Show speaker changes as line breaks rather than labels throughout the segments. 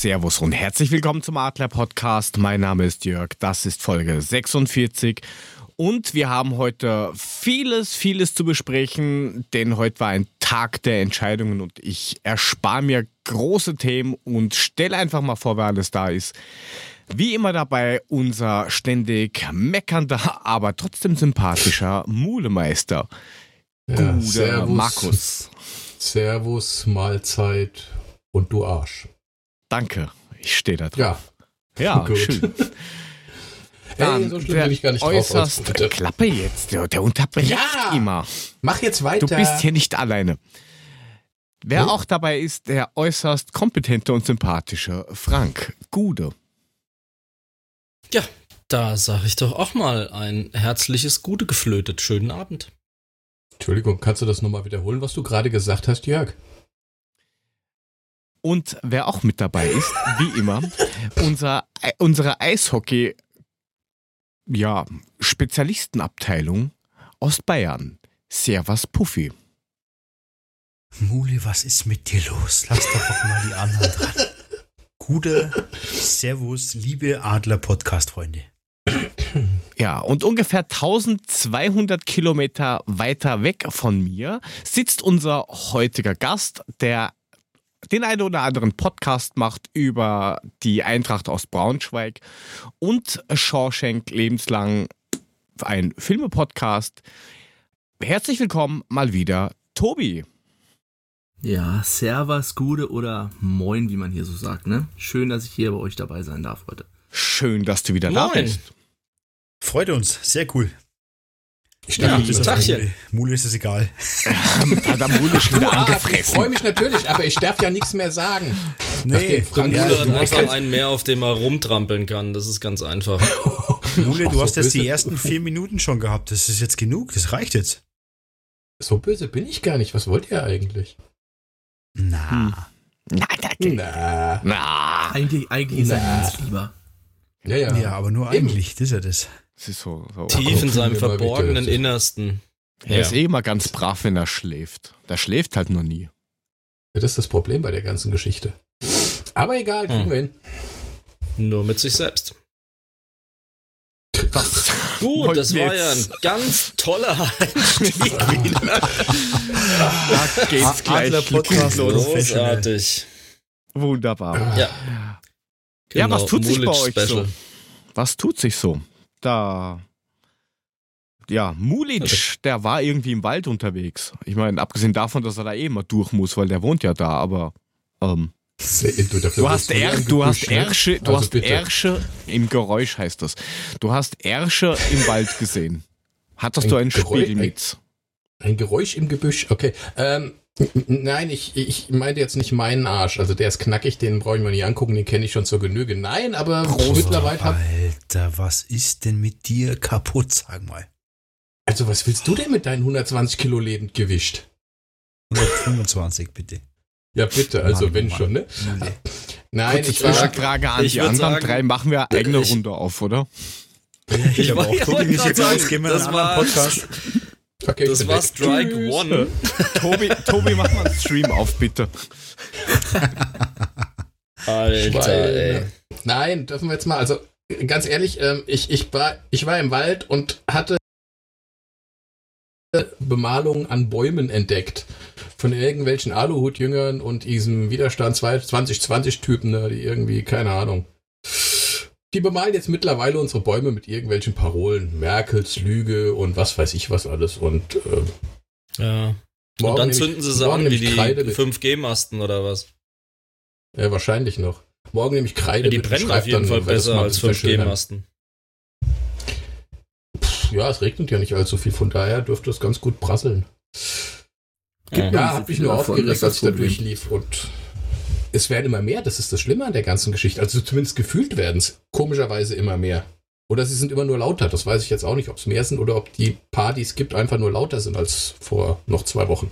Servus und herzlich willkommen zum Adler Podcast. Mein Name ist Jörg, das ist Folge 46 und wir haben heute vieles, vieles zu besprechen, denn heute war ein Tag der Entscheidungen und ich erspare mir große Themen und stelle einfach mal vor, wer alles da ist. Wie immer dabei unser ständig meckernder, aber trotzdem sympathischer Mulemeister.
Ja,
Guter
servus,
Markus.
Servus, Mahlzeit und du Arsch.
Danke, ich stehe da drauf.
Ja,
Ja,
gut.
schön.
Hey, so schlimm bin ich gar nicht drauf.
äußerst
bitte.
Klappe jetzt, der, der unterbricht
Ja,
immer.
Mach jetzt weiter.
Du bist hier nicht alleine. Wer
Hm?
auch dabei ist, der äußerst kompetente und sympathische Frank Gude.
Ja, da sage ich doch auch mal ein herzliches Gute geflötet. Schönen Abend.
Entschuldigung, kannst du das nochmal wiederholen, was du gerade gesagt hast, Jörg?
Und wer auch mit dabei ist, wie immer, unser, äh, unsere Eishockey ja, Spezialistenabteilung aus Bayern. Servus Puffy.
Muli, was ist mit dir los? Lass doch mal die anderen dran. Gute Servus, liebe Adler-Podcast-Freunde.
Ja, und ungefähr 1200 Kilometer weiter weg von mir sitzt unser heutiger Gast, der den einen oder anderen Podcast macht über die Eintracht aus Braunschweig und Shawshank lebenslang ein Filme-Podcast. Herzlich willkommen mal wieder, Tobi.
Ja, Servus, Gude oder Moin, wie man hier so sagt, ne? Schön, dass ich hier bei euch dabei sein darf heute.
Schön, dass du wieder da
Moin.
bist.
Freut uns, sehr cool.
Ich
Ja,
nicht
auf
Tachchen.
Muli. Muli ist es egal.
Hat Mule schon wieder
Ah, ich
angefressen.
freue mich natürlich, aber ich darf ja nichts mehr sagen. Nachdem Frank ja,
Mule hat einfach
weißt-
einen mehr, auf dem er rumtrampeln kann. Das ist ganz einfach.
Muli,
Ach,
du
so
hast jetzt
böse.
die ersten vier Minuten schon gehabt. Das ist jetzt genug, das reicht jetzt.
So böse bin ich gar nicht. Was wollt ihr eigentlich?
Na,
Hm. Na, na,
Na.
na.
Eigentlich, eigentlich ist er
Na.
ganz lieber.
Ja, ja.
ja, aber nur
Eben.
eigentlich, das ist ja das.
Ist so, so.
Tief in seinem verborgenen Innersten.
Er ist eh immer ganz brav, wenn er schläft. Der schläft halt nur nie.
Das ist das Problem bei der ganzen Geschichte. Aber egal, kriegen
Hm.
wir hin.
Nur mit sich selbst.
Das
Gut, das war ja ein ganz toller Einstieg.
Da geht's gleich
Adler-Podcast
los.
Großartig.
Wunderbar.
Ja.
Ja, was
Genau,
tut sich bei euch
Special.
so? Was tut sich so? Da. Ja, Mulic, der war irgendwie im Wald unterwegs. Ich meine, abgesehen davon, dass er da eh immer durch muss, weil der wohnt ja da, aber. Ähm,
Du,
du hast, er, du hast
Gebüsch, ne?
Ersche, du
Also
hast
bitte.
Ersche im Geräusch heißt das. Du hast Ersche im Wald gesehen. Hattest
Ein
du einen
Geräusch-
Spiegel mit?
Ein Geräusch im Gebüsch, okay. Ähm, nein, ich, ich meinte jetzt nicht meinen Arsch. Also der ist knackig, den brauche ich mir nicht angucken, den kenne ich schon zur Genüge. Nein, aber mittlerweile hab,
Alter, was ist denn mit dir kaputt, sag mal?
Also was willst du denn mit deinen 120 Kilo lebend gewischt?
125 bitte.
Ja, bitte, also
Mann,
wenn
Mann.
schon, ne?
Muli.
Nein,
Kurze
ich
Zwischenfrage an
ich
die anderen
sagen,
drei. Machen wir eine eigene
ich-
Runde auf, oder?
Ich
ich
Tobi,
wollte sagen,
Gehen wir in
das
einen anderen
war-
Podcast.
Okay,
Das war
weg.
Strike
Tschüss.
One.
Tobi, Tobi, mach mal einen Stream auf, bitte.
Alter, ey.
Schweine. Nein, dürfen wir jetzt mal, also ganz ehrlich, ähm, ich, ich, war, ich war im Wald und hatte Bemalung an Bäumen entdeckt. Von irgendwelchen Aluhutjüngern und diesem Widerstand 2020-Typen, ne, die irgendwie, keine Ahnung. Die bemalen jetzt mittlerweile unsere Bäume mit irgendwelchen Parolen. Merkels Lüge und was weiß ich was alles. Und äh,
Ja.
morgen
Und dann
nehm ich-
zünden sie sie an wie die
Kreide mit.
5G-Masten oder was?
Ja, wahrscheinlich noch. Morgen nehme ich Kreide
Ja, die
mit
brennen auf jeden
dann,
Fall besser als
bisschen verschönern.
5G-Masten.
Ja, es regnet ja nicht allzu viel, von daher dürfte es ganz gut prasseln.
Ja.
Ja, hab mich nur aufgeregt, als ich da durchlief und es werden immer mehr, das ist das Schlimme an der ganzen Geschichte. Also zumindest gefühlt werden es komischerweise immer mehr. Oder sie sind immer nur lauter, das weiß ich jetzt auch nicht, ob es mehr sind oder ob die paar, die es gibt, einfach nur lauter sind als vor noch zwei Wochen.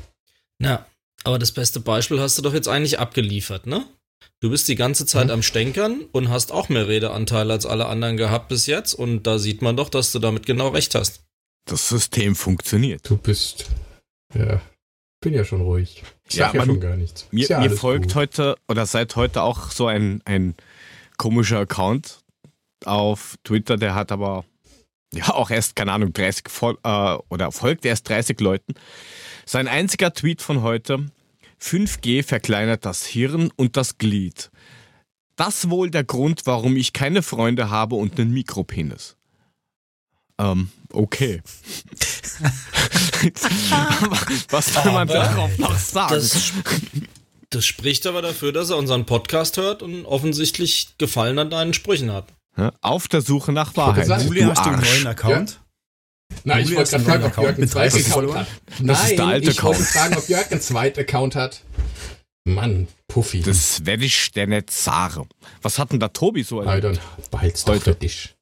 Ja, aber das beste Beispiel hast du doch jetzt eigentlich abgeliefert, ne? Du bist die ganze Zeit
Mhm.
am Stänkern und hast auch mehr Redeanteil als alle anderen gehabt bis jetzt und da sieht man doch, dass du damit genau recht hast.
Das System funktioniert.
Du bist, ja, bin ja schon ruhig. Ich sag ja,
man-
schon gar nichts.
Mir,
ja
mir folgt
gut.
heute oder seit heute auch so ein, ein komischer Account auf Twitter, der hat aber ja auch erst, keine Ahnung, 30 Fol äh, oder folgt erst 30 Leuten. Sein einziger Tweet von heute, 5G verkleinert das Hirn und das Glied. Das wohl der Grund, warum ich keine Freunde habe und einen Mikropenis. Ähm, okay. Was soll man
Aber
darauf noch sagen?
Das, das spricht aber dafür, dass er unseren Podcast hört und offensichtlich Gefallen an deinen Sprüchen hat.
Ja, Auf der Suche nach Wahrheit.
sagen,
Juli,
du
hast du einen neuen Account?
Nein, ich
Juli,
wollte
hast
gerade fragen,
einen
ob
neuen
Jörg einen
Account mit 30
zweiten Account
Followern?
hat.
Das ist
Nein,
der alte
ich wollte
Account.
fragen, ob Jörg einen zweiten Account hat. Mann, Puffy.
Das werde ich dir nicht sagen. Was hat denn da Tobi so
Nein,
erlebt?
dann behalt's doch
Heute.
für dich.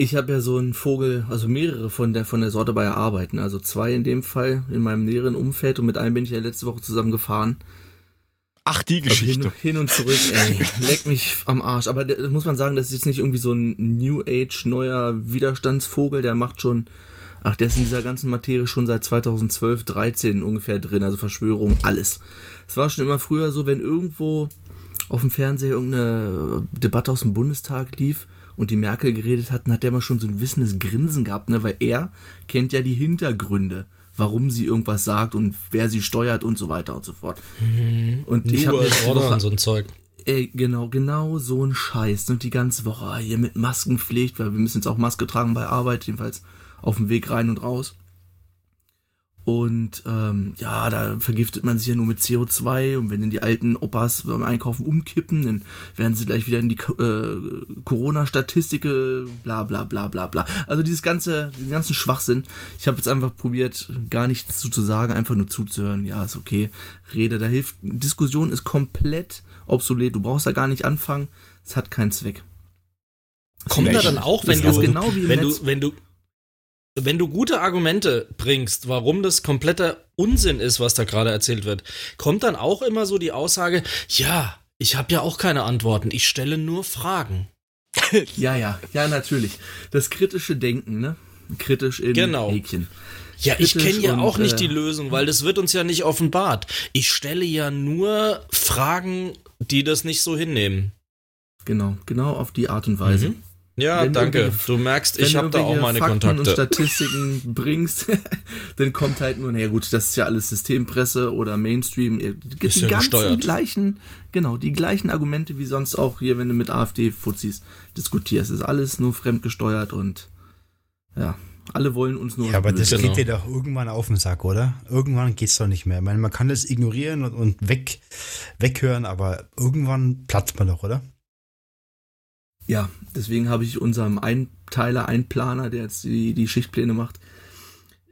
Ich habe ja so einen Vogel, also mehrere von der von der Sorte bei Arbeiten, also zwei in dem Fall in meinem näheren Umfeld und mit einem bin ich ja letzte Woche zusammen gefahren.
Ach, die
Also
Geschichte.
Hin, hin und zurück, ey. Leck mich am Arsch. Aber das muss man sagen, das ist jetzt nicht irgendwie so ein New Age neuer Widerstandsvogel, der macht schon, ach, der ist in dieser ganzen Materie schon seit 2012, 13 ungefähr drin, also Verschwörung, alles. Es war schon immer früher so, wenn irgendwo auf dem Fernseher irgendeine Debatte aus dem Bundestag lief und die Merkel geredet hatten, hat der immer schon so ein wissendes Grinsen gehabt, ne, weil er kennt ja die Hintergründe, warum sie irgendwas sagt und wer sie steuert und so weiter und so fort. Und ich
New
habe Woche
so ein Zeug.
Ey, genau, genau so ein Scheiß. Und die ganze Woche ah, hier mit Maskenpflicht, weil wir müssen jetzt auch Maske tragen bei Arbeit, jedenfalls auf dem Weg rein und raus. Und ähm, ja, da vergiftet man sich ja nur mit CO2 und wenn dann die alten Opas beim Einkaufen umkippen, dann werden sie gleich wieder in die äh, Corona-Statistik, äh, bla bla bla bla bla. Also dieses ganze, diesen ganzen Schwachsinn. Ich habe jetzt einfach probiert, gar nichts zu, zu sagen, einfach nur zuzuhören. Ja, ist okay. Rede, da hilft. Diskussion ist komplett obsolet. Du brauchst da gar nicht anfangen. Es hat keinen Zweck.
Kommt da dann auch, wenn
das
du,
genau
wenn du, wenn du, wenn du gute Argumente bringst, warum das kompletter Unsinn ist, was da gerade erzählt wird, kommt dann auch immer so die Aussage, ja, ich habe ja auch keine Antworten, ich stelle nur Fragen.
Ja, ja, ja, natürlich. Das kritische Denken, ne? Kritisch in
Genau.
Häkchen.
Ja, ich kenne ja auch nicht
äh,
die Lösung, weil das wird uns ja nicht offenbart. Ich stelle ja nur Fragen, die das nicht so hinnehmen.
Genau, genau auf die Art und Weise.
Mhm. Ja,
Wenn
danke. Du merkst,
Wenn
ich
du
habe da auch
irgendwelche
meine
Fakten und
Kontakte.
Statistiken bringst, dann kommt halt nur, naja gut, das ist ja alles Systempresse oder Mainstream. Die
Ist ja
ganzen
gesteuert.
gleichen, genau, die gleichen Argumente wie sonst auch hier, wenn du mit AfD-Fuzis diskutierst. ist alles nur fremdgesteuert und ja, alle wollen uns nur
Ja, aber das
Genau.
geht dir doch irgendwann auf den Sack, oder? Irgendwann geht's doch nicht mehr. Ich meine, man kann das ignorieren und, und weg, weghören, aber irgendwann platzt man doch, oder?
Ja, deswegen habe ich unserem Einteiler, Einplaner, der jetzt die, die Schichtpläne macht,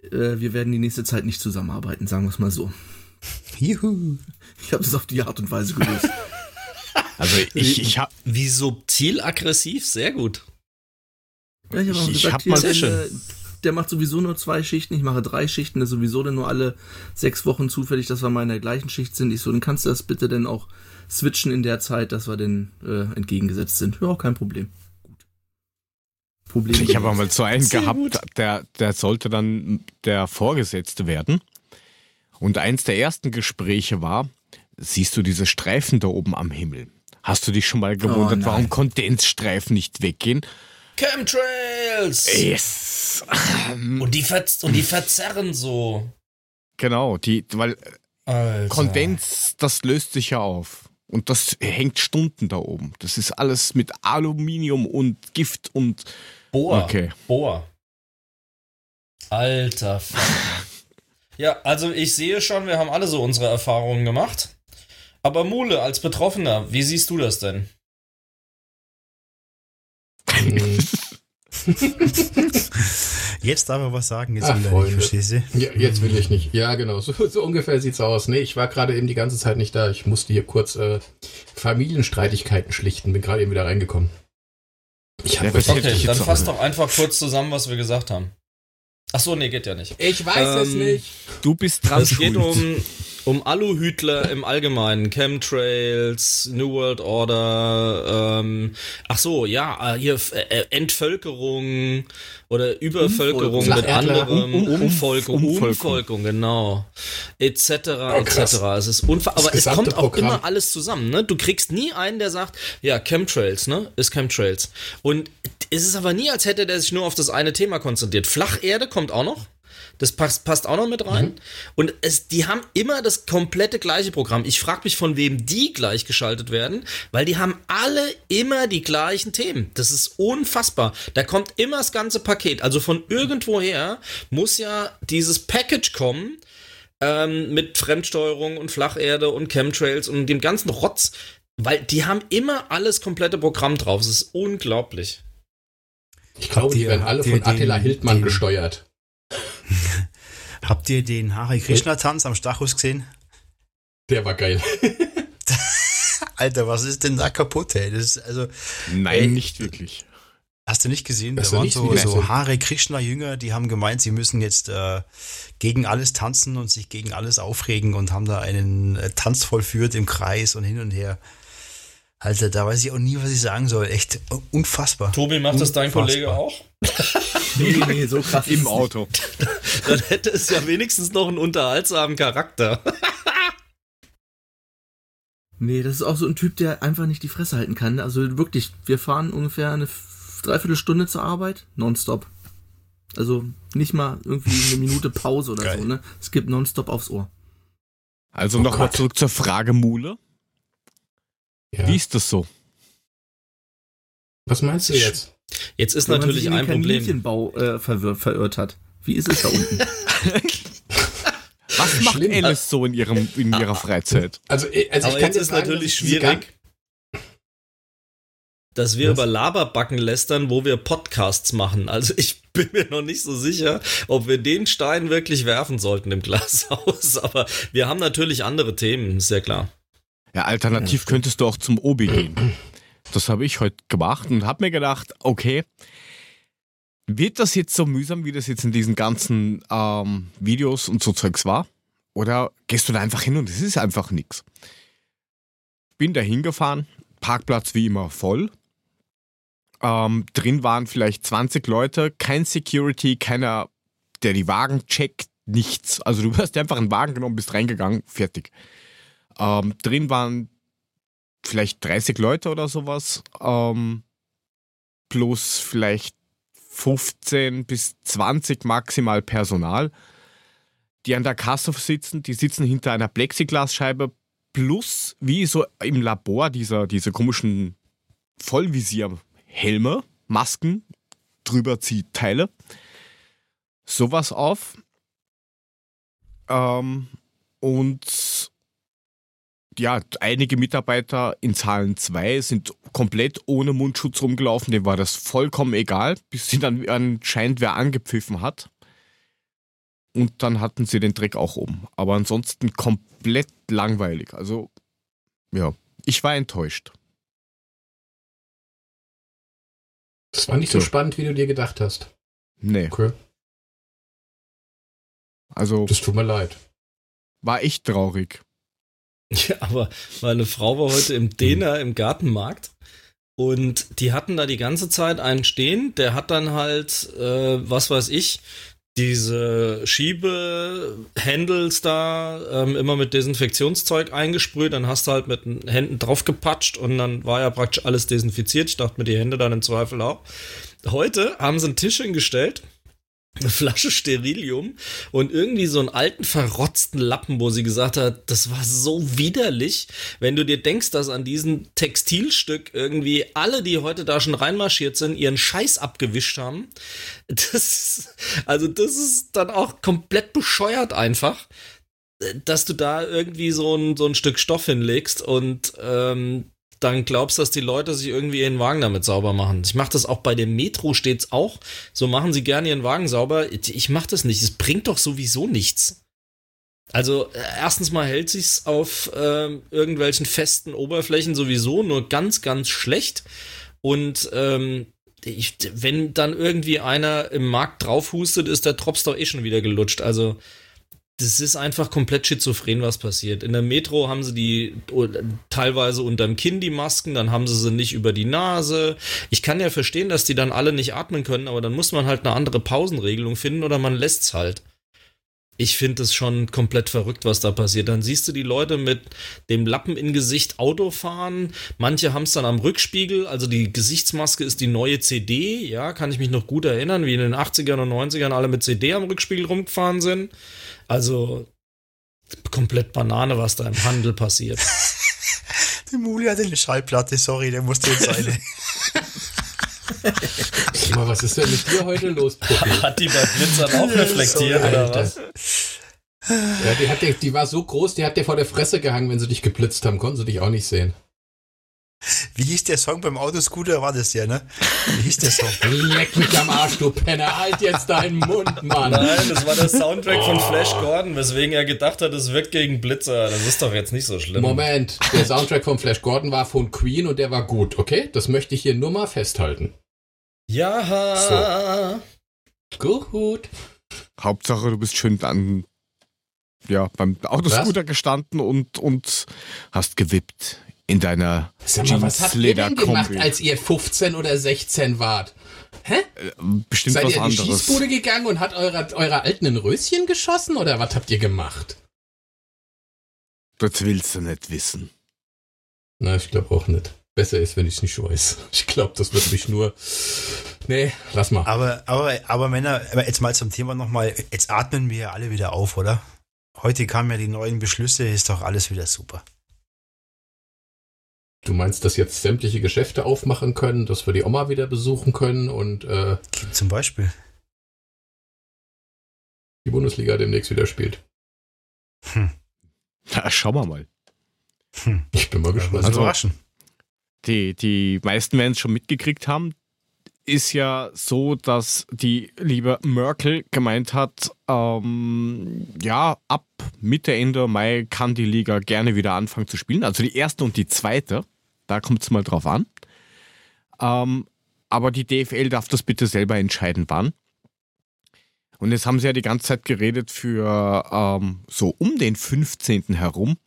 äh, wir werden die nächste Zeit nicht zusammenarbeiten, sagen wir es mal so.
Juhu.
Ich habe es auf die Art und Weise gelöst.
Also ich, ich habe
Wie subtil aggressiv, sehr gut.
Ja, ich habe auch gesagt,
hab
hier,
mal-
der,
Sehr schön.
der macht sowieso nur zwei Schichten, ich mache drei Schichten, das ist sowieso dann nur alle sechs Wochen zufällig, dass wir mal in der gleichen Schicht sind. Ich so, dann kannst du das bitte dann auch switchen in der Zeit, dass wir dann äh, entgegengesetzt sind. Ja, kein Problem. Gut. Problem.
ich habe mal so einen
Sehr
gehabt,
gut.
der, der sollte dann der Vorgesetzte werden. Und eins der ersten Gespräche war, siehst du diese Streifen da oben am Himmel? Hast du dich schon mal gewundert,
nein.
warum Kondensstreifen nicht weggehen?
Chemtrails!
Yes.
Und die, verz und die verzerren so.
Genau, die, weil
Alter.
Kondens, das löst sich ja auf. Und das hängt Stunden da oben. Das ist alles mit Aluminium und Gift und
Bohr.
Okay.
Bohr. Alter. Ja, also ich sehe schon, wir haben alle so unsere Erfahrungen gemacht. Aber Mule, als Betroffener, wie siehst du das denn?
Jetzt darf er was sagen, jetzt
Ach,
will er
Freunde.
nicht, verstehst du?
Ja, jetzt will ich nicht. Ja, genau. So, so ungefähr sieht's aus. Nee, ich war gerade eben die ganze Zeit nicht da. Ich musste hier kurz äh, Familienstreitigkeiten schlichten. Bin gerade eben wieder reingekommen. Ich
Ja,
habe
was hätte
Okay, dann fass doch einfach kurz zusammen, was wir gesagt haben. Ach so, nee, geht ja nicht.
Ich weiß es
Ähm,
nicht.
Du bist dran.
Es geht um Um Aluhütler im Allgemeinen, Chemtrails, New World Order, ähm, ach so, ja, äh, hier äh, Entvölkerung oder Übervölkerung mit anderem, um, um, Umvolkung, Umvolkung, Umvolkung, genau, etc. Oh, etc. Es ist unfa aber es kommt auch Programm. immer alles zusammen. Ne? Du kriegst nie einen, der sagt, ja, Chemtrails, ne, ist Chemtrails. Und es ist aber nie, als hätte der sich nur auf das eine Thema konzentriert. Flacherde kommt auch noch. Das passt, passt auch noch mit rein. Mhm. Und es, die haben immer das komplette gleiche Programm. Ich frage mich, von wem die gleichgeschaltet werden, weil die haben alle immer die gleichen Themen. Das ist unfassbar. Da kommt immer das ganze Paket. Also von irgendwoher muss ja dieses Package kommen ähm, mit Fremdsteuerung und Flacherde und Chemtrails und dem ganzen Rotz, weil die haben immer alles komplette Programm drauf. Es ist unglaublich.
Ich glaube, die werden alle von Attila Hildmann gesteuert.
Habt ihr den Hare Krishna Tanz am Stachus gesehen?
Der war geil.
Alter, was ist denn da kaputt, ey? Das ist also.
Nein, ey, nicht wirklich.
Hast du nicht gesehen? Da waren so, so Hare Krishna Jünger, die haben gemeint, sie müssen jetzt äh, gegen alles tanzen und sich gegen alles aufregen und haben da einen äh, Tanz vollführt im Kreis und hin und her. Alter, da weiß ich auch nie, was ich sagen soll. Echt unfassbar.
Tobi, macht das dein Kollege auch?
nee, nee, so krass.
Im Auto.
Dann hätte es ja wenigstens noch einen unterhaltsamen Charakter.
nee, das ist auch so ein Typ, der einfach nicht die Fresse halten kann. Also wirklich, wir fahren ungefähr eine Dreiviertelstunde zur Arbeit, nonstop. Also nicht mal irgendwie eine Minute Pause oder Geil. so, ne? Es gibt nonstop aufs Ohr.
Also oh nochmal zurück zur Frage, Mule. Ja. Wie ist das so?
Was meinst du jetzt?
Jetzt ist Wenn natürlich ein Problem.
Kaninchenbau äh, verirrt hat. Wie ist es da unten?
Was macht Schlimm. Alice so in, ihrem, in ihrer Freizeit?
Also, äh, also Aber jetzt ist sagen, natürlich schwierig, dass wir Was? über Laberbacken lästern, wo wir Podcasts machen. Also ich bin mir noch nicht so sicher, ob wir den Stein wirklich werfen sollten im Glashaus. Aber wir haben natürlich andere Themen, ist ja klar.
Ja, alternativ könntest du auch zum Obi gehen. Das habe ich heute gemacht und habe mir gedacht, okay, wird das jetzt so mühsam, wie das jetzt in diesen ganzen ähm, Videos und so Zeugs war? Oder gehst du da einfach hin und es ist einfach nichts? Bin da hingefahren, Parkplatz wie immer voll. Ähm, drin waren vielleicht 20 Leute, kein Security, keiner, der die Wagen checkt, nichts. Also du hast einfach einen Wagen genommen, bist reingegangen, fertig. Ähm, drin waren vielleicht 30 Leute oder sowas. Ähm, plus vielleicht 15 bis 20 maximal Personal, die an der Kasse sitzen. Die sitzen hinter einer Plexiglasscheibe. Plus, wie so im Labor, dieser, diese komischen Vollvisierhelme, Masken, drüber zieht Teile. Sowas auf. Ähm, und ja, einige Mitarbeiter in Zahlen 2 sind komplett ohne Mundschutz rumgelaufen, dem war das vollkommen egal, bis sie dann anscheinend wer angepfiffen hat. Und dann hatten sie den Dreck auch oben. Aber ansonsten komplett langweilig. Also, ja, ich war enttäuscht.
Das war nicht so, so spannend, wie du dir gedacht hast.
Nee. Okay. Also.
Das tut mir leid.
War echt traurig.
Ja, aber meine Frau war heute im Dena im Gartenmarkt und die hatten da die ganze Zeit einen stehen, der hat dann halt, äh, was weiß ich, diese Schiebehandles da ähm, immer mit Desinfektionszeug eingesprüht, dann hast du halt mit den Händen draufgepatscht und dann war ja praktisch alles desinfiziert. Ich dachte mir, die Hände dann im Zweifel auch. Heute haben sie einen Tisch hingestellt eine Flasche Sterilium und irgendwie so einen alten verrotzten Lappen, wo sie gesagt hat, das war so widerlich, wenn du dir denkst, dass an diesem Textilstück irgendwie alle, die heute da schon reinmarschiert sind, ihren Scheiß abgewischt haben. Das, also das ist dann auch komplett bescheuert einfach, dass du da irgendwie so ein, so ein Stück Stoff hinlegst und ähm, dann glaubst, dass die Leute sich irgendwie ihren Wagen damit sauber machen. Ich mache das auch bei dem Metro stets auch. So machen sie gerne ihren Wagen sauber. Ich mache das nicht. Es bringt doch sowieso nichts. Also äh, erstens mal hält sich's auf äh, irgendwelchen festen Oberflächen sowieso nur ganz, ganz schlecht. Und ähm, ich, wenn dann irgendwie einer im Markt draufhustet, ist der Drops doch eh schon wieder gelutscht. Also das ist einfach komplett schizophren, was passiert. In der Metro haben sie die teilweise unterm Kinn die Masken, dann haben sie sie nicht über die Nase. Ich kann ja verstehen, dass die dann alle nicht atmen können, aber dann muss man halt eine andere Pausenregelung finden oder man lässt's halt. Ich finde es schon komplett verrückt, was da passiert. Dann siehst du die Leute mit dem Lappen im Gesicht Auto fahren. Manche haben es dann am Rückspiegel. Also die Gesichtsmaske ist die neue CD. Ja, kann ich mich noch gut erinnern, wie in den 80ern und 90ern alle mit CD am Rückspiegel rumgefahren sind. Also komplett Banane, was da im Handel passiert.
Der Muli hat eine Schallplatte, sorry, der musste jetzt eine.
Mal, was ist denn mit dir heute los, Puppi?
Hat die bei Blitzern auch reflektiert, oder was?
Ja, die, hat, die war so groß, die hat dir vor der Fresse gehangen, wenn sie dich geblitzt haben. Konnten sie dich auch nicht sehen.
Wie hieß der Song beim Autoscooter? War das ja, ne? Wie hieß der Song?
Leck mich am Arsch, du Penner. Halt jetzt deinen Mund, Mann.
Nein, das war der Soundtrack oh. von Flash Gordon, weswegen er gedacht hat, es wirkt gegen Blitzer. Das ist doch jetzt nicht so schlimm.
Moment, der Soundtrack von Flash Gordon war von Queen und der war gut, okay? Das möchte ich hier nur mal festhalten.
Ja.
So. Gut.
Hauptsache, du bist schön an, ja, beim Autoscooter Was? gestanden und, und hast gewippt in deiner
Sag mal, was habt ihr denn gemacht, als ihr 15 oder 16 wart? Hä?
Äh, bestimmt
Seid
was
ihr in die
anderes.
Schießbude gegangen und hat eurer, eurer Alten ein Röschen geschossen oder was habt ihr gemacht?
Das willst du nicht wissen.
Na, ich glaube auch nicht. Besser ist, wenn ich es nicht weiß. Ich glaube, das wird mich nur. Nee, lass mal.
Aber, aber, aber Männer, jetzt mal zum Thema nochmal. Jetzt atmen wir ja alle wieder auf, oder? Heute kamen ja die neuen Beschlüsse, ist doch alles wieder super.
Du meinst, dass jetzt sämtliche Geschäfte aufmachen können, dass wir die Oma wieder besuchen können und äh,
zum Beispiel
die Bundesliga demnächst wieder spielt.
Hm. Na, schauen wir mal.
Hm. Ich bin mal gespannt.
Also, überraschen. Die, die meisten werden es schon mitgekriegt haben. Ist ja so, dass die liebe Merkel gemeint hat, ähm, ja, ab Mitte, Ende Mai kann die Liga gerne wieder anfangen zu spielen. Also die erste und die zweite. Da kommt es mal drauf an. Ähm, aber die DFL darf das bitte selber entscheiden, wann. Und jetzt haben sie ja die ganze Zeit geredet für ähm, so um den 15. herum.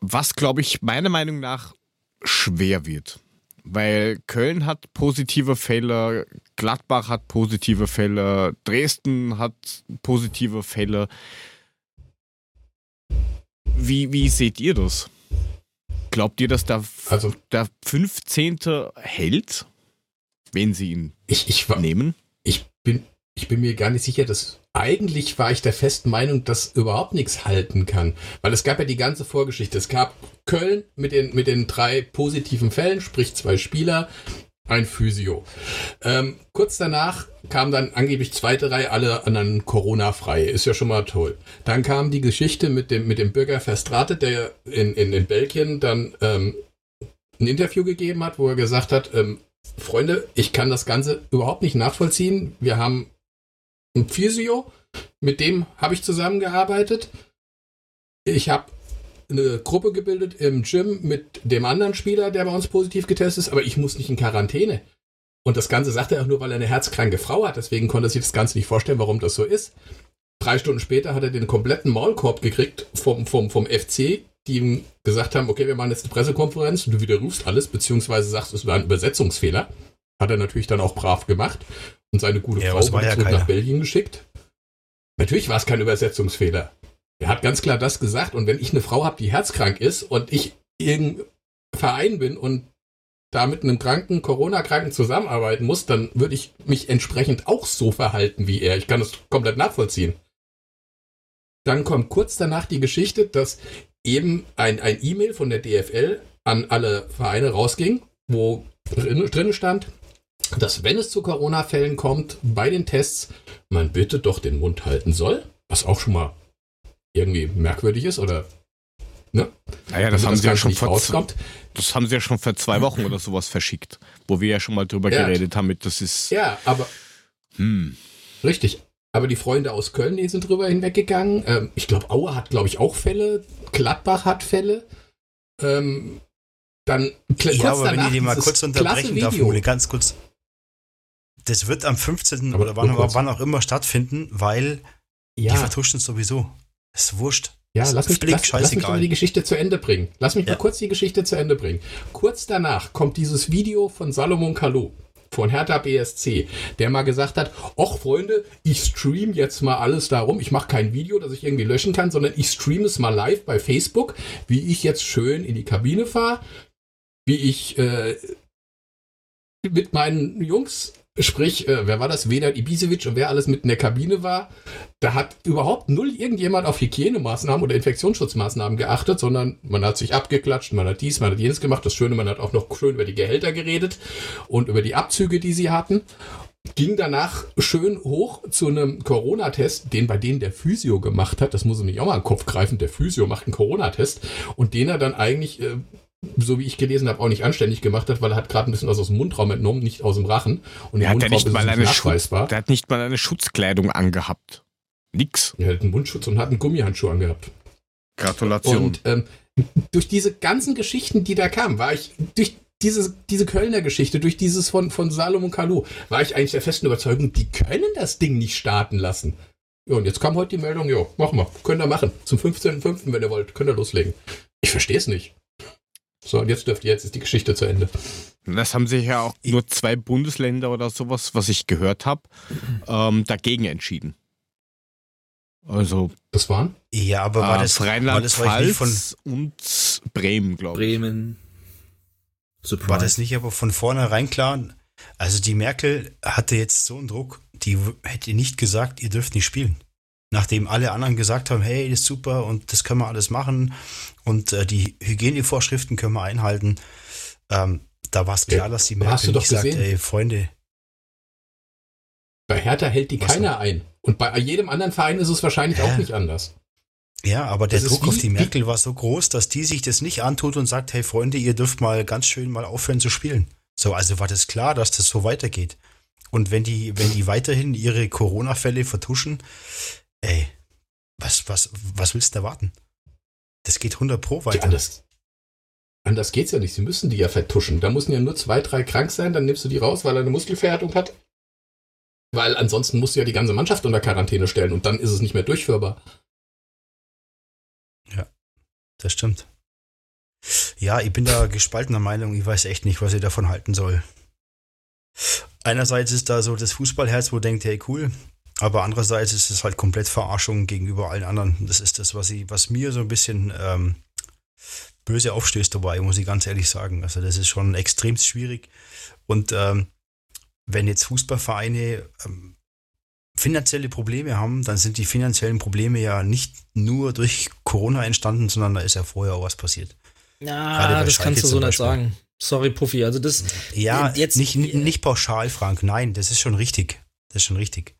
Was, glaube ich, meiner Meinung nach schwer wird. Weil Köln hat positive Fälle, Gladbach hat positive Fälle, Dresden hat positive Fälle. Wie, wie seht ihr das? Glaubt ihr, dass der, also, der 15. hält, wenn sie ihn
ich, ich
nehmen?
Ich bin, ich bin mir gar nicht sicher, dass eigentlich war ich der festen Meinung, dass überhaupt nichts halten kann. Weil es gab ja die ganze Vorgeschichte. Es gab Köln mit den, mit den drei positiven Fällen, sprich zwei Spieler, ein Physio. Ähm, kurz danach kam dann angeblich zweite Reihe alle anderen Corona-frei. Ist ja schon mal toll. Dann kam die Geschichte mit dem, mit dem Bürger Verstrate, der in, in, in Belgien dann ähm, ein Interview gegeben hat, wo er gesagt hat, ähm, Freunde, ich kann das Ganze überhaupt nicht nachvollziehen. Wir haben ein Physio, mit dem habe ich zusammengearbeitet. Ich habe eine Gruppe gebildet im Gym mit dem anderen Spieler, der bei uns positiv getestet ist, aber ich muss nicht in Quarantäne. Und das Ganze sagt er auch nur, weil er eine herzkranke Frau hat. Deswegen konnte er sich das Ganze nicht vorstellen, warum das so ist. Drei Stunden später hat er den kompletten Maulkorb gekriegt vom, vom, vom FC, die ihm gesagt haben, okay, wir machen jetzt eine Pressekonferenz und du widerrufst alles, beziehungsweise sagst, es war ein Übersetzungsfehler. Hat er natürlich dann auch brav gemacht und seine gute ja, Frau ja zurück nach Belgien geschickt. Natürlich war es kein Übersetzungsfehler. Er hat ganz klar das gesagt. Und wenn ich eine Frau habe, die herzkrank ist und ich irgendein Verein bin und da mit einem kranken, Corona-Kranken zusammenarbeiten muss, dann würde ich mich entsprechend auch so verhalten wie er. Ich kann das komplett nachvollziehen. Dann kommt kurz danach die Geschichte, dass eben ein, ein E-Mail von der DFL an alle Vereine rausging, wo drin, drin stand, dass wenn es zu Corona-Fällen kommt, bei den Tests, man bitte doch den Mund halten soll, was auch schon mal irgendwie merkwürdig ist oder
ne? Naja, das haben das sie ja schon vor Das haben sie ja schon vor zwei Wochen oder sowas verschickt, wo wir ja schon mal drüber ja. geredet haben, mit das ist.
Ja, aber hm. richtig. Aber die Freunde aus Köln, die sind drüber hinweggegangen. Ähm, ich glaube, Aue hat, glaube ich, auch Fälle. Gladbach hat Fälle. Ähm, dann
ja, aber wenn ich die mal kurz unterbrechen darf, Mole, ganz kurz. Das wird am 15. Aber oder wann, wann auch immer stattfinden, weil Ja. Die vertuschen es sowieso. ist wurscht.
Ja, lass mich, lass, lass mich mal die Geschichte zu Ende bringen. Lass mich ja. mal kurz die Geschichte zu Ende bringen. Kurz danach kommt dieses Video von Salomon Kalou von Hertha BSC, der mal gesagt hat, ach Freunde, ich stream jetzt mal alles darum. Ich mache kein Video, das ich irgendwie löschen kann, sondern ich stream es mal live bei Facebook, wie ich jetzt schön in die Kabine fahre, wie ich äh, mit meinen Jungs Sprich, äh, wer war das? Vedat Ibisevic und wer alles mit in der Kabine war. Da hat überhaupt null irgendjemand auf Hygienemaßnahmen oder Infektionsschutzmaßnahmen geachtet, sondern man hat sich abgeklatscht, man hat dies, man hat jenes gemacht. Das Schöne, man hat auch noch schön über die Gehälter geredet und über die Abzüge, die sie hatten. Ging danach schön hoch zu einem Corona-Test, den bei denen der Physio gemacht hat. Das muss ich mich auch mal in den Kopf greifen. Der Physio macht einen Corona-Test und den er dann eigentlich äh, so wie ich gelesen habe, auch nicht anständig gemacht hat, weil er hat gerade ein bisschen was aus dem Mundraum entnommen, nicht aus dem Rachen.
Und der, hat ja nicht mal eine nachweisbar. der hat nicht mal eine Schutzkleidung angehabt. Nix.
Er hat einen Mundschutz und hat einen Gummihandschuh angehabt.
Gratulation. Und
ähm, durch diese ganzen Geschichten, die da kamen, war ich durch diese, diese Kölner Geschichte, durch dieses von, von Salomon Kalou, war ich eigentlich der festen Überzeugung, die können das Ding nicht starten lassen. Ja, und jetzt kam heute die Meldung, jo, machen wir, könnt ihr machen. Zum 15.05., wenn ihr wollt, könnt ihr loslegen. Ich verstehe es nicht. So, und jetzt dürft ihr, jetzt ist die Geschichte zu Ende.
Das haben sich ja auch nur zwei Bundesländer oder sowas, was ich gehört habe, ähm, dagegen entschieden. Also.
Das waren?
Ja, aber war äh, das
Rheinland-Pfalz und Bremen, glaube
ich. Bremen. Surprise. War das nicht aber von vornherein klar? Also die Merkel hatte jetzt so einen Druck, die hätte nicht gesagt, ihr dürft nicht spielen nachdem alle anderen gesagt haben, hey, das ist super und das können wir alles machen und äh, die Hygienevorschriften können wir einhalten, ähm, da war es klar, dass die
Merkel nicht sagt,
ey, Freunde.
Bei Hertha hält die keiner noch? ein. Und bei jedem anderen Verein ist es wahrscheinlich äh. auch nicht anders.
Ja, aber der das Druck auf die Merkel war so groß, dass die sich das nicht antut und sagt, hey Freunde, ihr dürft mal ganz schön mal aufhören zu spielen. So, also war das klar, dass das so weitergeht. Und wenn die, wenn die weiterhin ihre Corona-Fälle vertuschen, ey, was, was, was willst du erwarten? Das geht 100 pro weiter. Ja,
anders, anders geht's ja nicht. Sie müssen die ja vertuschen. Da müssen ja nur zwei, drei krank sein, dann nimmst du die raus, weil er eine Muskelverhärtung hat. Weil ansonsten musst du ja die ganze Mannschaft unter Quarantäne stellen und dann ist es nicht mehr durchführbar.
Ja, das stimmt. Ja, ich bin da gespaltener Meinung. Ich weiß echt nicht, was ich davon halten soll. Einerseits ist da so das Fußballherz, wo denkt, hey cool, aber andererseits ist es halt komplett Verarschung gegenüber allen anderen. Das ist das, was, ich, was mir so ein bisschen ähm, böse aufstößt dabei, muss ich ganz ehrlich sagen. Also das ist schon extrem schwierig. Und ähm, wenn jetzt Fußballvereine ähm, finanzielle Probleme haben, dann sind die finanziellen Probleme ja nicht nur durch Corona entstanden, sondern da ist ja vorher auch was passiert.
Ja, das Schalke kannst du so nicht sagen. Sorry, Puffy. Also das.
Ja, jetzt nicht, nicht pauschal, Frank. Nein, das ist schon richtig. Das ist schon richtig.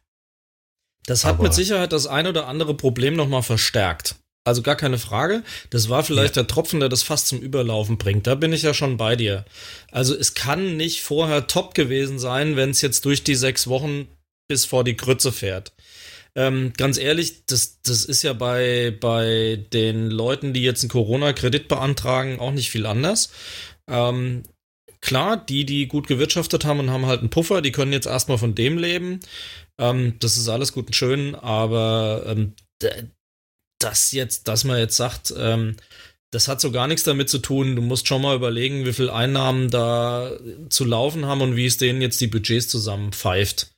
Das hat Aber mit Sicherheit das ein oder andere Problem nochmal verstärkt. Also gar keine Frage. Das war vielleicht ja. der Tropfen, der das fast zum Überlaufen bringt. Da bin ich ja schon bei dir. Also es kann nicht vorher top gewesen sein, wenn es jetzt durch die sechs Wochen bis vor die Krütze fährt. Ähm, ganz ehrlich, das, das ist ja bei, bei den Leuten, die jetzt einen Corona-Kredit beantragen, auch nicht viel anders. Ähm, klar, die, die gut gewirtschaftet haben und haben halt einen Puffer, die können jetzt erstmal von dem leben. Ähm, das ist alles gut und schön, aber ähm, das jetzt, dass man jetzt sagt, ähm, das hat so gar nichts damit zu tun. Du musst schon mal überlegen, wie viel Einnahmen da zu laufen haben und wie es denen jetzt die Budgets zusammenpfeift.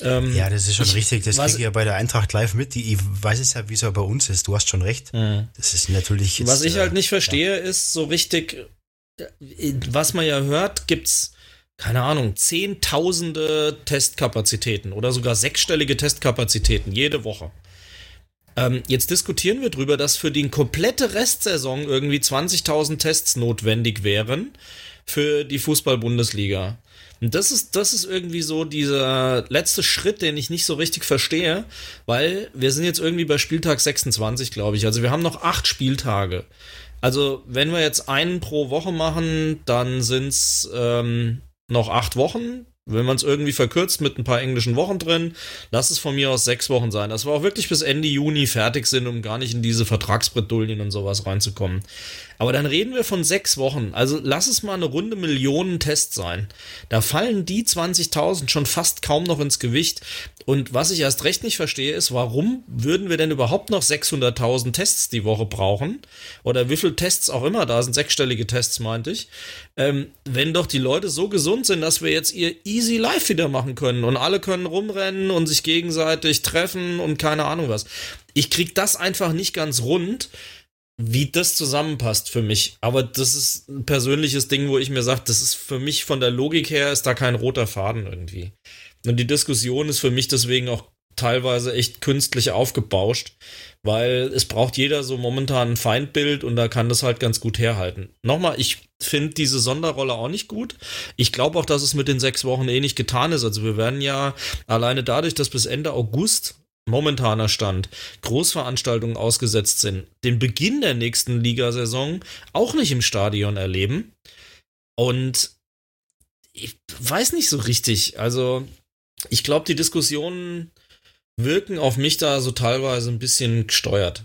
Ähm, ja, das ist schon ich, richtig. Das kriege ich ja bei der Eintracht live mit. Die, ich weiß es ja, wie es ja bei uns ist. Du hast schon recht. Mhm. Das ist natürlich.
Jetzt, was ich halt nicht verstehe, ja. ist so richtig, äh, was man ja hört, gibt's keine Ahnung, zehntausende Testkapazitäten oder sogar sechsstellige Testkapazitäten jede Woche. Ähm, jetzt diskutieren wir darüber, dass für die komplette Restsaison irgendwie 20.000 Tests notwendig wären für die Fußball-Bundesliga. Und das ist, das ist irgendwie so dieser letzte Schritt, den ich nicht so richtig verstehe, weil wir sind jetzt irgendwie bei Spieltag 26, glaube ich. Also wir haben noch acht Spieltage. Also wenn wir jetzt einen pro Woche machen, dann sind es ähm, noch acht Wochen. Wenn man es irgendwie verkürzt mit ein paar englischen Wochen drin, lass es von mir aus sechs Wochen sein. Dass wir auch wirklich bis Ende Juni fertig sind, um gar nicht in diese Vertragsbredouillen und sowas reinzukommen. Aber dann reden wir von sechs Wochen. Also lass es mal eine runde Millionen Test sein. Da fallen die 20.000 schon fast kaum noch ins Gewicht. Und was ich erst recht nicht verstehe, ist, warum würden wir denn überhaupt noch 600.000 Tests die Woche brauchen? Oder wie viele Tests auch immer da sind, sechsstellige Tests meinte ich. Ähm, wenn doch die Leute so gesund sind, dass wir jetzt ihr Easy Life wieder machen können und alle können rumrennen und sich gegenseitig treffen und keine Ahnung was. Ich krieg das einfach nicht ganz rund wie das zusammenpasst für mich. Aber das ist ein persönliches Ding, wo ich mir sage, das ist für mich von der Logik her, ist da kein roter Faden irgendwie. Und die Diskussion ist für mich deswegen auch teilweise echt künstlich aufgebauscht, weil es braucht jeder so momentan ein Feindbild und da kann das halt ganz gut herhalten. Nochmal, ich finde diese Sonderrolle auch nicht gut. Ich glaube auch, dass es mit den sechs Wochen eh nicht getan ist. Also wir werden ja alleine dadurch, dass bis Ende August momentaner Stand, Großveranstaltungen ausgesetzt sind, den Beginn der nächsten Ligasaison auch nicht im Stadion erleben. Und ich weiß nicht so richtig. Also, ich glaube, die Diskussionen wirken auf mich da so teilweise ein bisschen gesteuert.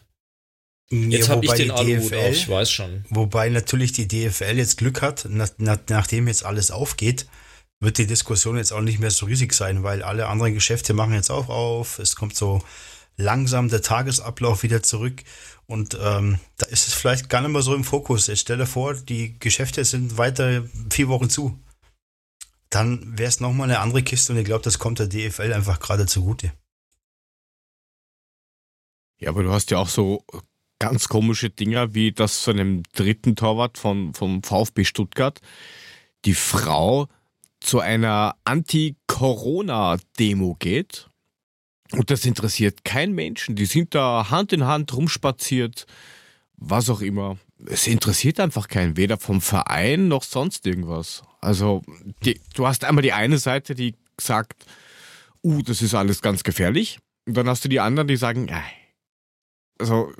Jetzt ja, habe ich den Aluhut auf, ich weiß schon.
Wobei natürlich die DFL jetzt Glück hat, nach, nach, nachdem jetzt alles aufgeht, wird die Diskussion jetzt auch nicht mehr so riesig sein, weil alle anderen Geschäfte machen jetzt auch auf. Es kommt so langsam der Tagesablauf wieder zurück und ähm, da ist es vielleicht gar nicht mehr so im Fokus. Jetzt stell dir vor, die Geschäfte sind weiter vier Wochen zu. Dann wäre es nochmal eine andere Kiste und ich glaube, das kommt der DFL einfach gerade zugute.
Ja, aber du hast ja auch so ganz komische Dinger wie das von einem dritten Torwart von, vom VfB Stuttgart. Die Frau zu einer Anti-Corona-Demo geht. Und das interessiert keinen Menschen. Die sind da Hand in Hand rumspaziert, was auch immer. Es interessiert einfach keinen, weder vom Verein noch sonst irgendwas. Also, die, du hast einmal die eine Seite, die sagt, uh, das ist alles ganz gefährlich. Und dann hast du die anderen, die sagen, äh, also,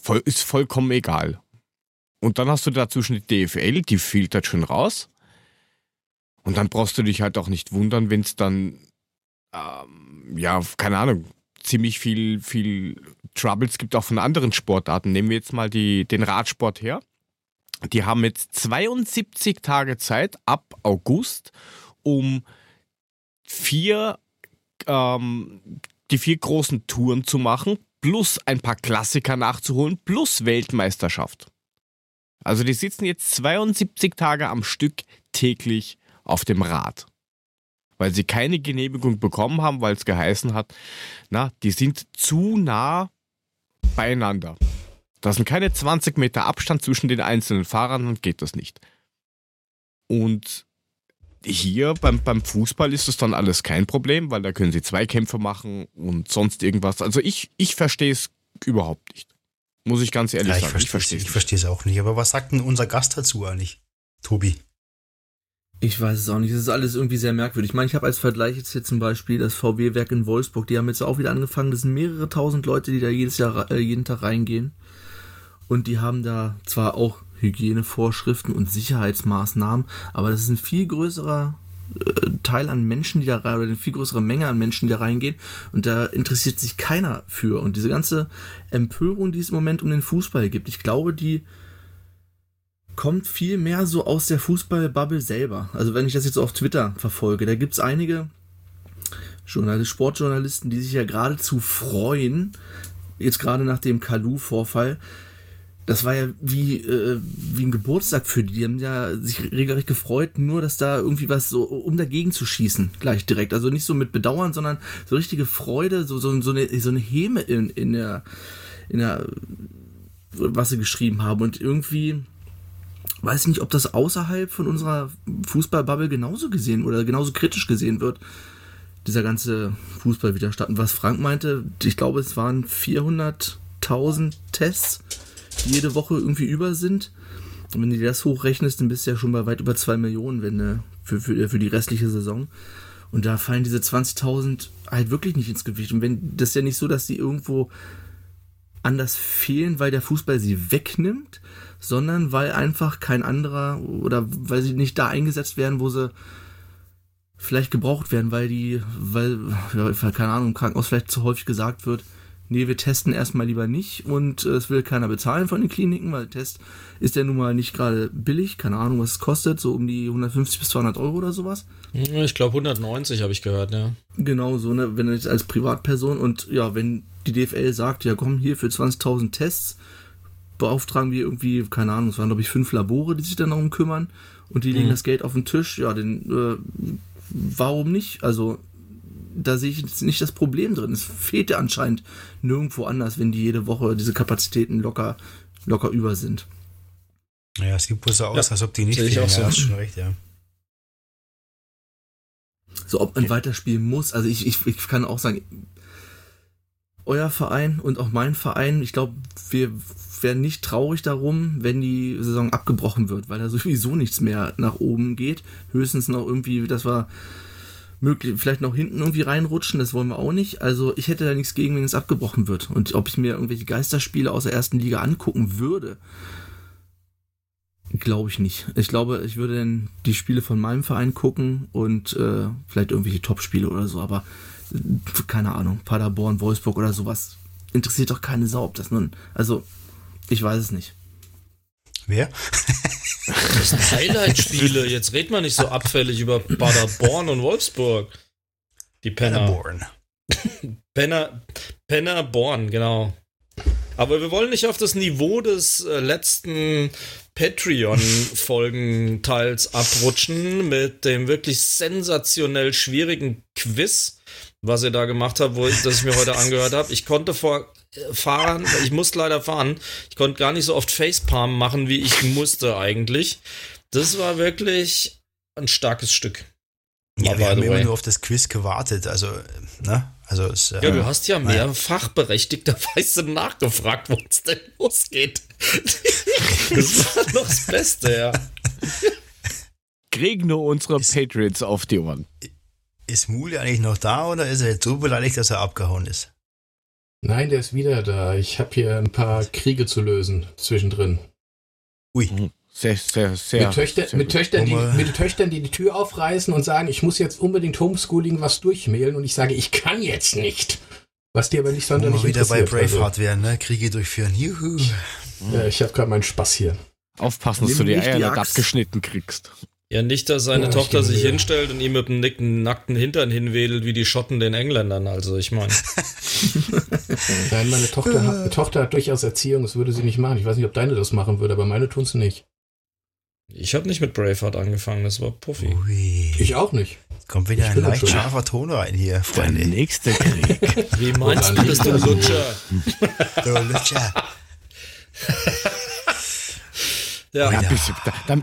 voll, ist vollkommen egal. Und dann hast du dazwischen die DFL, die filtert schon raus. Und dann brauchst du dich halt auch nicht wundern, wenn es dann, ähm, ja, keine Ahnung, ziemlich viel, viel Troubles gibt auch von anderen Sportarten. Nehmen wir jetzt mal die, den Radsport her. Die haben jetzt 72 Tage Zeit ab August, um vier, ähm, die vier großen Touren zu machen, plus ein paar Klassiker nachzuholen, plus Weltmeisterschaft. Also die sitzen jetzt 72 Tage am Stück täglich auf dem Rad. Weil sie keine Genehmigung bekommen haben, weil es geheißen hat, na, die sind zu nah beieinander. Da sind keine 20 Meter Abstand zwischen den einzelnen Fahrern und geht das nicht. Und hier beim, beim Fußball ist das dann alles kein Problem, weil da können sie Zweikämpfe machen und sonst irgendwas. Also ich, ich verstehe es überhaupt nicht. Muss ich ganz ehrlich
ja,
sagen.
Ich verstehe es auch nicht. Aber was sagt denn unser Gast dazu eigentlich, Tobi?
Ich weiß es auch nicht. Es ist alles irgendwie sehr merkwürdig. Ich meine, ich habe als Vergleich jetzt hier zum Beispiel das VW-Werk in Wolfsburg. Die haben jetzt auch wieder angefangen. Das sind mehrere tausend Leute, die da jedes Jahr, äh, jeden Tag reingehen. Und die haben da zwar auch Hygienevorschriften und Sicherheitsmaßnahmen, aber das ist ein viel größerer äh, Teil an Menschen, die da rein, oder eine viel größere Menge an Menschen, die da reingehen. Und da interessiert sich keiner für. Und diese ganze Empörung, die es im Moment um den Fußball gibt, ich glaube, die kommt viel mehr so aus der Fußballbubble selber. Also wenn ich das jetzt auf Twitter verfolge, da gibt es einige Journalist, Sportjournalisten, die sich ja geradezu freuen, jetzt gerade nach dem Kalu-Vorfall, das war ja wie, äh, wie ein Geburtstag für die. Die haben ja sich regelrecht gefreut, nur dass da irgendwie was so, um dagegen zu schießen, gleich direkt. Also nicht so mit Bedauern, sondern so richtige Freude, so, so, so, eine, so eine Häme in, in der, in der, was sie geschrieben haben. Und irgendwie, weiß nicht, ob das außerhalb von unserer Fußballbubble genauso gesehen oder genauso kritisch gesehen wird. Dieser ganze Fußballwiderstand. Und was Frank meinte, ich glaube, es waren 400.000 Tests, die jede Woche irgendwie über sind. Und wenn du dir das hochrechnest, dann bist du ja schon bei weit über 2 Millionen wenn, ne, für, für, für die restliche Saison. Und da fallen diese 20.000 halt wirklich nicht ins Gewicht. Und wenn das ist ja nicht so, dass die irgendwo anders fehlen, weil der Fußball sie wegnimmt, sondern weil einfach kein anderer oder weil sie nicht da eingesetzt werden, wo sie vielleicht gebraucht werden, weil die, weil, keine Ahnung, im Krankenhaus vielleicht zu häufig gesagt wird, nee, wir testen erstmal lieber nicht und äh, es will keiner bezahlen von den Kliniken, weil der Test ist ja nun mal nicht gerade billig, keine Ahnung, was es kostet, so um die 150 bis 200 Euro oder sowas.
Ich glaube 190 habe ich gehört, ja.
Genau, so, ne, wenn du jetzt als Privatperson und ja, wenn die DFL sagt, ja komm, hier für 20.000 Tests, beauftragen wir irgendwie, keine Ahnung, es waren glaube ich fünf Labore, die sich dann darum kümmern und die legen mhm. das Geld auf den Tisch, ja, dann äh, warum nicht? Also da sehe ich jetzt nicht das Problem drin. Es fehlt ja anscheinend nirgendwo anders, wenn die jede Woche diese Kapazitäten locker, locker über sind.
Ja, es sieht bloß so aus, ja, als ob die nicht fehlen. Ja, so. hast schon recht, ja.
So, ob man okay. weiterspielen muss. Also ich, ich, ich kann auch sagen, euer Verein und auch mein Verein, ich glaube, wir wären nicht traurig darum, wenn die Saison abgebrochen wird, weil da sowieso nichts mehr nach oben geht. Höchstens noch irgendwie, dass wir möglich, vielleicht noch hinten irgendwie reinrutschen, das wollen wir auch nicht. Also ich hätte da nichts gegen, wenn es abgebrochen wird. Und ob ich mir irgendwelche Geisterspiele aus der ersten Liga angucken würde, glaube ich nicht. Ich glaube, ich würde dann die Spiele von meinem Verein gucken und äh, vielleicht irgendwelche Top-Spiele oder so, aber äh, keine Ahnung, Paderborn, Wolfsburg oder sowas interessiert doch keine Sau, ob das nun, also ich weiß es nicht.
Wer?
Das sind Highlight-Spiele. Jetzt redet man nicht so abfällig über Paderborn und Wolfsburg. Die Penner. Pennerborn. Penner, Pennerborn, genau. Aber wir wollen nicht auf das Niveau des äh, letzten Patreon-Folgenteils abrutschen mit dem wirklich sensationell schwierigen Quiz, was ihr da gemacht habt, wo ich, das ich mir heute angehört habe. Ich konnte vor fahren, ich musste leider fahren. Ich konnte gar nicht so oft Facepalm machen, wie ich musste eigentlich. Das war wirklich ein starkes Stück.
Ja, wir haben immer nur auf das Quiz gewartet, also, ne? Also es,
ja, du hast ja mehrfach berechtigterweise nachgefragt, wo es denn losgeht. das war noch das Beste, ja.
Kriegen nur unsere ist, Patriots auf die Ohren.
Ist Mule eigentlich noch da oder ist er jetzt so beleidigt, dass er abgehauen ist?
Nein, der ist wieder da. Ich habe hier ein paar Kriege zu lösen zwischendrin.
Ui. Mhm. Sehr, sehr, sehr.
Mit, Töchter, sehr mit, Töchtern, die, mit Töchtern, die die Tür aufreißen und sagen, ich muss jetzt unbedingt Homeschooling was durchmailen und ich sage, ich kann jetzt nicht. Was dir aber nicht sonderlich
wieder bei Braveheart also. werden, ne? Kriege durchführen. Juhu.
Ja, ich habe gerade meinen Spaß hier.
Aufpassen, dass du die Eier nicht abgeschnitten kriegst.
Ja, nicht, dass seine ja, Tochter sich hinstellt und ihm mit einem nackten Hintern hinwedelt, wie die Schotten den Engländern. Also, ich meine.
Nein, meine Tochter hat, Tochter hat durchaus Erziehung, das würde sie nicht machen. Ich weiß nicht, ob deine das machen würde, aber meine tun sie nicht.
Ich habe nicht mit Braveheart angefangen, das war Puffy.
Ui. Ich auch nicht.
Kommt wieder ein leicht scharfer Ton rein hier,
Freunde. Der nächste Krieg.
Wie meinst du das, du Lutscher?
Du Lutscher.
Ja. Oh, ja. Bisschen,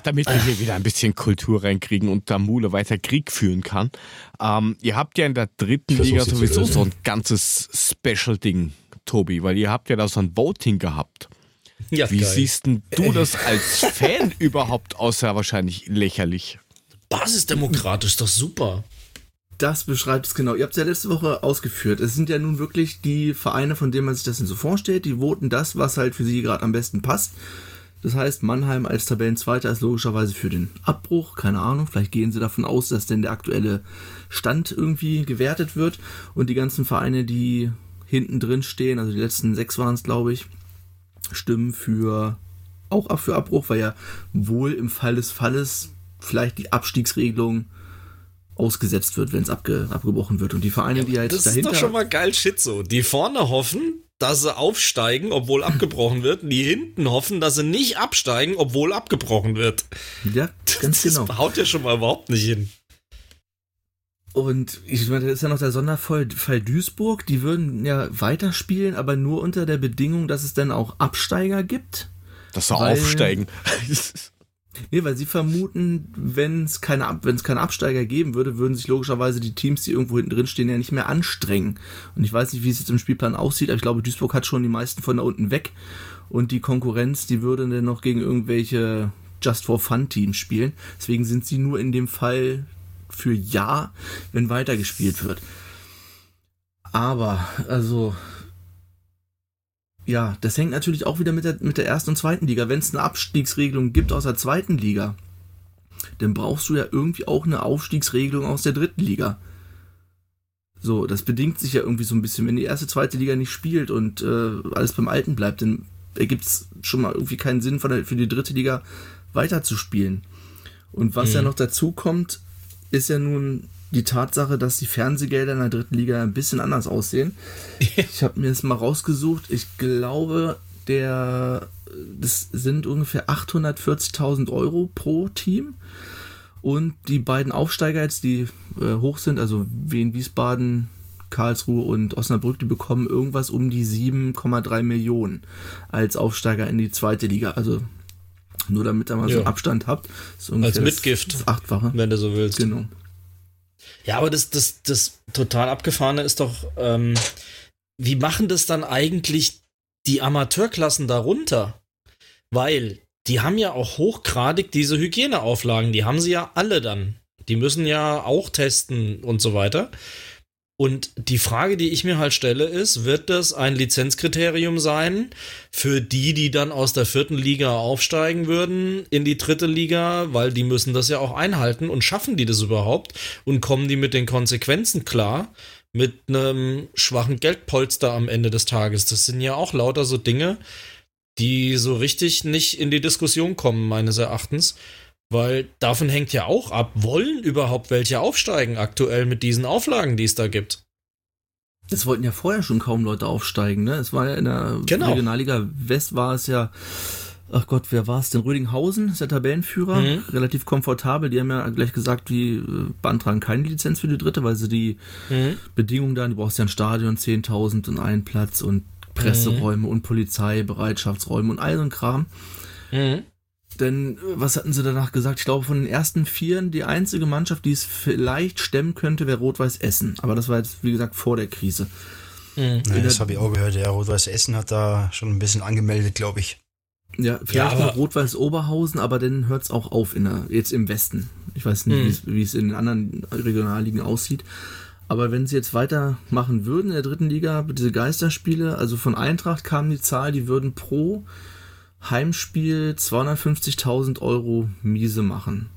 damit wir hier wieder ein bisschen Kultur reinkriegen und der Mule weiter Krieg führen kann. Ähm, ihr habt ja in der dritten Liga sowieso so ein ganzes Special-Ding, Tobi, weil ihr habt ja da so ein Voting gehabt. Ja, Wie geil. siehst denn du das als Fan überhaupt außer wahrscheinlich lächerlich?
Basisdemokratisch, ist doch super.
Das beschreibt es genau. Ihr habt es ja letzte Woche ausgeführt. Es sind ja nun wirklich die Vereine, von denen man sich das denn so vorstellt, die voten das, was halt für sie gerade am besten passt. Das heißt, Mannheim als Tabellenzweiter ist logischerweise für den Abbruch. Keine Ahnung, vielleicht gehen sie davon aus, dass denn der aktuelle Stand irgendwie gewertet wird. Und die ganzen Vereine, die hinten drin stehen, also die letzten sechs waren es, glaube ich, stimmen für auch für Abbruch, weil ja wohl im Fall des Falles vielleicht die Abstiegsregelung ausgesetzt wird, wenn es abge, abgebrochen wird. Und die Vereine, ja, die halt
das
dahinter...
Das ist doch schon mal geil Shit so. Die vorne hoffen, dass sie aufsteigen, obwohl abgebrochen wird. Die hinten hoffen, dass sie nicht absteigen, obwohl abgebrochen wird.
Ja, ganz
das
genau.
Das haut ja schon mal überhaupt nicht hin.
Und ich meine, da ist ja noch der Sonderfall Fall Duisburg. Die würden ja weiterspielen, aber nur unter der Bedingung, dass es dann auch Absteiger gibt.
Dass sie aufsteigen.
Nee, weil sie vermuten, wenn es keine, wenn es keine Absteiger geben würde, würden sich logischerweise die Teams, die irgendwo hinten drin stehen, ja nicht mehr anstrengen. Und ich weiß nicht, wie es jetzt im Spielplan aussieht, aber ich glaube, Duisburg hat schon die meisten von da unten weg. Und die Konkurrenz, die würde dann noch gegen irgendwelche Just for Fun Teams spielen. Deswegen sind sie nur in dem Fall für Ja, wenn weitergespielt wird. Aber, also, ja, das hängt natürlich auch wieder mit der, mit der ersten und zweiten Liga. Wenn es eine Abstiegsregelung gibt aus der zweiten Liga, dann brauchst du ja irgendwie auch eine Aufstiegsregelung aus der dritten Liga. So, das bedingt sich ja irgendwie so ein bisschen. Wenn die erste, zweite Liga nicht spielt und äh, alles beim Alten bleibt, dann ergibt es schon mal irgendwie keinen Sinn der, für die dritte Liga weiterzuspielen. Und was mhm. ja noch dazu kommt, ist ja nun die Tatsache, dass die Fernsehgelder in der dritten Liga ein bisschen anders aussehen. ich habe mir das mal rausgesucht. Ich glaube, der das sind ungefähr 840.000 Euro pro Team. Und die beiden Aufsteiger jetzt, die äh, hoch sind, also Wien, Wiesbaden, Karlsruhe und Osnabrück, die bekommen irgendwas um die 7,3 Millionen als Aufsteiger in die zweite Liga. Also nur damit ihr mal ja. so einen Abstand habt.
als Mitgift. Das
Achtfache.
Wenn du so willst.
Genau.
Ja, aber das, das, das total abgefahrene ist doch, ähm, wie machen das dann eigentlich die Amateurklassen darunter? Weil die haben ja auch hochgradig diese Hygieneauflagen, die haben sie ja alle dann. Die müssen ja auch testen und so weiter. Und die Frage, die ich mir halt stelle, ist, wird das ein Lizenzkriterium sein für die, die dann aus der vierten Liga aufsteigen würden in die dritte Liga, weil die müssen das ja auch einhalten und schaffen die das überhaupt und kommen die mit den Konsequenzen klar? Mit einem schwachen Geldpolster am Ende des Tages. Das sind ja auch lauter so Dinge, die so richtig nicht in die Diskussion kommen, meines Erachtens. Weil davon hängt ja auch ab, wollen überhaupt welche aufsteigen aktuell mit diesen Auflagen, die es da gibt.
Es wollten ja vorher schon kaum Leute aufsteigen, ne? Es war ja in der genau. Regionalliga West war es ja, ach Gott, wer war es denn? Rödinghausen ist der Tabellenführer, mhm. relativ komfortabel. Die haben ja gleich gesagt, die äh, beantragen keine Lizenz für die dritte, weil sie die mhm. Bedingungen da, die brauchst ja ein Stadion, 10.000 und einen Platz und Presseräume mhm. und Polizei, Bereitschaftsräume und all so ein Kram. Mhm. Denn äh, was hatten sie danach gesagt? Ich glaube, von den ersten Vieren die einzige Mannschaft, die es vielleicht stemmen könnte, wäre Rot-Weiß Essen. Aber das war jetzt, wie gesagt, vor der Krise.
Mhm. Ja, das habe ich auch gehört. Ja, Rot-Weiß Essen hat da schon ein bisschen angemeldet, glaube ich.
Ja, vielleicht ja, noch Rot-Weiß Oberhausen, aber dann hört es auch auf in der, jetzt im Westen. Ich weiß nicht, mhm. wie es in den anderen Regionalligen aussieht. Aber wenn sie jetzt weitermachen würden in der dritten Liga, diese Geisterspiele, also von Eintracht kam die Zahl, die würden pro Heimspiel 250.000 Euro miese machen.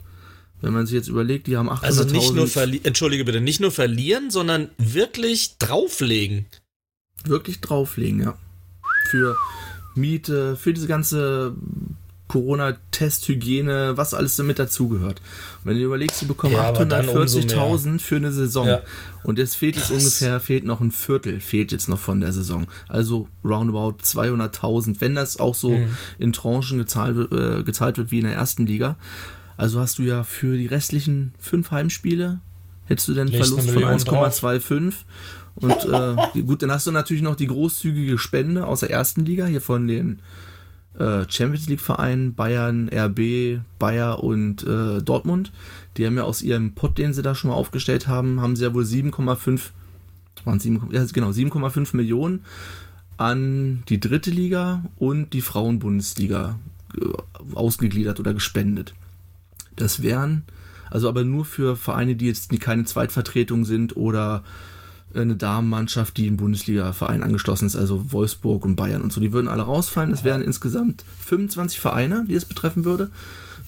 Wenn man sich jetzt überlegt, die haben 800.000.
Also nicht nur verlieren, entschuldige bitte, nicht nur verlieren, sondern wirklich drauflegen.
Wirklich drauflegen, ja. Für Miete, für diese ganze Corona-Test, Hygiene, was alles damit dazugehört. Wenn du überlegst, sie bekommen ja, 840.000 für eine Saison ja. und jetzt fehlt jetzt ungefähr, fehlt noch ein Viertel, fehlt jetzt noch von der Saison. Also roundabout 200.000, wenn das auch so mhm. in Tranchen gezahlt, äh, gezahlt wird wie in der ersten Liga. Also hast du ja für die restlichen fünf Heimspiele, hättest du den Verlust von 1,25 und äh, gut, dann hast du natürlich noch die großzügige Spende aus der ersten Liga, hier von den Champions League Vereinen, Bayern, RB, Bayer und äh, Dortmund. Die haben ja aus ihrem Pot, den sie da schon mal aufgestellt haben, haben sie ja wohl 7,5 ja, genau, 7,5 Millionen an die dritte Liga und die Frauenbundesliga äh, ausgegliedert oder gespendet. Das wären also aber nur für Vereine, die jetzt keine Zweitvertretung sind oder eine Damenmannschaft, die im Bundesliga-Verein angeschlossen ist, also Wolfsburg und Bayern und so. Die würden alle rausfallen. Es wären insgesamt 25 Vereine, die es betreffen würde.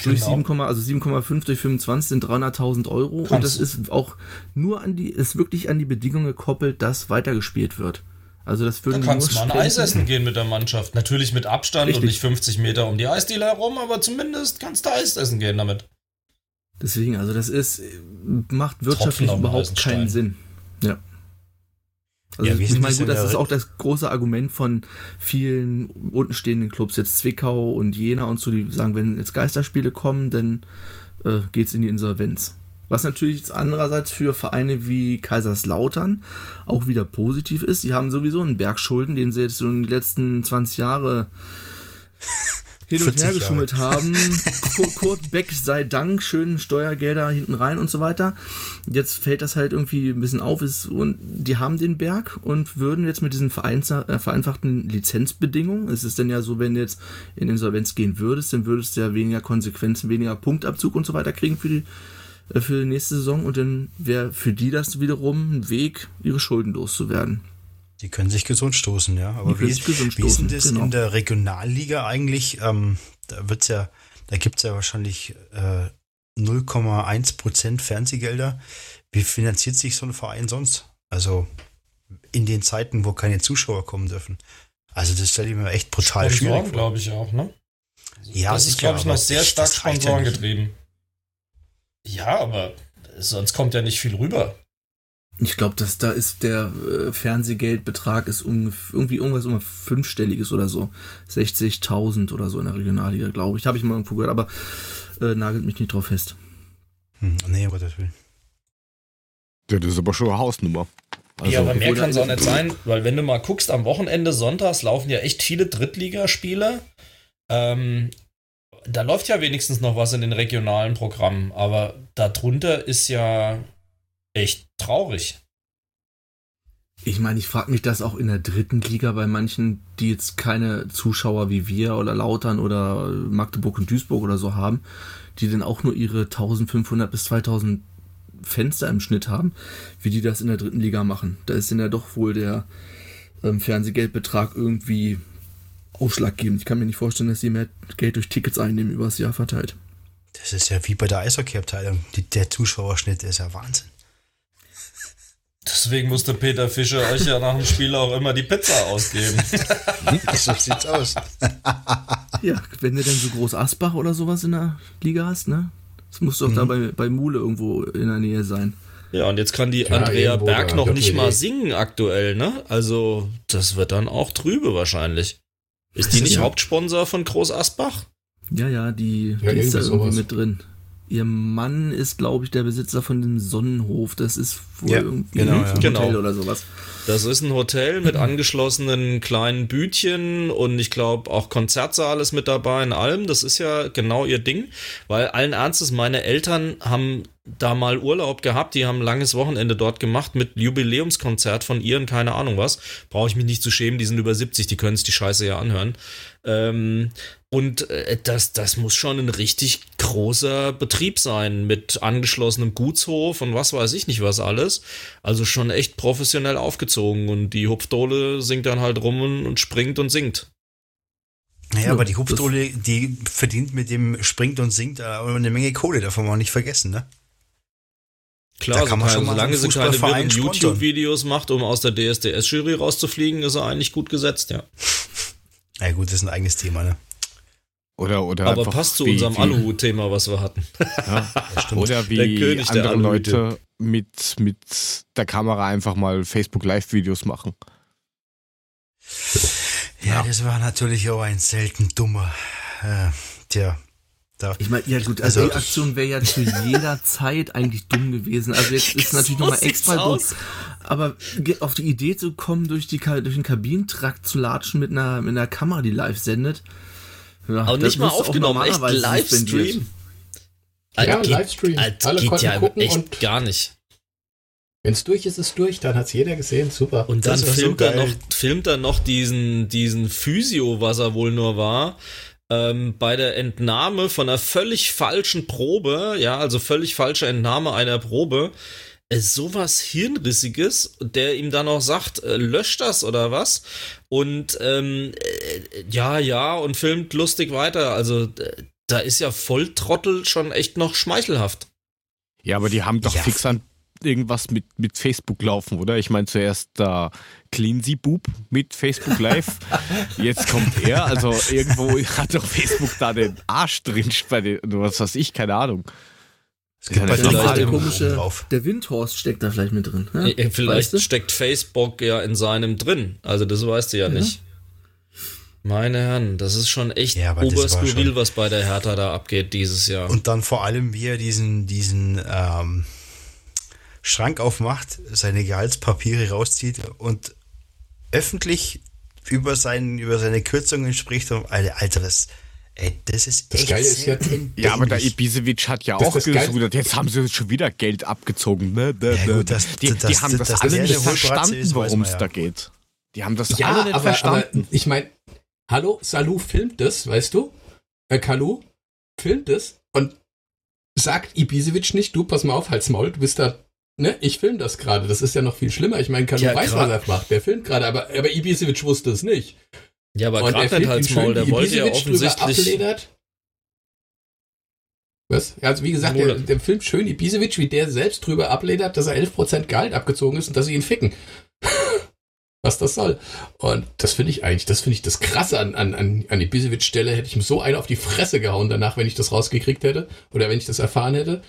Durch genau. 7, also 7,5 durch 25 sind 300.000 Euro. Kannst. Und das ist auch nur an die, ist wirklich an die Bedingungen gekoppelt, dass weitergespielt wird. Also das würden
da kannst du mal ein Eis essen gehen mit der Mannschaft. Natürlich mit Abstand Richtig. und nicht 50 Meter um die Eisdiele herum, aber zumindest kannst du Eis essen gehen damit.
Deswegen, also das ist, macht wirtschaftlich überhaupt keinen Sinn. Ja. Also ja, ich meine, gut, das ist auch das große Argument von vielen untenstehenden Clubs, jetzt Zwickau und Jena und so, die sagen, wenn jetzt Geisterspiele kommen, dann äh, geht es in die Insolvenz. Was natürlich andererseits für Vereine wie Kaiserslautern auch wieder positiv ist. Die haben sowieso einen Bergschulden, den sie jetzt so in den letzten 20 Jahre hin und her geschummelt haben. Kurt Beck sei Dank, schönen Steuergelder hinten rein und so weiter. Jetzt fällt das halt irgendwie ein bisschen auf. Ist, und die haben den Berg und würden jetzt mit diesen äh, vereinfachten Lizenzbedingungen, es ist dann ja so, wenn du jetzt in Insolvenz gehen würdest, dann würdest du ja weniger Konsequenzen, weniger Punktabzug und so weiter kriegen für die äh, für die nächste Saison und dann wäre für die das wiederum ein Weg, ihre Schulden loszuwerden.
Die können sich gesund stoßen, ja. Aber wie, wie ist denn das genau. in der Regionalliga eigentlich? Ähm, da wird's ja, da gibt es ja wahrscheinlich äh, 0,1 Prozent Fernsehgelder. Wie finanziert sich so ein Verein sonst? Also in den Zeiten, wo keine Zuschauer kommen dürfen. Also das stelle ich mir echt brutal schwierig vor.
glaube ich auch, ne?
Ja,
das ist, glaube ich, noch sehr stark Sponsoren getrieben. Ja, aber sonst kommt ja nicht viel rüber.
Ich glaube, dass da ist der äh, Fernsehgeldbetrag ist um, irgendwie irgendwas um fünfstelliges oder so. 60.000 oder so in der Regionalliga, glaube ich. Habe ich mal irgendwo gehört, aber äh, nagelt mich nicht drauf fest.
Hm, nee, Gottes Willen.
Ja, das ist aber schon eine Hausnummer.
Also, ja, aber mehr kann es auch nicht sein, weil wenn du mal guckst, am Wochenende sonntags laufen ja echt viele Drittligaspiele. Ähm, da läuft ja wenigstens noch was in den regionalen Programmen, aber darunter ist ja echt traurig.
Ich meine, ich frage mich das auch in der dritten Liga bei manchen, die jetzt keine Zuschauer wie wir oder Lautern oder Magdeburg und Duisburg oder so haben, die dann auch nur ihre 1500 bis 2000 Fenster im Schnitt haben, wie die das in der dritten Liga machen. Da ist dann ja doch wohl der ähm, Fernsehgeldbetrag irgendwie ausschlaggebend. Ich kann mir nicht vorstellen, dass sie mehr Geld durch Tickets einnehmen über das Jahr verteilt.
Das ist ja wie bei der Eishockey-Abteilung. Der Zuschauerschnitt ist ja Wahnsinn.
Deswegen musste Peter Fischer euch ja nach dem Spiel auch immer die Pizza ausgeben.
so sieht's aus.
ja, wenn du denn so groß Asbach oder sowas in der Liga hast, ne? Das muss doch mhm. da bei, bei Mule irgendwo in der Nähe sein.
Ja, und jetzt kann die ja, Andrea Berg noch nicht mal singen aktuell, ne? Also, das wird dann auch trübe wahrscheinlich. Ist die nicht ja. Hauptsponsor von Groß Asbach?
Ja, ja, die, ja, die ist da irgendwie sowas. mit drin. Ihr Mann ist, glaube ich, der Besitzer von dem Sonnenhof. Das ist wohl ja, irgendwie
genau, ein
Hotel
genau.
oder sowas.
Das ist ein Hotel mit angeschlossenen kleinen Bütchen und ich glaube auch Konzertsaal ist mit dabei in allem. Das ist ja genau ihr Ding, weil allen Ernstes, meine Eltern haben da mal Urlaub gehabt, die haben ein langes Wochenende dort gemacht mit Jubiläumskonzert von ihren, keine Ahnung was. Brauche ich mich nicht zu schämen, die sind über 70, die können sich die Scheiße ja anhören. Ähm, und äh, das, das muss schon ein richtig großer Betrieb sein mit angeschlossenem Gutshof und was weiß ich nicht was alles. Also schon echt professionell aufgezogen und die Hupfdohle singt dann halt rum und springt und singt.
Naja, ja, aber die Hupfdohle, die verdient mit dem springt und singt äh, eine Menge Kohle, davon man nicht vergessen, ne?
Klar, kann man schon mal solange sie keine YouTube-Videos macht, um aus der DSDS-Jury rauszufliegen, ist er eigentlich gut gesetzt, ja.
Na ja, gut, das ist ein eigenes Thema, ne?
Oder, oder
Aber passt zu unserem Aluhut-Thema, was wir hatten.
Ja, oder wie andere Leute mit, mit der Kamera einfach mal Facebook Live-Videos machen.
Ja, ja, das war natürlich auch ein selten dummer. Äh, tja,
da. Ich meine, ja gut, also, also die Aktion wäre ja zu jeder Zeit eigentlich dumm gewesen. Also jetzt ist natürlich nochmal extra dumm. Aber auf die Idee zu kommen, durch, die, durch den Kabinentrakt zu latschen mit einer, mit einer Kamera, die live sendet,
ja, Aber nicht mal aufgenommen, echt Livestream. Ja, geht, Livestream. Alle geht ja echt gar nicht.
Wenn es durch ist, ist es durch, dann hat es jeder gesehen, super.
Und dann filmt, so er noch, filmt er noch diesen, diesen Physio, was er wohl nur war, ähm, bei der Entnahme von einer völlig falschen Probe, ja, also völlig falsche Entnahme einer Probe, äh, sowas Hirnrissiges, der ihm dann auch sagt, äh, löscht das oder was? Und ähm, äh, ja, ja, und filmt lustig weiter. Also da ist ja Volltrottel schon echt noch schmeichelhaft.
Ja, aber die haben doch ja. fix an irgendwas mit, mit Facebook laufen, oder? Ich meine, zuerst da Cleansy Boob mit Facebook Live. Jetzt kommt er. Also irgendwo hat doch Facebook da den Arsch drin bei den, was weiß ich, keine Ahnung.
Es gibt bei vielleicht der komische, drauf. der Windhorst steckt da vielleicht mit drin. Ne?
Vielleicht weißt du? steckt Facebook ja in seinem drin. Also das weißt du ja, ja. nicht. Meine Herren, das ist schon echt ja, oberskurril, was bei der Hertha da abgeht dieses Jahr.
Und dann vor allem, wie er diesen, diesen ähm, Schrank aufmacht, seine Gehaltspapiere rauszieht und öffentlich über, sein, über seine Kürzungen spricht. Und, Alter, das, Ey, das ist
das echt Geile ist ja,
ja, aber der Ibisevic hat ja auch gesudert. Jetzt haben sie schon wieder Geld abgezogen. Ja, gut, das, die, das, die haben das, das alle nicht verstanden, worum es ja. da geht. Die haben das ja, alle nicht aber, verstanden.
Aber ich meine, hallo, Salou filmt das, weißt du? Äh, Kalu filmt das und sagt Ibisevic nicht, du, pass mal auf, halt's Maul, du bist da, ne, ich film das gerade. Das ist ja noch viel schlimmer. Ich meine, Kalu ja, weiß, was er macht. Der filmt gerade, aber, aber Ibisevic wusste es nicht.
Ja, aber gerade nicht Maul, der wollte ja offensichtlich.
Was? Also wie gesagt, der, der Film schön Ibisevic, wie der selbst drüber abledert, dass er 11% Gehalt abgezogen ist und dass sie ihn ficken. Was das soll. Und das finde ich eigentlich, das finde ich das Krasse an, an, an, an Ibisevic Stelle, hätte ich ihm so einen auf die Fresse gehauen danach, wenn ich das rausgekriegt hätte. Oder wenn ich das erfahren hätte.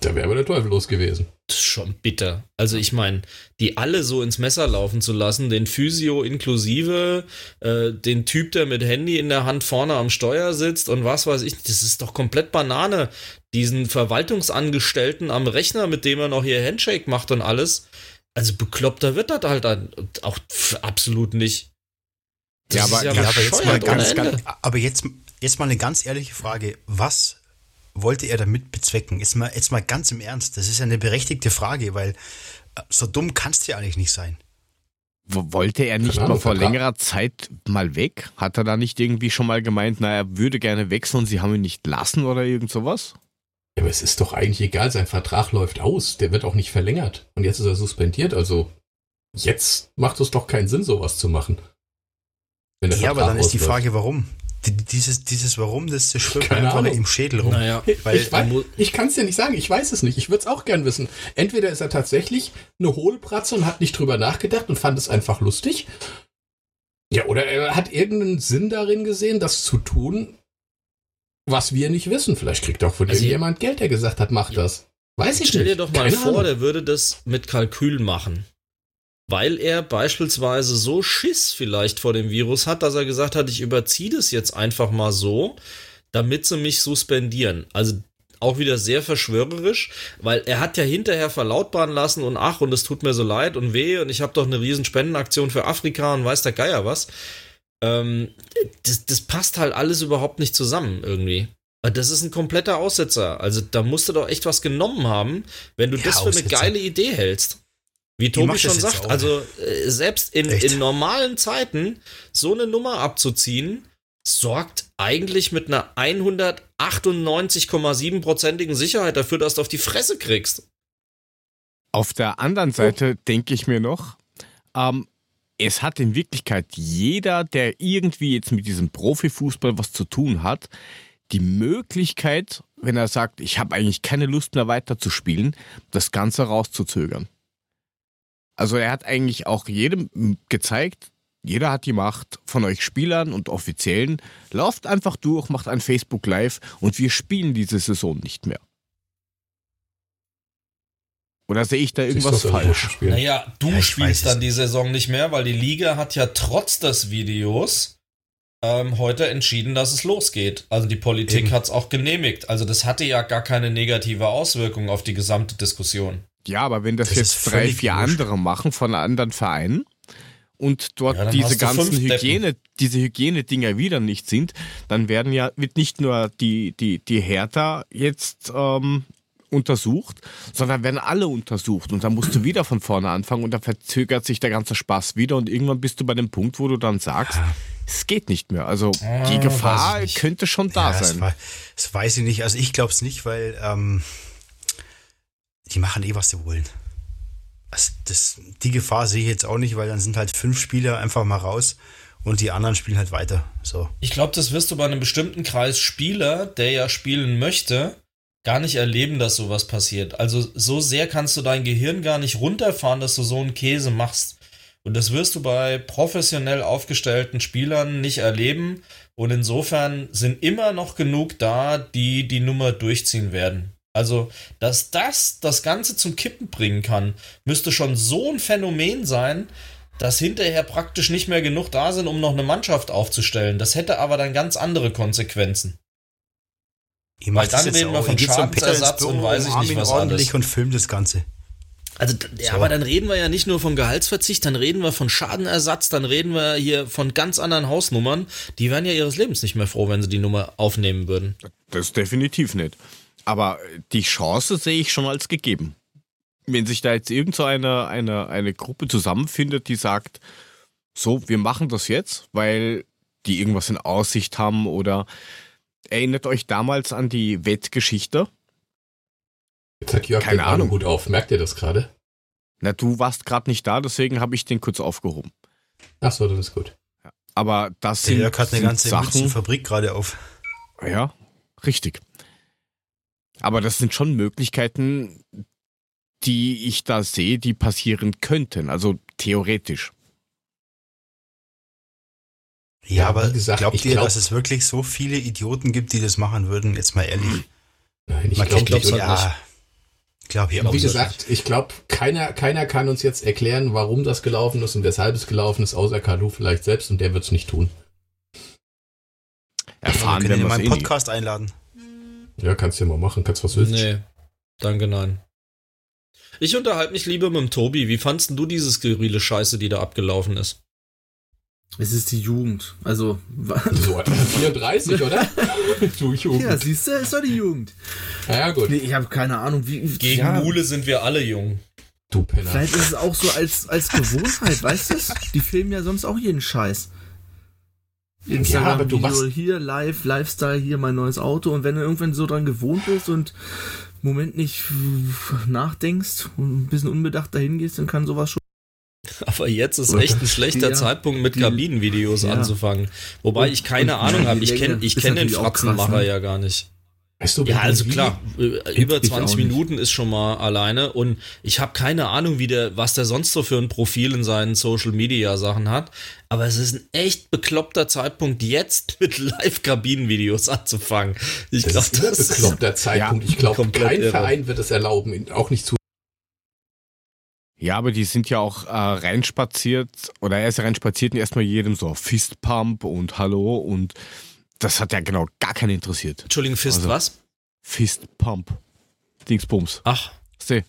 Da wäre aber der Teufel los gewesen.
Das ist schon bitter. Also ich meine, die alle so ins Messer laufen zu lassen, den Physio inklusive, äh, den Typ, der mit Handy in der Hand vorne am Steuer sitzt und was weiß ich, das ist doch komplett Banane. Diesen Verwaltungsangestellten am Rechner, mit dem er noch hier Handshake macht und alles. Also bekloppter wird das halt auch absolut nicht.
Das ja, aber, ja, ja aber jetzt mal ganz, ganz, aber jetzt, jetzt mal eine ganz ehrliche Frage. Was wollte er damit bezwecken? Jetzt mal, jetzt mal ganz im Ernst, das ist ja eine berechtigte Frage, weil äh, so dumm kannst du ja eigentlich nicht sein.
Wollte er nicht mal vor längerer Zeit mal weg? Hat er da nicht irgendwie schon mal gemeint, na, er würde gerne wechseln und sie haben ihn nicht lassen oder irgend sowas?
Ja, aber es ist doch eigentlich egal, sein Vertrag läuft aus, der wird auch nicht verlängert. Und jetzt ist er suspendiert, also jetzt macht es doch keinen Sinn, sowas zu machen.
ja, Vertrag aber dann ist die Frage, warum? Dieses, dieses Warum, das schwirrt einfach im Schädel rum.
Naja, Weil, ich, ich kann es dir nicht sagen, ich weiß es nicht. Ich würde es auch gern wissen. Entweder ist er tatsächlich eine Hohlpratze und hat nicht drüber nachgedacht und fand es einfach lustig. Ja, oder er hat irgendeinen Sinn darin gesehen, das zu tun, was wir nicht wissen. Vielleicht kriegt auch von also jemand Geld, der gesagt hat, mach das. Weiß ich
stell
nicht.
Stell dir doch mal Keine vor, Ahnung. der würde das mit Kalkül machen weil er beispielsweise so Schiss vielleicht vor dem Virus hat, dass er gesagt hat, ich überziehe das jetzt einfach mal so, damit sie mich suspendieren. Also auch wieder sehr verschwörerisch, weil er hat ja hinterher verlautbaren lassen und ach, und es tut mir so leid und weh und ich habe doch eine riesen Spendenaktion für Afrika und weiß der Geier was. Ähm, das, das passt halt alles überhaupt nicht zusammen irgendwie. Das ist ein kompletter Aussetzer. Also da musst du doch echt was genommen haben, wenn du ja, das für Aussetzer. eine geile Idee hältst. Wie Tobi schon sagt, also äh, selbst in, in normalen Zeiten so eine Nummer abzuziehen, sorgt eigentlich mit einer 198,7%igen Sicherheit dafür, dass du auf die Fresse kriegst.
Auf der anderen Seite oh. denke ich mir noch, ähm, es hat in Wirklichkeit jeder, der irgendwie jetzt mit diesem Profifußball was zu tun hat, die Möglichkeit, wenn er sagt, ich habe eigentlich keine Lust mehr weiter zu spielen, das Ganze rauszuzögern. Also er hat eigentlich auch jedem gezeigt, jeder hat die Macht von euch Spielern und Offiziellen. Lauft einfach durch, macht ein Facebook Live und wir spielen diese Saison nicht mehr. Oder sehe ich da irgendwas falsch?
Naja, du ja, spielst dann die Saison nicht mehr, weil die Liga hat ja trotz des Videos ähm, heute entschieden, dass es losgeht. Also die Politik hat es auch genehmigt. Also das hatte ja gar keine negative Auswirkung auf die gesamte Diskussion.
Ja, aber wenn das, das jetzt drei, vier wurscht. andere machen von anderen Vereinen und dort ja, diese ganzen Hygiene, diese Hygienedinger wieder nicht sind, dann werden ja, wird nicht nur die, die, die Hertha jetzt ähm, untersucht, sondern werden alle untersucht und dann musst du wieder von vorne anfangen und dann verzögert sich der ganze Spaß wieder und irgendwann bist du bei dem Punkt, wo du dann sagst, ja. es geht nicht mehr. Also die ah, Gefahr könnte schon da sein.
Das, das, weiß ich nicht. Also ich glaube es nicht, weil ähm, die machen eh, was sie wollen. Also das, die Gefahr sehe ich jetzt auch nicht, weil dann sind halt fünf Spieler einfach mal raus und die anderen spielen halt weiter. So.
Ich glaube, das wirst du bei einem bestimmten Kreis Spieler, der ja spielen möchte, gar nicht erleben, dass sowas passiert. Also so sehr kannst du dein Gehirn gar nicht runterfahren, dass du so einen Käse machst. Und das wirst du bei professionell aufgestellten Spielern nicht erleben. Und insofern sind immer noch genug da, die die Nummer durchziehen werden. Also, dass das das Ganze zum Kippen bringen kann, müsste schon so ein Phänomen sein, dass hinterher praktisch nicht mehr genug da sind, um noch eine Mannschaft aufzustellen. Das hätte aber dann ganz andere Konsequenzen.
Ich Weil dann reden wir von Schadensersatz und weiß ich nicht was ordentlich alles. und filmt das Ganze.
Also, ja, so. aber dann reden wir ja nicht nur von Gehaltsverzicht, dann reden wir von Schadenersatz, dann reden wir hier von ganz anderen Hausnummern. Die wären ja ihres Lebens nicht mehr froh, wenn sie die Nummer aufnehmen würden.
Das definitiv nicht. Aber die Chance sehe ich schon als gegeben. Wenn sich da jetzt irgend so eine, eine, eine Gruppe zusammenfindet, die sagt, so, wir machen das jetzt, weil die irgendwas in Aussicht haben oder erinnert euch damals an die Wettgeschichte?
Jetzt hat Jörg Keine Ahnung. gut auf. Merkt ihr das gerade?
Na, du warst gerade nicht da, deswegen habe ich den kurz aufgehoben.
Ach so, das ist gut.
Aber das
Der sind, Jörg hat eine ganze Sachen,
Fabrik gerade auf.
Ja, richtig. Aber das sind schon Möglichkeiten, die ich da sehe, die passieren könnten. Also theoretisch.
Ja, aber gesagt, glaubt ihr, glaub, dass es wirklich so viele Idioten gibt, die das machen würden? Jetzt mal ehrlich.
Nein, ich glaube glaub, glaub, ja,
nicht. Glaub ich
auch Wie gesagt, ich glaube, keiner, keiner kann uns jetzt erklären, warum das gelaufen ist und weshalb es gelaufen ist, außer Kalu vielleicht selbst und der wird es nicht tun.
Erfahren wir können in meinen eh Podcast einladen.
Ja, kannst du ja mal machen, kannst was wissen. Nee,
danke, nein. Ich unterhalte mich lieber mit dem Tobi. Wie fandst du diese skurrile Scheiße, die da abgelaufen ist?
Es ist die Jugend. Also.
So, 34, oder?
du Jugend. Ja, siehst du, ist doch die Jugend.
Ja, gut.
Nee, ich habe keine Ahnung, wie.
Gegen ja. Mule sind wir alle jung.
Du Penner. Vielleicht ist es auch so als, als Gewohnheit, weißt du? Die filmen ja sonst auch jeden Scheiß. Instagram ja, aber du Video hier, live, Lifestyle, hier mein neues Auto. Und wenn du irgendwann so dran gewohnt bist und Moment nicht nachdenkst und ein bisschen unbedacht dahin gehst, dann kann sowas schon
aber jetzt ist echt ein schlechter ja, Zeitpunkt, mit Kabinenvideos ja. anzufangen. Wobei ich keine Ahnung habe. Ich kenne ich kenn den Fratzenmacher ne? ja gar nicht. Weißt du, ja, also klar, über 20 Minuten ist schon mal alleine und ich habe keine Ahnung, wie der, was der sonst so für ein Profil in seinen Social Media Sachen hat. Aber es ist ein echt bekloppter Zeitpunkt, jetzt mit Live-Kabinenvideos anzufangen. Ich
glaube, das ist ein bekloppter Zeitpunkt. Ja, ich glaube, kein irre. Verein wird es erlauben, auch nicht zu
ja, aber die sind ja auch äh, reinspaziert, oder er ist reinspaziert und erstmal jedem so Fistpump und Hallo und das hat ja genau gar keinen interessiert.
Entschuldigung, Fist also, was?
Fistpump. Dingsbums.
Ach.
Seh.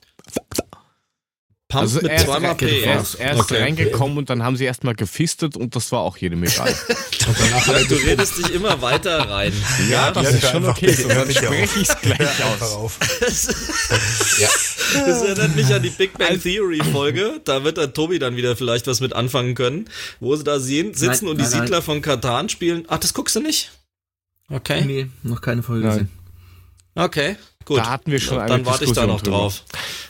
Pump also mit zweimal P.
Er ist, er ist okay. reingekommen und dann haben sie erstmal gefistet und das war auch jedem egal.
ja, du redest dich immer weiter rein.
Ja, das ja, ist schon okay. So, dann spreche ich es gleich aus.
Auf. ja. Das erinnert mich an die Big Bang Theory Folge. Da wird der Tobi dann wieder vielleicht was mit anfangen können, wo sie da sehen, sitzen nein, und die nein, Siedler nein. von Katan spielen. Ach, das guckst du nicht? Okay.
Nee, noch keine Folge gesehen.
Okay. Gut.
Da hatten wir schon
eine Dann warte ich da noch drüber. drauf.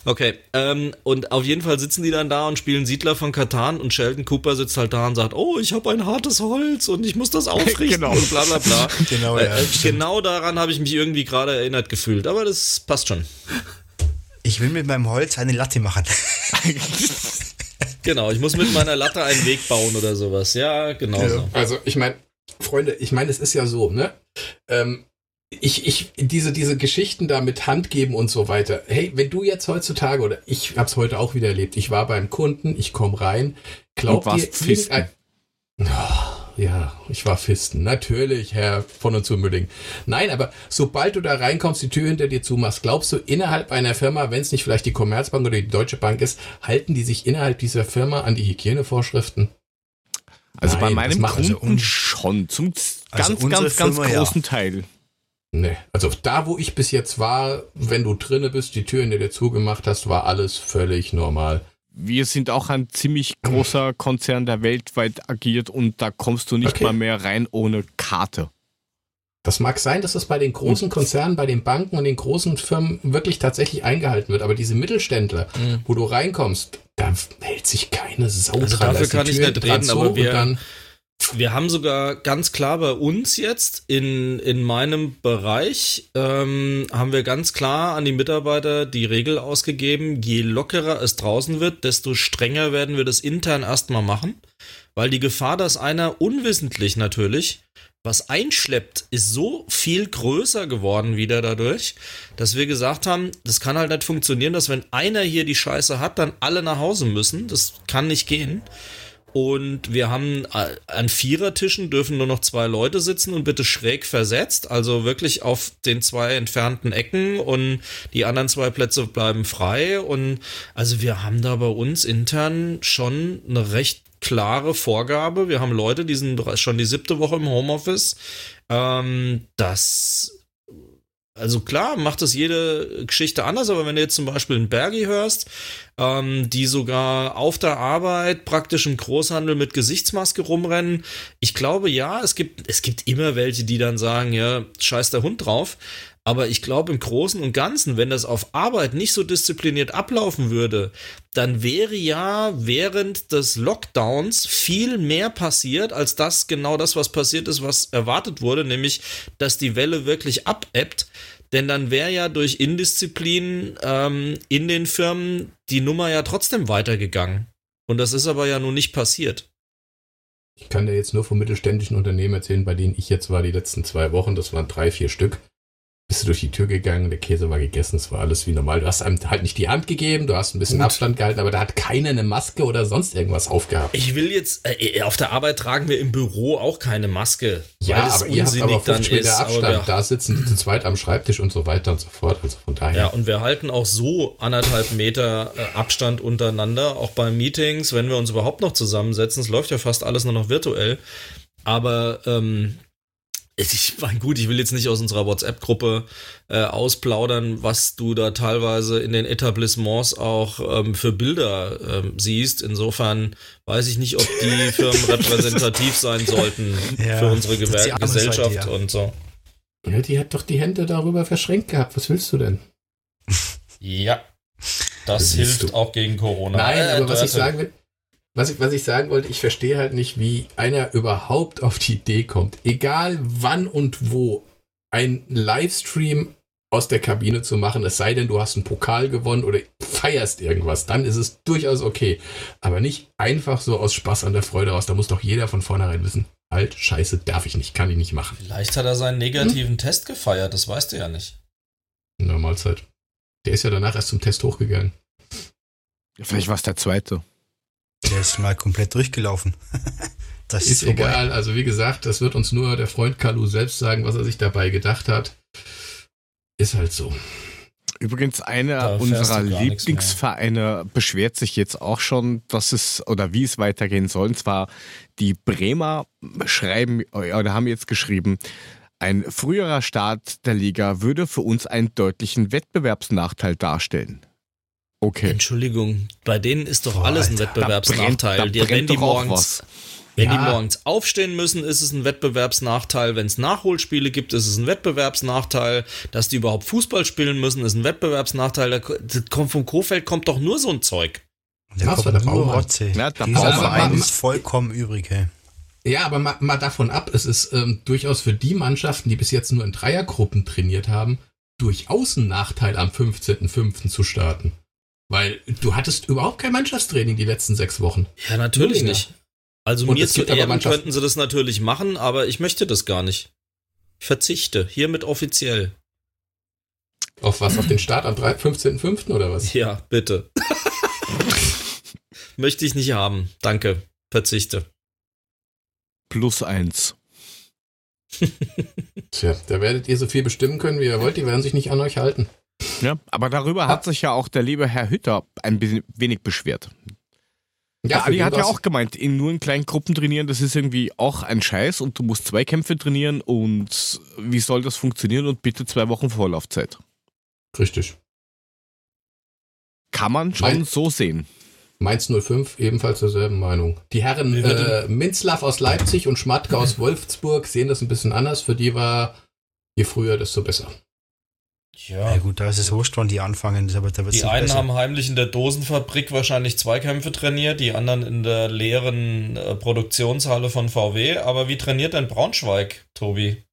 Okay. Ähm, und auf jeden Fall sitzen die dann da und spielen Siedler von Katan und Sheldon Cooper sitzt halt da und sagt, oh, ich habe ein hartes Holz und ich muss das aufrichten genau. und bla bla bla. genau, ja, äh, genau daran habe ich mich irgendwie gerade erinnert gefühlt, aber das passt schon.
Ich will mit meinem Holz eine Latte machen.
genau, ich muss mit meiner Latte einen Weg bauen oder sowas. Ja, genau ja. so.
Also ich meine, Freunde, ich meine, es ist ja so, ne? Ähm, ich, ich, diese, diese Geschichten da mit Hand geben und so weiter. Hey, wenn du jetzt heutzutage, oder ich hab's heute auch wieder erlebt, ich war beim Kunden, ich komme rein, glaubt ihr,
Fisten.
Oh, ja, ich war Fisten. Natürlich, Herr von und zu Mülling. Nein, aber sobald du da reinkommst, die Tür hinter dir zumachst, glaubst du, innerhalb einer Firma, wenn es nicht vielleicht die Commerzbank oder die Deutsche Bank ist, halten die sich innerhalb dieser Firma an die Hygienevorschriften?
Also Nein, bei meinem Kunden also schon, zum also ganz, ganz, ganz Firma, großen ja. Teil.
Nee, also da, wo ich bis jetzt war, wenn du drinne bist, die Tür, in der du zugemacht hast, war alles völlig normal.
Wir sind auch ein ziemlich großer Konzern, der weltweit agiert und da kommst du nicht okay. mal mehr rein ohne Karte.
Das mag sein, dass das bei den großen Konzernen, bei den Banken und den großen Firmen wirklich tatsächlich eingehalten wird, aber diese Mittelständler, mhm. wo du reinkommst, da hält sich keine Sau
also dran. Dafür kann ich nicht reden, aber wir, wir haben sogar ganz klar bei uns jetzt in, in meinem Bereich, ähm, haben wir ganz klar an die Mitarbeiter die Regel ausgegeben, je lockerer es draußen wird, desto strenger werden wir das intern erstmal machen. Weil die Gefahr, dass einer unwissentlich natürlich was einschleppt, ist so viel größer geworden wieder dadurch, dass wir gesagt haben, das kann halt nicht funktionieren, dass wenn einer hier die Scheiße hat, dann alle nach Hause müssen. Das kann nicht gehen. Und wir haben äh, an Vierertischen dürfen nur noch zwei Leute sitzen und bitte schräg versetzt, also wirklich auf den zwei entfernten Ecken und die anderen zwei Plätze bleiben frei. Und also wir haben da bei uns intern schon eine recht klare Vorgabe. Wir haben Leute, die sind schon die siebte Woche im Homeoffice. Ähm, das also klar, macht das jede Geschichte anders, aber wenn du jetzt zum Beispiel einen Bergi hörst, ähm, die sogar auf der Arbeit praktisch im Großhandel mit Gesichtsmaske rumrennen, ich glaube ja, es gibt, es gibt immer welche, die dann sagen, ja, scheiß der Hund drauf. Aber ich glaube, im Großen und Ganzen, wenn das auf Arbeit nicht so diszipliniert ablaufen würde, dann wäre ja während des Lockdowns viel mehr passiert, als das genau das, was passiert ist, was erwartet wurde, nämlich, dass die Welle wirklich abebbt. Denn dann wäre ja durch Indisziplin ähm, in den Firmen die Nummer ja trotzdem weitergegangen. Und das ist aber ja nun nicht passiert.
Ich kann dir jetzt nur von mittelständischen Unternehmen erzählen, bei denen ich jetzt war die letzten zwei Wochen. Das waren drei, vier Stück bist du durch die Tür gegangen, der Käse war gegessen, es war alles wie normal. Du hast einem halt nicht die Hand gegeben, du hast ein bisschen Gut. Abstand gehalten, aber da hat keiner eine Maske oder sonst irgendwas aufgehabt.
Ich will jetzt, äh, äh auf der Arbeit tragen wir im Büro auch keine Maske.
Ja, aber ihr habt aber 50 Meter Abstand, da sitzen die zu zweit am Schreibtisch und so weiter und so fort. Also von daher.
Ja, und wir halten auch so anderthalb Meter äh, Abstand untereinander, auch bei Meetings, wenn wir uns überhaupt noch zusammensetzen. Es läuft ja fast alles nur noch virtuell. Aber ähm, ich meine, gut, ich will jetzt nicht aus unserer WhatsApp-Gruppe äh, ausplaudern, was du da teilweise in den Etablissements auch ähm, für Bilder ähm, siehst. Insofern weiß ich nicht, ob die Firmen repräsentativ sein sollten ja, für unsere Gewer Gesellschaft ja. und so.
Ja, die hat doch die Hände darüber verschränkt gehabt. Was willst du denn?
Ja, das, das hilft auch gegen Corona.
Nein, äh, aber was ich sagen will, was ich, was ich sagen wollte, ich verstehe halt nicht, wie einer überhaupt auf die Idee kommt, egal wann und wo, ein Livestream aus der Kabine zu machen, es sei denn, du hast einen Pokal gewonnen oder feierst irgendwas, dann ist es durchaus okay. Aber nicht einfach so aus Spaß an der Freude aus. Da muss doch jeder von vornherein wissen, halt, scheiße, darf ich nicht, kann ich nicht machen.
Vielleicht hat er seinen negativen hm? Test gefeiert, das weißt du ja nicht.
Na, Mahlzeit. Der ist ja danach erst zum Test hochgegangen.
Vielleicht war es der zweite.
Der ist mal komplett durchgelaufen.
das ist, ist egal. Also wie gesagt, das wird uns nur der Freund Kalu selbst sagen, was er sich dabei gedacht hat. Ist halt so.
Übrigens, einer unserer Lieblingsvereine beschwert sich jetzt auch schon, dass es oder wie es weitergehen soll. Und zwar die Bremer schreiben oder haben jetzt geschrieben, ein früherer Start der Liga würde für uns einen deutlichen Wettbewerbsnachteil darstellen.
Okay. Entschuldigung, bei denen ist doch Boah, alles ein Wettbewerbsnachteil. Da brennt, da brennt wenn die morgens, wenn ja. die morgens aufstehen müssen, ist es ein Wettbewerbsnachteil. Wenn es Nachholspiele gibt, ist es ein Wettbewerbsnachteil. Dass die überhaupt Fußball spielen müssen, ist ein Wettbewerbsnachteil. Da kommt vom Kofeld kommt doch nur so ein Zeug.
Der kommt der nur Rotze. Ja, der Dieser Verein ist vollkommen übrig. Hey.
Ja, aber mal, mal, davon ab, es ist ähm, durchaus für die Mannschaften, die bis jetzt nur in Dreiergruppen trainiert haben, durchaus ein Nachteil am 15.05. zu starten. Weil du hattest überhaupt kein Mannschaftstraining die letzten sechs Wochen.
Ja, natürlich nicht. Also Und mir zu Ehren könnten sie das natürlich machen, aber ich möchte das gar nicht. Ich verzichte, hiermit offiziell.
Auf was? Auf den Start am 15.05. oder was?
Ja, bitte. möchte ich nicht haben. Danke. Verzichte.
Plus eins.
Tja, da werdet ihr so viel bestimmen können, wie ihr wollt. Die werden sich nicht an euch halten.
Ja, aber darüber hat sich ja auch der liebe Herr Hütter ein wenig beschwert. Ja, Ali hat ja auch gemeint, in nur in kleinen Gruppen trainieren, das ist irgendwie auch ein Scheiß und du musst zwei Kämpfe trainieren und wie soll das funktionieren und bitte zwei Wochen Vorlaufzeit.
Richtig.
Kann man schon mein, so sehen.
Mainz 05 ebenfalls derselben Meinung. Die Herren äh, Minzlaff aus Leipzig und Schmatke aus Wolfsburg sehen das ein bisschen anders. Für die war je früher, desto besser.
Ja. ja gut, da ist es wurscht, wann die anfangen.
Aber da die einen besser. haben heimlich in der Dosenfabrik wahrscheinlich Zweikämpfe trainiert, die anderen in der leeren äh, Produktionshalle von VW. Aber wie trainiert denn Braunschweig, Tobi?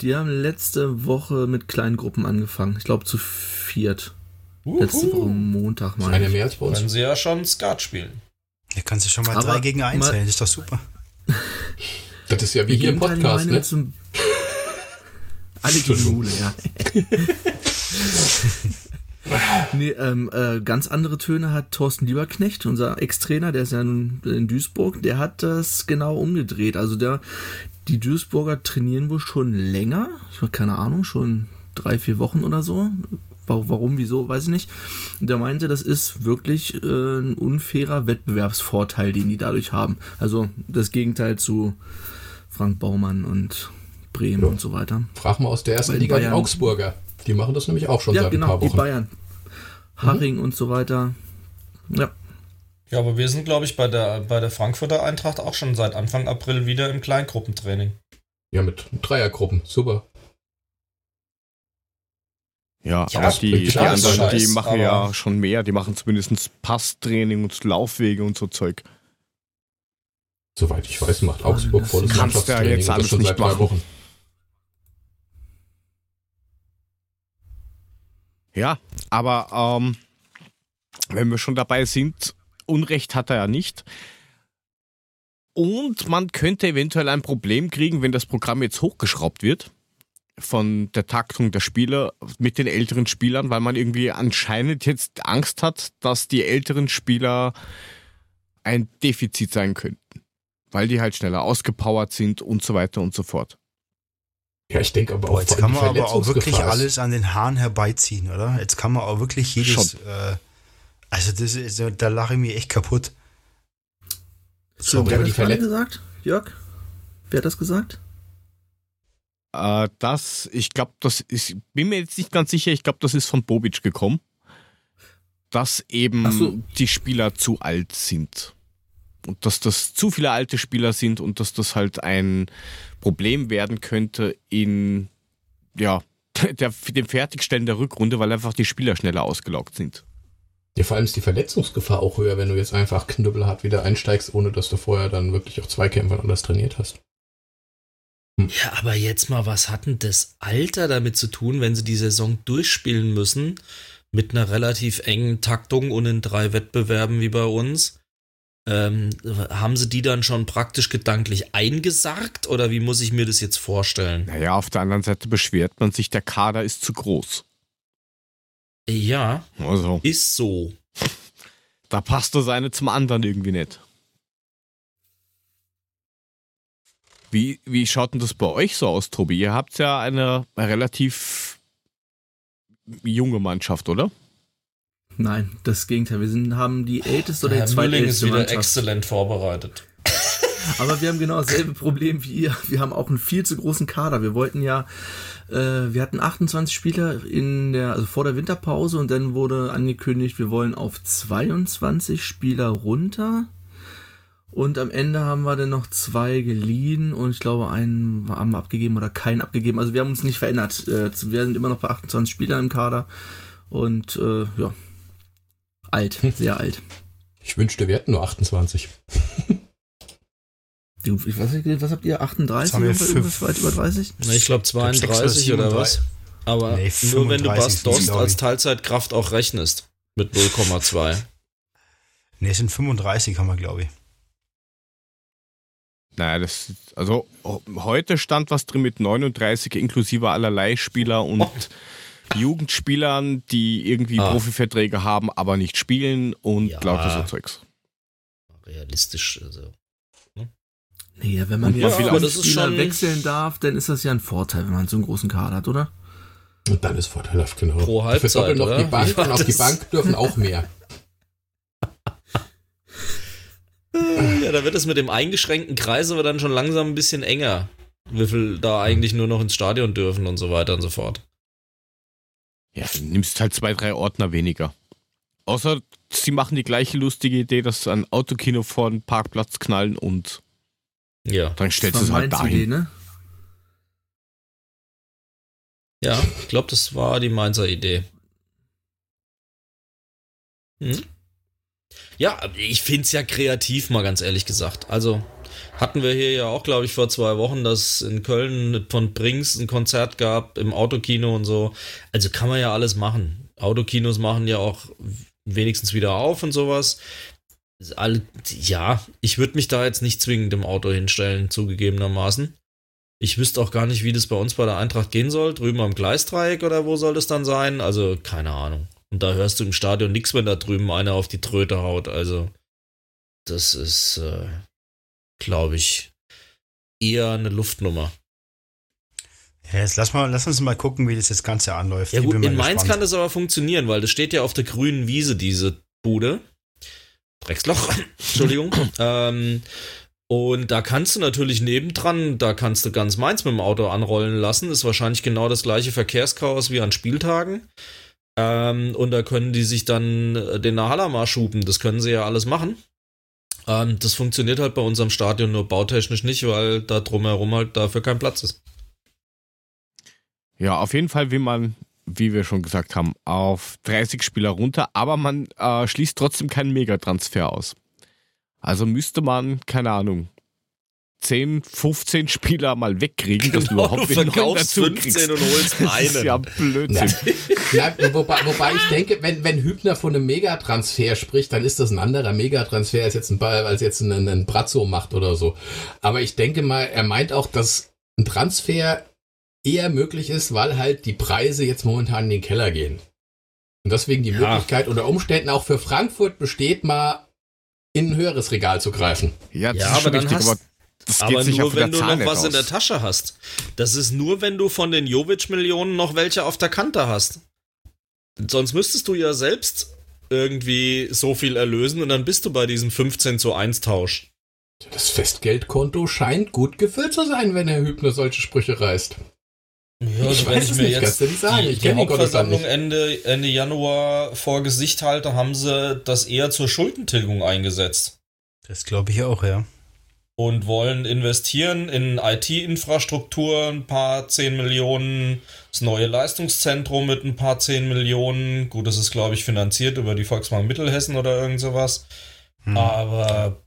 Die haben letzte Woche mit kleinen Gruppen angefangen. Ich glaube zu viert. Uhu. Letzte Woche Montag
mal. Eine mehr als bei
uns. Können sie ja schon Skat spielen.
Ja, kannst du schon mal aber drei gegen eins zählen. Das ist doch super.
das ist ja wie hier im Podcast, ne?
Alle gegen Mule, ja. nee, ähm, äh, ganz andere Töne hat Thorsten Lieberknecht, unser Ex-Trainer, der ist ja nun in Duisburg, der hat das genau umgedreht. Also der, die Duisburger trainieren wohl schon länger, ich habe keine Ahnung, schon drei, vier Wochen oder so. Warum, wieso, weiß ich nicht. Der meinte, das ist wirklich äh, ein unfairer Wettbewerbsvorteil, den die dadurch haben. Also das Gegenteil zu Frank Baumann und Bremen ja. und so weiter.
Frag mal aus der ersten Liga Bayern, die Augsburger. Die machen das nämlich auch schon ja, seit genau, ein paar Wochen. Die Bayern.
Haring mhm. und so weiter. Ja.
Ja, aber wir sind, glaube ich, bei der, bei der Frankfurter Eintracht auch schon seit Anfang April wieder im Kleingruppentraining.
Ja, mit Dreiergruppen. Super.
Ja, ja aber die, die anderen, die machen ja schon mehr. Die machen zumindest Passtraining und Laufwege und so Zeug.
Soweit ich weiß, macht Augsburg
volles Mannschaftstraining. Ja jetzt alles schon seit drei Wochen. Ja, aber ähm, wenn wir schon dabei sind, Unrecht hat er ja nicht. Und man könnte eventuell ein Problem kriegen, wenn das Programm jetzt hochgeschraubt wird von der Taktung der Spieler mit den älteren Spielern, weil man irgendwie anscheinend jetzt Angst hat, dass die älteren Spieler ein Defizit sein könnten, weil die halt schneller ausgepowert sind und so weiter und so fort.
Ja, ich denke aber auch.
Jetzt kann man aber auch wirklich alles an den Haaren herbeiziehen, oder? Jetzt kann man auch wirklich jedes. Äh, also das ist, da lache ich mir echt kaputt.
So, wer hat das gerade gesagt? Jörg? Wer hat das gesagt?
Äh, das, ich glaube, das ist, bin mir jetzt nicht ganz sicher, ich glaube, das ist von Bobic gekommen, dass eben so. die Spieler zu alt sind. Und dass das zu viele alte Spieler sind und dass das halt ein Problem werden könnte in, ja, der, dem Fertigstellen der Rückrunde, weil einfach die Spieler schneller ausgelaugt sind.
Ja, vor allem ist die Verletzungsgefahr auch höher, wenn du jetzt einfach knüppelhart wieder einsteigst, ohne dass du vorher dann wirklich auch Zweikämpfe anders trainiert hast.
Hm. Ja, aber jetzt mal, was hat denn das Alter damit zu tun, wenn sie die Saison durchspielen müssen? Mit einer relativ engen Taktung und in drei Wettbewerben wie bei uns? Ähm, haben sie die dann schon praktisch gedanklich eingesargt oder wie muss ich mir das jetzt vorstellen?
Naja, auf der anderen Seite beschwert man sich, der Kader ist zu groß.
Ja, also. ist so.
Da passt das eine zum anderen irgendwie nicht. Wie, wie schaut denn das bei euch so aus, Tobi? Ihr habt ja eine relativ junge Mannschaft, oder?
Nein, das Gegenteil. Wir sind, haben die älteste oder
die
zweitälteste
ist wieder exzellent vorbereitet.
Aber wir haben genau dasselbe Problem wie ihr. Wir haben auch einen viel zu großen Kader. Wir wollten ja, äh, wir hatten 28 Spieler in der, also vor der Winterpause und dann wurde angekündigt, wir wollen auf 22 Spieler runter. Und am Ende haben wir dann noch zwei geliehen und ich glaube, einen haben wir abgegeben oder keinen abgegeben. Also wir haben uns nicht verändert. Äh, wir sind immer noch bei 28 Spielern im Kader. Und äh, ja, alt, sehr alt.
Ich wünschte, wir hätten nur 28.
Ich weiß nicht, was habt ihr? 38
haben wir irgendwas
weit über 30? Ich glaube 32 oder was. Aber nee, nur wenn du Bastost als Teilzeitkraft auch rechnest. Mit 0,2.
Ne, es sind 35, haben wir, glaube ich.
Naja, das, also heute stand was drin mit 39 inklusive allerlei Spieler und oh. Jugendspielern, die irgendwie ah. Profiverträge haben, aber nicht spielen und ja. lauter so Zeugs.
Realistisch, also
Nee, wenn man und jetzt ja, Spieler wechseln darf, dann ist das ja ein Vorteil, wenn man so einen großen Kader hat, oder?
Und dann ist vorteilhaft, genau.
Pro Halbzeit,
noch
oder?
die Bank und auf die Bank dürfen auch mehr.
ja, da wird es mit dem eingeschränkten Kreis aber dann schon langsam ein bisschen enger. Wie viel da eigentlich nur noch ins Stadion dürfen und so weiter und so fort.
Ja, du nimmst halt zwei, drei Ordner weniger. Außer sie machen die gleiche lustige Idee, dass sie ein Autokino vor den Parkplatz knallen und
ja.
Dann stellst du es halt dahin. Idee, ne?
Ja, ich glaube, das war die Mainzer Idee. Hm? Ja, ich finde es ja kreativ, mal ganz ehrlich gesagt. Also hatten wir hier ja auch, glaube ich, vor zwei Wochen, dass in Köln von Brinks ein Konzert gab im Autokino und so. Also kann man ja alles machen. Autokinos machen ja auch wenigstens wieder auf und sowas ja, ich würde mich da jetzt nicht zwingend im Auto hinstellen, zugegebenermaßen. Ich wüsste auch gar nicht, wie das bei uns bei der Eintracht gehen soll. Drüben am Gleisdreieck oder wo soll das dann sein? Also, keine Ahnung. Und da hörst du im Stadion nichts, wenn da drüben einer auf die Tröte haut. Also, das ist, äh, glaube ich, eher eine Luftnummer.
Ja, jetzt lass, mal, lass uns mal gucken, wie das, das Ganze anläuft.
Ja, gut, in Mainz gespannt. kann das aber funktionieren, weil das steht ja auf der grünen Wiese, diese Bude. Drecksloch, Entschuldigung. ähm, und da kannst du natürlich nebendran, da kannst du ganz Mainz mit dem Auto anrollen lassen. Ist wahrscheinlich genau das gleiche Verkehrschaos wie an Spieltagen. Ähm, und da können die sich dann äh, den Nahalama schuben. Das können sie ja alles machen. Ähm, das funktioniert halt bei unserem Stadion nur bautechnisch nicht, weil da drumherum halt dafür kein Platz ist.
Ja, auf jeden Fall will man wie wir schon gesagt haben, auf 30 Spieler runter, aber man äh, schließt trotzdem keinen Megatransfer aus. Also müsste man, keine Ahnung, 10, 15 Spieler mal wegkriegen,
dass genau, du überhaupt du verkaufst 15 kriegst. und holst einen. Das ist
ja Blödsinn.
Ja, wobei, wobei ich denke, wenn, wenn Hübner von einem Megatransfer spricht, dann ist das ein anderer Megatransfer als jetzt ein, als jetzt ein, ein Brazzo macht oder so. Aber ich denke mal, er meint auch, dass ein Transfer eher möglich ist, weil halt die Preise jetzt momentan in den Keller gehen. Und deswegen die ja. Möglichkeit unter Umständen auch für Frankfurt besteht, mal in ein höheres Regal zu greifen.
Ja, ja aber dann richtig, hast, aber, aber nur wenn du noch was aus. in der Tasche hast. Das ist nur, wenn du von den Jovic-Millionen noch welche auf der Kante hast. Sonst müsstest du ja selbst irgendwie so viel erlösen und dann bist du bei diesem 15 zu 1 Tausch.
Das Festgeldkonto scheint gut gefüllt zu sein, wenn Herr Hübner solche Sprüche reißt.
Ja, also wenn ich mir nicht, jetzt nicht sagen. die, ich die Hauptversammlung Ende, Ende Januar vor Gesicht halte, haben sie das eher zur Schuldentilgung eingesetzt.
Das glaube ich auch, ja.
Und wollen investieren in IT-Infrastruktur, ein paar 10 Millionen, das neue Leistungszentrum mit ein paar 10 Millionen. Gut, das ist, glaube ich, finanziert über die Volksbank Mittelhessen oder irgend sowas. Hm. Aber,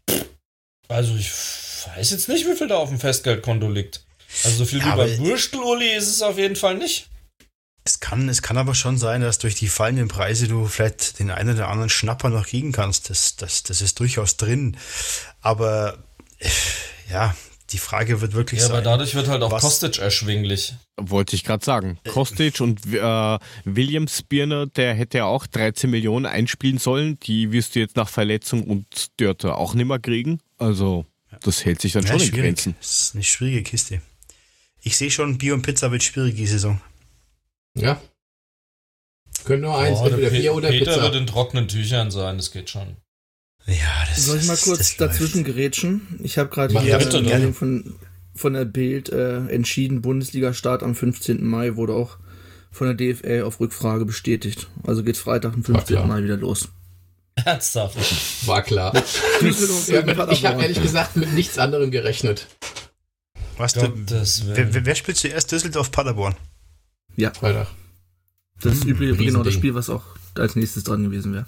also ich weiß jetzt nicht, wie viel da auf dem Festgeldkonto liegt. Also so viel ja, wie bei Würstel-Uli ist es auf jeden Fall nicht.
Es kann, es kann aber schon sein, dass durch die fallenden Preise du vielleicht den einen oder anderen Schnapper noch kriegen kannst. Das, das, das ist durchaus drin. Aber ja, die Frage wird wirklich
ja,
sein.
aber dadurch wird halt auch was, Kostic erschwinglich.
Wollte ich gerade sagen. Äh, Kostic und äh, Williams Birner, der hätte ja auch 13 Millionen einspielen sollen. Die wirst du jetzt nach Verletzung und Dörte auch nicht mehr kriegen. Also, das hält sich dann ja, schon in Grenzen.
Das ist eine schwierige Kiste. Ich sehe schon, Bier und Pizza wird schwierig die Saison.
Ja. Können nur eins, oh, entweder Bier oder
Peter
Pizza.
Peter wird in trockenen Tüchern sein, das geht schon.
Ja, das Soll ich mal kurz dazwischen gerätschen? Ich habe gerade hier bitte, Meldung von, von der Bild äh, entschieden, Bundesliga-Start am 15. Mai wurde auch von der DFL auf Rückfrage bestätigt. Also geht Freitag, am 15. Mai wieder los.
Ernsthaft?
War klar. ich habe ehrlich gesagt mit nichts anderem gerechnet.
Was du, wer, wer, spielt zuerst Düsseldorf Paderborn?
Ja. Freitag. Das ist hm, übrigens genau das Spiel, was auch als nächstes dran gewesen wäre.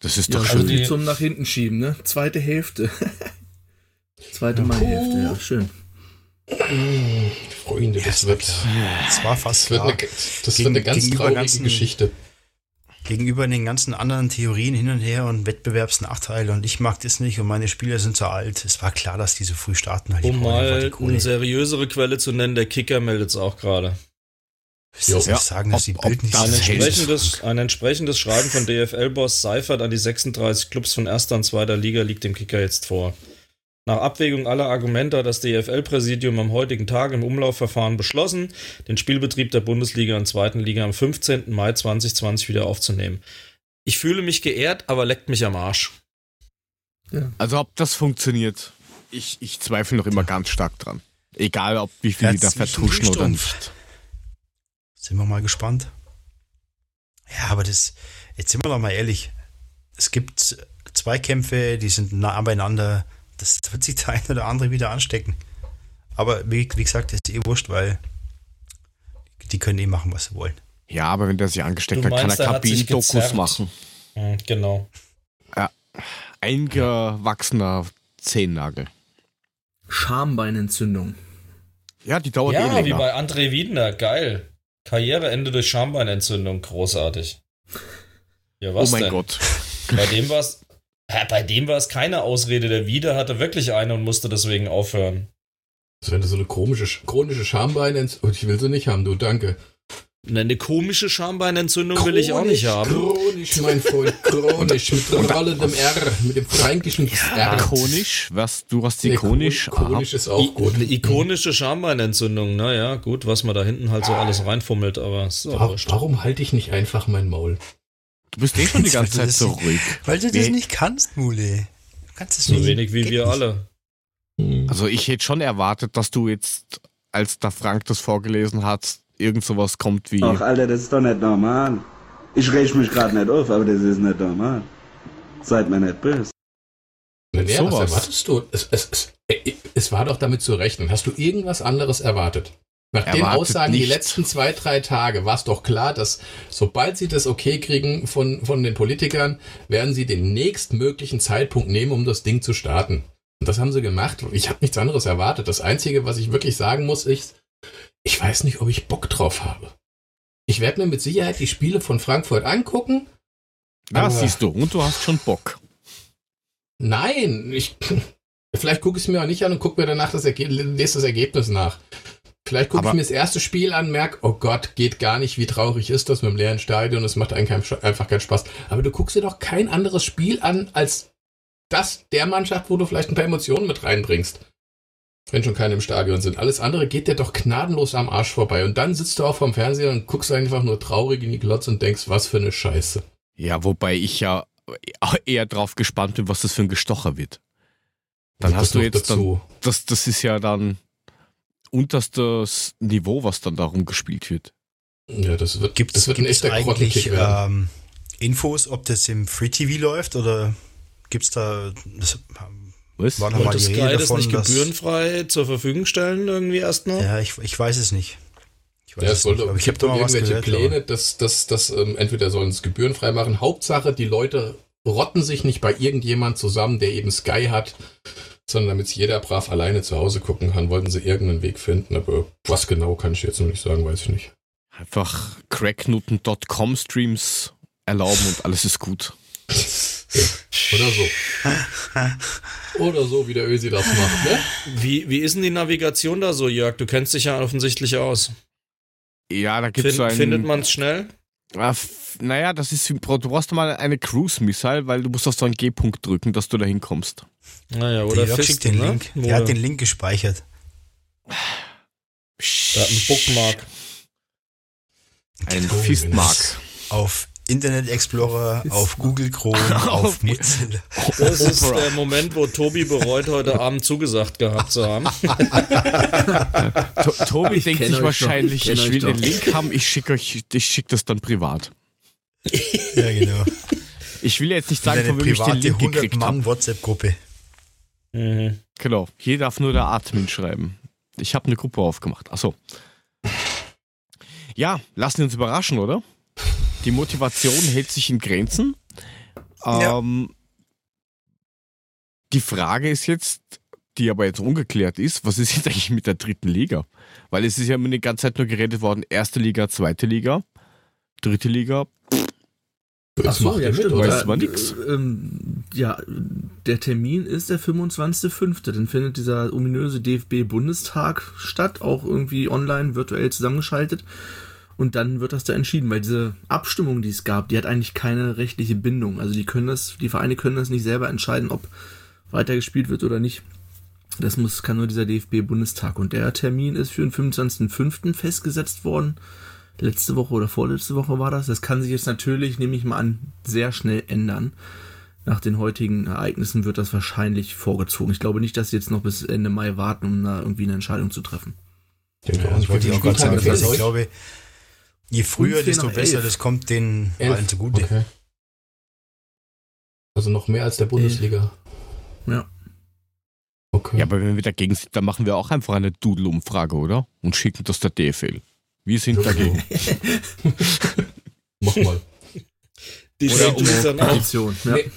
Das ist doch
ja, schön. Also zum nach hinten schieben, ne? Zweite Hälfte. Zweite Mai-Hälfte, ja, schön.
Freunde, das wird.
Das war fast.
Das wird eine, das wird eine ganz traurige ganzen, Geschichte
gegenüber den ganzen anderen Theorien hin und her und Wettbewerbsnachteile und ich mag das nicht und meine Spieler sind zu alt. Es war klar, dass die so früh starten.
Halt um mal eine seriösere Quelle zu nennen, der Kicker meldet es auch gerade.
Ich ja. sagen, dass die Bild nicht
ein entsprechendes, ein entsprechendes Schreiben von DFL-Boss Seifert an die 36 Clubs von erster und zweiter Liga liegt dem Kicker jetzt vor. Nach Abwägung aller Argumente hat das DFL-Präsidium am heutigen Tag im Umlaufverfahren beschlossen, den Spielbetrieb der Bundesliga und zweiten Liga am 15. Mai 2020 wieder aufzunehmen. Ich fühle mich geehrt, aber leckt mich am Arsch.
Ja. Also ob das funktioniert, ich, ich zweifle noch immer ganz stark dran. Egal, ob wie viel die da vertuschen oder nicht.
Sind wir mal gespannt. Ja, aber das, jetzt sind wir doch mal ehrlich. Es gibt zwei Kämpfe, die sind nah beieinander das wird sich der eine oder andere wieder anstecken. Aber wie, wie gesagt, ist eh wurscht, weil die können eh machen, was sie wollen.
Ja, aber wenn der sich angesteckt hat, kann er Kabinendokus machen.
Mhm, genau.
Ja, eingewachsener Zehennagel.
Schambeinentzündung.
Ja, die dauert
ja,
eh länger.
wie bei André Wiedner, geil. Karriereende durch Schambeinentzündung, großartig. Ja, was
oh mein
denn?
Gott.
Bei dem war es ja, bei dem war es keine Ausrede. Der Wieder hatte wirklich eine und musste deswegen aufhören.
Also wenn du so eine komische, chronische Schambeinentzündung. Ich will sie nicht haben, du, danke.
Eine komische Schambeinentzündung chronisch, will ich auch nicht haben.
Chronisch, mein Freund, chronisch, mit rollendem R, mit dem fränkischen
ja, R. Chronisch? Was, du hast die nee, chronisch?
Chronisch ist auch gut.
Eine ikonische Schambeinentzündung, naja, gut, was man da hinten halt so alles reinfummelt, aber
so. Warum, warum halte ich nicht einfach mein Maul?
Du bist eh schon die ganze Zeit so ruhig.
Weil du das nicht kannst, Mule.
Du kannst es so nicht. So wenig wie wir alle.
Also ich hätte schon erwartet, dass du jetzt, als der Frank das vorgelesen hat, irgend sowas kommt wie.
Ach, Alter, das ist doch nicht normal. Ich reg mich gerade nicht auf, aber das ist nicht normal. Seid mir nicht böse.
Naja, was erwartest du? Es, es, es, es war doch damit zu rechnen. Hast du irgendwas anderes erwartet? Nach den Aussagen nicht. die letzten zwei, drei Tage war es doch klar, dass sobald sie das okay kriegen von, von den Politikern, werden sie den nächstmöglichen Zeitpunkt nehmen, um das Ding zu starten. Und das haben sie gemacht. Ich habe nichts anderes erwartet. Das Einzige, was ich wirklich sagen muss, ist, ich weiß nicht, ob ich Bock drauf habe. Ich werde mir mit Sicherheit die Spiele von Frankfurt angucken.
Ja, siehst du, und du hast schon Bock.
Nein, ich, vielleicht gucke ich es mir auch nicht an und gucke mir danach das, Erge lese das Ergebnis nach. Vielleicht gucke ich mir das erste Spiel an, merke, oh Gott, geht gar nicht, wie traurig ist das mit dem leeren Stadion, es macht einfach keinen Spaß. Aber du guckst dir doch kein anderes Spiel an, als das der Mannschaft, wo du vielleicht ein paar Emotionen mit reinbringst. Wenn schon keine im Stadion sind. Alles andere geht dir doch gnadenlos am Arsch vorbei. Und dann sitzt du auch vorm Fernseher und guckst einfach nur traurig in die Glotze und denkst, was für eine Scheiße.
Ja, wobei ich ja eher drauf gespannt bin, was das für ein Gestocher wird. Dann hast du jetzt dann, das, das ist ja dann unterstes Niveau, was dann darum gespielt wird.
Ja, das wird,
gibt,
das wird
gibt ein echter eigentlich ähm, Infos, ob das im Free TV läuft oder gibt es da das,
was? War Wollte Sky das nicht gebührenfrei zur Verfügung stellen irgendwie erst noch?
Ja, ich, ich weiß es nicht.
Ich weiß ja, es wollte, ich habe da mal irgendwelche gehört, Pläne, dass das, das ähm, entweder sollen es gebührenfrei machen. Hauptsache, die Leute rotten sich nicht bei irgendjemand zusammen, der eben Sky hat, sondern damit jeder brav alleine zu Hause gucken kann, wollten sie irgendeinen Weg finden. Aber was genau kann ich jetzt noch nicht sagen, weiß ich nicht.
Einfach cracknutten.com Streams erlauben und alles ist gut.
Oder so. Oder so, wie der Ösi das macht, ne?
Wie, wie ist denn die Navigation da so, Jörg? Du kennst dich ja offensichtlich aus.
Ja, da gibt es
so einen. Findet man es schnell?
Ah, naja, das ist, du brauchst mal eine Cruise-Missile, weil du musst auf so einen G-Punkt drücken, dass du da hinkommst.
Naja, oder
der schickt den ne? Link. Der hat den Link gespeichert.
Da hat ein Bookmark.
Ein Fistmark.
Auf Internet Explorer, auf Google Chrome, auf Mozilla.
Das ist der Moment, wo Tobi bereut, heute Abend zugesagt gehabt zu haben.
Tobi ich denkt sich wahrscheinlich, ich, ich will den Link haben, ich schicke euch, ich schicke das dann privat.
Ja, genau.
Ich will jetzt nicht sagen, von wem ich den Link gekriegt habe.
WhatsApp-Gruppe.
Mhm. Genau. Hier darf nur der Admin schreiben. Ich habe eine Gruppe aufgemacht. Achso. Ja, lassen wir uns überraschen, oder? Die Motivation hält sich in Grenzen. Ähm, ja. Die Frage ist jetzt, die aber jetzt ungeklärt ist, was ist jetzt eigentlich mit der dritten Liga? Weil es ist ja immer die ganze Zeit nur geredet worden, erste Liga, zweite Liga, dritte Liga.
Ach so, ja, stimmt. Weiß man nix. Ähm, ja, der Termin ist der 25.05. Dann findet dieser ominöse DFB-Bundestag statt, auch irgendwie online, virtuell zusammengeschaltet. Und dann wird das da entschieden, weil diese Abstimmung, die es gab, die hat eigentlich keine rechtliche Bindung. Also die können das, die Vereine können das nicht selber entscheiden, ob weitergespielt wird oder nicht. Das muss, kann nur dieser DFB-Bundestag. Und der Termin ist für den 25.05. festgesetzt worden. Letzte Woche oder vorletzte Woche war das. Das kann sich jetzt natürlich, nehme ich mal an, sehr schnell ändern. Nach den heutigen Ereignissen wird das wahrscheinlich vorgezogen. Ich glaube nicht, dass sie jetzt noch bis Ende Mai warten, um da irgendwie eine Entscheidung zu treffen.
Ja, wollte ich auch gerade sagen. Ich glaube, Je früher, desto besser, elf. das kommt den allen zugute. Okay.
Also noch mehr als der Bundesliga.
Ja.
Okay. Ja, aber wenn wir dagegen sind, dann machen wir auch einfach eine Doodle-Umfrage, oder? Und schicken das der DFL. Wir sind dagegen.
Mach mal.
Die oder um dann auch. Ja. Nee.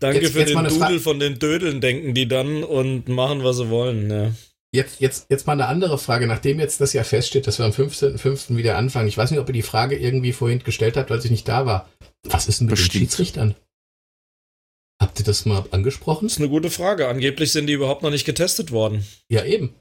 Danke jetzt, für jetzt den Doodle von den Dödeln, denken die dann und machen, was sie wollen. Ja.
Jetzt, jetzt, jetzt mal eine andere Frage, nachdem jetzt das ja feststeht, dass wir am 15.05. wieder anfangen. Ich weiß nicht, ob ihr die Frage irgendwie vorhin gestellt habt, als ich nicht da war. Was ist denn mit Bestimmt. den Schiedsrichtern? Habt ihr das mal angesprochen?
Das ist eine gute Frage. Angeblich sind die überhaupt noch nicht getestet worden.
Ja, eben.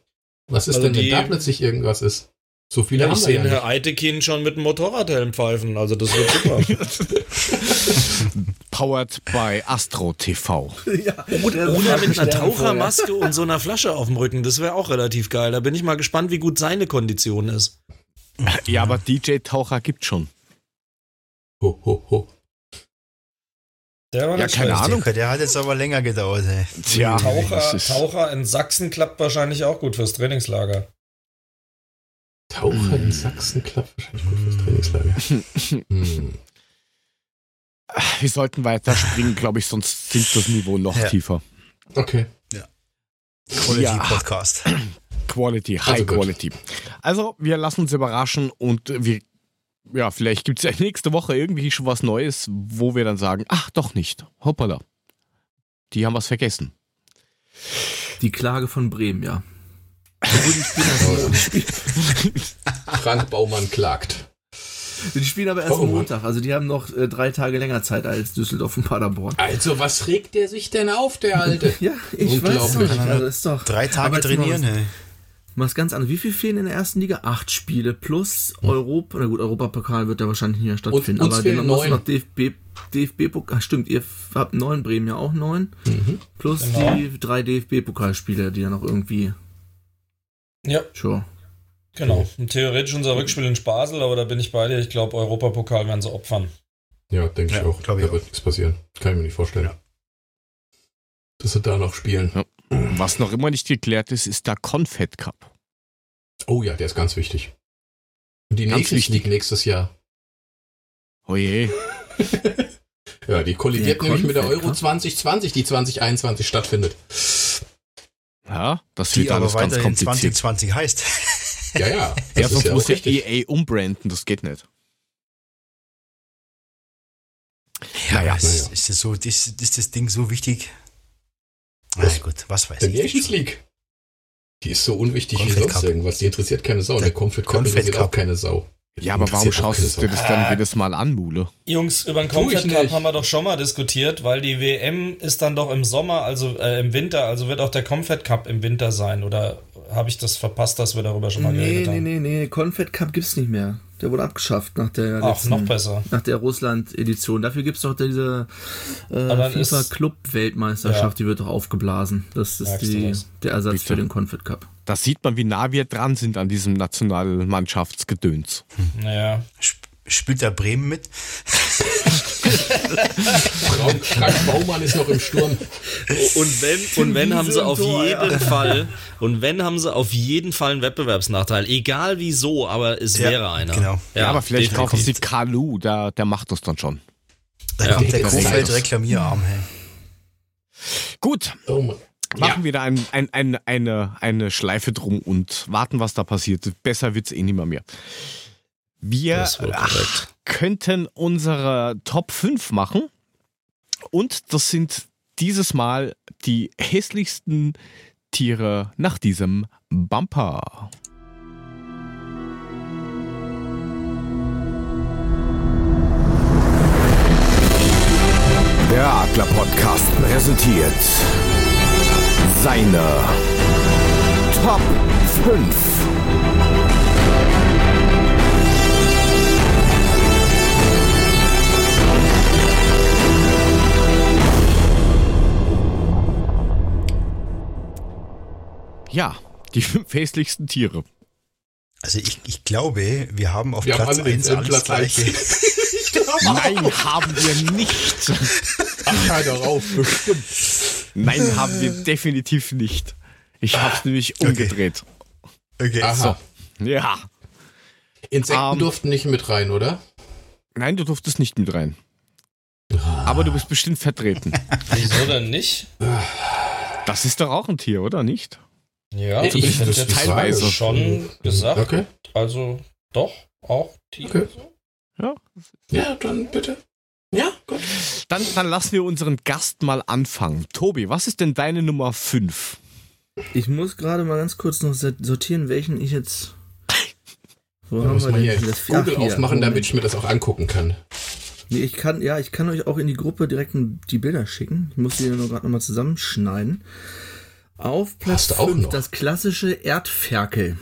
Was ist also denn, wenn da plötzlich irgendwas ist? So viele ja,
haben ich sehe Herr Eitekin schon mit dem Motorradhelm pfeifen, also das wird
super. Powered by Astro TV.
Ja, oder, oder mit einer Tauchermaske und so einer Flasche auf dem Rücken, das wäre auch relativ geil. Da bin ich mal gespannt, wie gut seine Kondition ist.
Ja, aber DJ-Taucher gibt schon.
Ho, ho, ho.
Der war ja, keine schlecht. Ahnung. Der hat jetzt aber länger gedauert. Ey.
Tja, Taucher, Taucher in Sachsen klappt wahrscheinlich auch gut fürs Trainingslager.
Taucher in hm. Sachsen klappt wahrscheinlich gut fürs Trainingslager. hm.
Wir sollten weiter springen, glaube ich, sonst sinkt das Niveau noch ja. tiefer.
Okay.
Ja. Quality ja. Podcast.
Quality, High also Quality. Also, wir lassen uns überraschen und wir, ja, vielleicht gibt es ja nächste Woche irgendwie schon was Neues, wo wir dann sagen, ach, doch nicht. Hoppala. Die haben was vergessen.
Die Klage von Bremen, ja.
Frank Baumann klagt.
Die spielen aber erst oh, Montag, also die haben noch äh, drei Tage länger Zeit als Düsseldorf und Paderborn.
Also was regt der sich denn auf, der Alte?
ja, ich weiß nicht. Also ist doch,
drei Tage trainieren, hey.
Was ganz anderes. Wie viel fehlen in der ersten Liga? Acht Spiele plus Europa. Na gut, Europapokal wird ja wahrscheinlich nicht mehr stattfinden.
Und, aber dann muss noch
DFB, DFB-Pokal. Stimmt, ihr habt neun, Bremen ja auch neun. Mhm. Plus genau. die drei DFB-Pokalspiele, die ja noch irgendwie.
Ja.
Sure.
Genau. Und theoretisch unser Rückspiel in Basel, aber da bin ich bei dir. Ich glaube, Europapokal werden sie opfern.
Ja, denke ja, ich auch. Da wird nichts passieren. Kann ich mir nicht vorstellen. Ja. Dass sie da noch spielen. Ja.
Was noch immer nicht geklärt ist, ist der Confed Cup.
Oh ja, der ist ganz wichtig. Und die ganz Nations League nächstes Jahr.
Oh je.
ja, die kollidiert nämlich mit der Euro 2020, die 2021 stattfindet.
Ja, das wird die alles aber ganz kompliziert.
2020 heißt.
ja, ja.
Ja, sonst ja muss ja EA umbranden, das geht nicht.
Ja, naja, ist, ist, das so, ist, ist das Ding so wichtig? Na gut, was weiß
der ich. Nations League. Die ist so unwichtig Confed wie sonst Cup. irgendwas. Die interessiert keine Sau. Der, der Confed Cup interessiert auch keine Sau.
Ja, aber warum schaust du dir das dann jedes Mal an, Mule?
Jungs, über den Confed Cup haben wir doch schon mal diskutiert, weil die WM ist dann doch im Sommer, also äh, im Winter, also wird auch der Confed Cup im Winter sein. Oder habe ich das verpasst, dass wir darüber schon mal
nee,
geredet haben?
Nee, nee, nee, Confed Cup gibt's nicht mehr. Der wurde abgeschafft nach der
Ach, letzten, noch besser.
Nach der Russland-Edition. Dafür gibt es doch diese äh, FIFA-Club-Weltmeisterschaft, ja. die wird doch aufgeblasen. Das ist die, der Ersatz Bitte. für den Confed Cup.
Da sieht man, wie nah wir dran sind an diesem Nationalmannschaftsgedöns.
Naja.
Spielt der Bremen mit?
Frank Baumann ist noch im Sturm.
Und wenn, und wenn haben sie auf jeden Fall, und wenn haben sie auf jeden Fall einen Wettbewerbsnachteil. Egal wieso, aber es ja, wäre einer.
Genau. Ja, ja aber vielleicht kaufen sie Kalu, der, der macht das dann schon.
Da ja, kommt der Kofeld Reklamierarm, hey.
Gut. Oh Machen ja. wir da ein, ein, ein, eine, eine Schleife drum und warten, was da passiert. Besser wird es eh nicht mehr. mehr. Wir ach, könnten unsere Top 5 machen. Und das sind dieses Mal die hässlichsten Tiere nach diesem Bumper. Der Adler Podcast präsentiert seine Top 5. Ja, die fünf hässlichsten Tiere.
Also ich, ich glaube, wir haben auf wir Platz 1 alles Platz gleiche.
Nein, haben wir nicht.
Ach, halt darauf, bestimmt.
Nein, haben wir definitiv nicht. Ich hab's nämlich umgedreht.
Okay. Aha.
So. Ja.
Insekten um, ähm, durften nicht mit rein, oder?
Nein, du durftest nicht mit rein. Aber du bist bestimmt vertreten.
Wieso denn nicht?
Das ist doch auch ein Tier, oder nicht?
Ja, ich, ich hätte teilweise schon gesagt.
Okay.
Also doch, auch Tiere. Okay.
Ja.
ja, dann bitte. Ja, gut.
Dann, dann lassen wir unseren Gast mal anfangen. Tobi, was ist denn deine Nummer 5?
Ich muss gerade mal ganz kurz noch sortieren, welchen ich jetzt.
Wo haben wir denn hier das Google Ach, aufmachen, damit ich mir das auch angucken kann.
Nee, ich kann, ja, ich kann euch auch in die Gruppe direkt die Bilder schicken. Ich muss die nur gerade nochmal zusammenschneiden. Auf Platz 5 das klassische Erdferkel.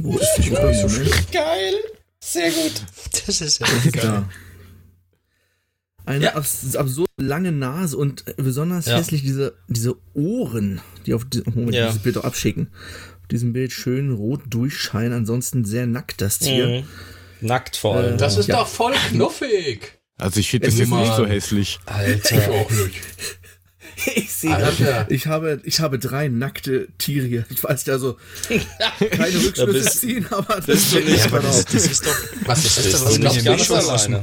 Wo ist die? Geil! Sehr gut.
Das ist ja geil.
Eine ja. abs absurd lange Nase und besonders ja. hässlich diese, diese Ohren, die auf die, Moment, ja. dieses Bild auch abschicken. Auf diesem Bild schön rot durchscheinen, ansonsten sehr nackt das Tier. Mhm.
Nackt vor allem.
Äh, das ist doch voll knuffig.
Also ich finde das jetzt nicht so hässlich.
Alter. Ich auch nicht.
Ich sehe gerade, ich habe, ich habe drei nackte Tiere hier. Ich weiß ja so, keine Rückschlüsse ziehen, aber das, ist, nicht ja,
das, das ist doch, was ist das? Das ist doch Mischung aus dem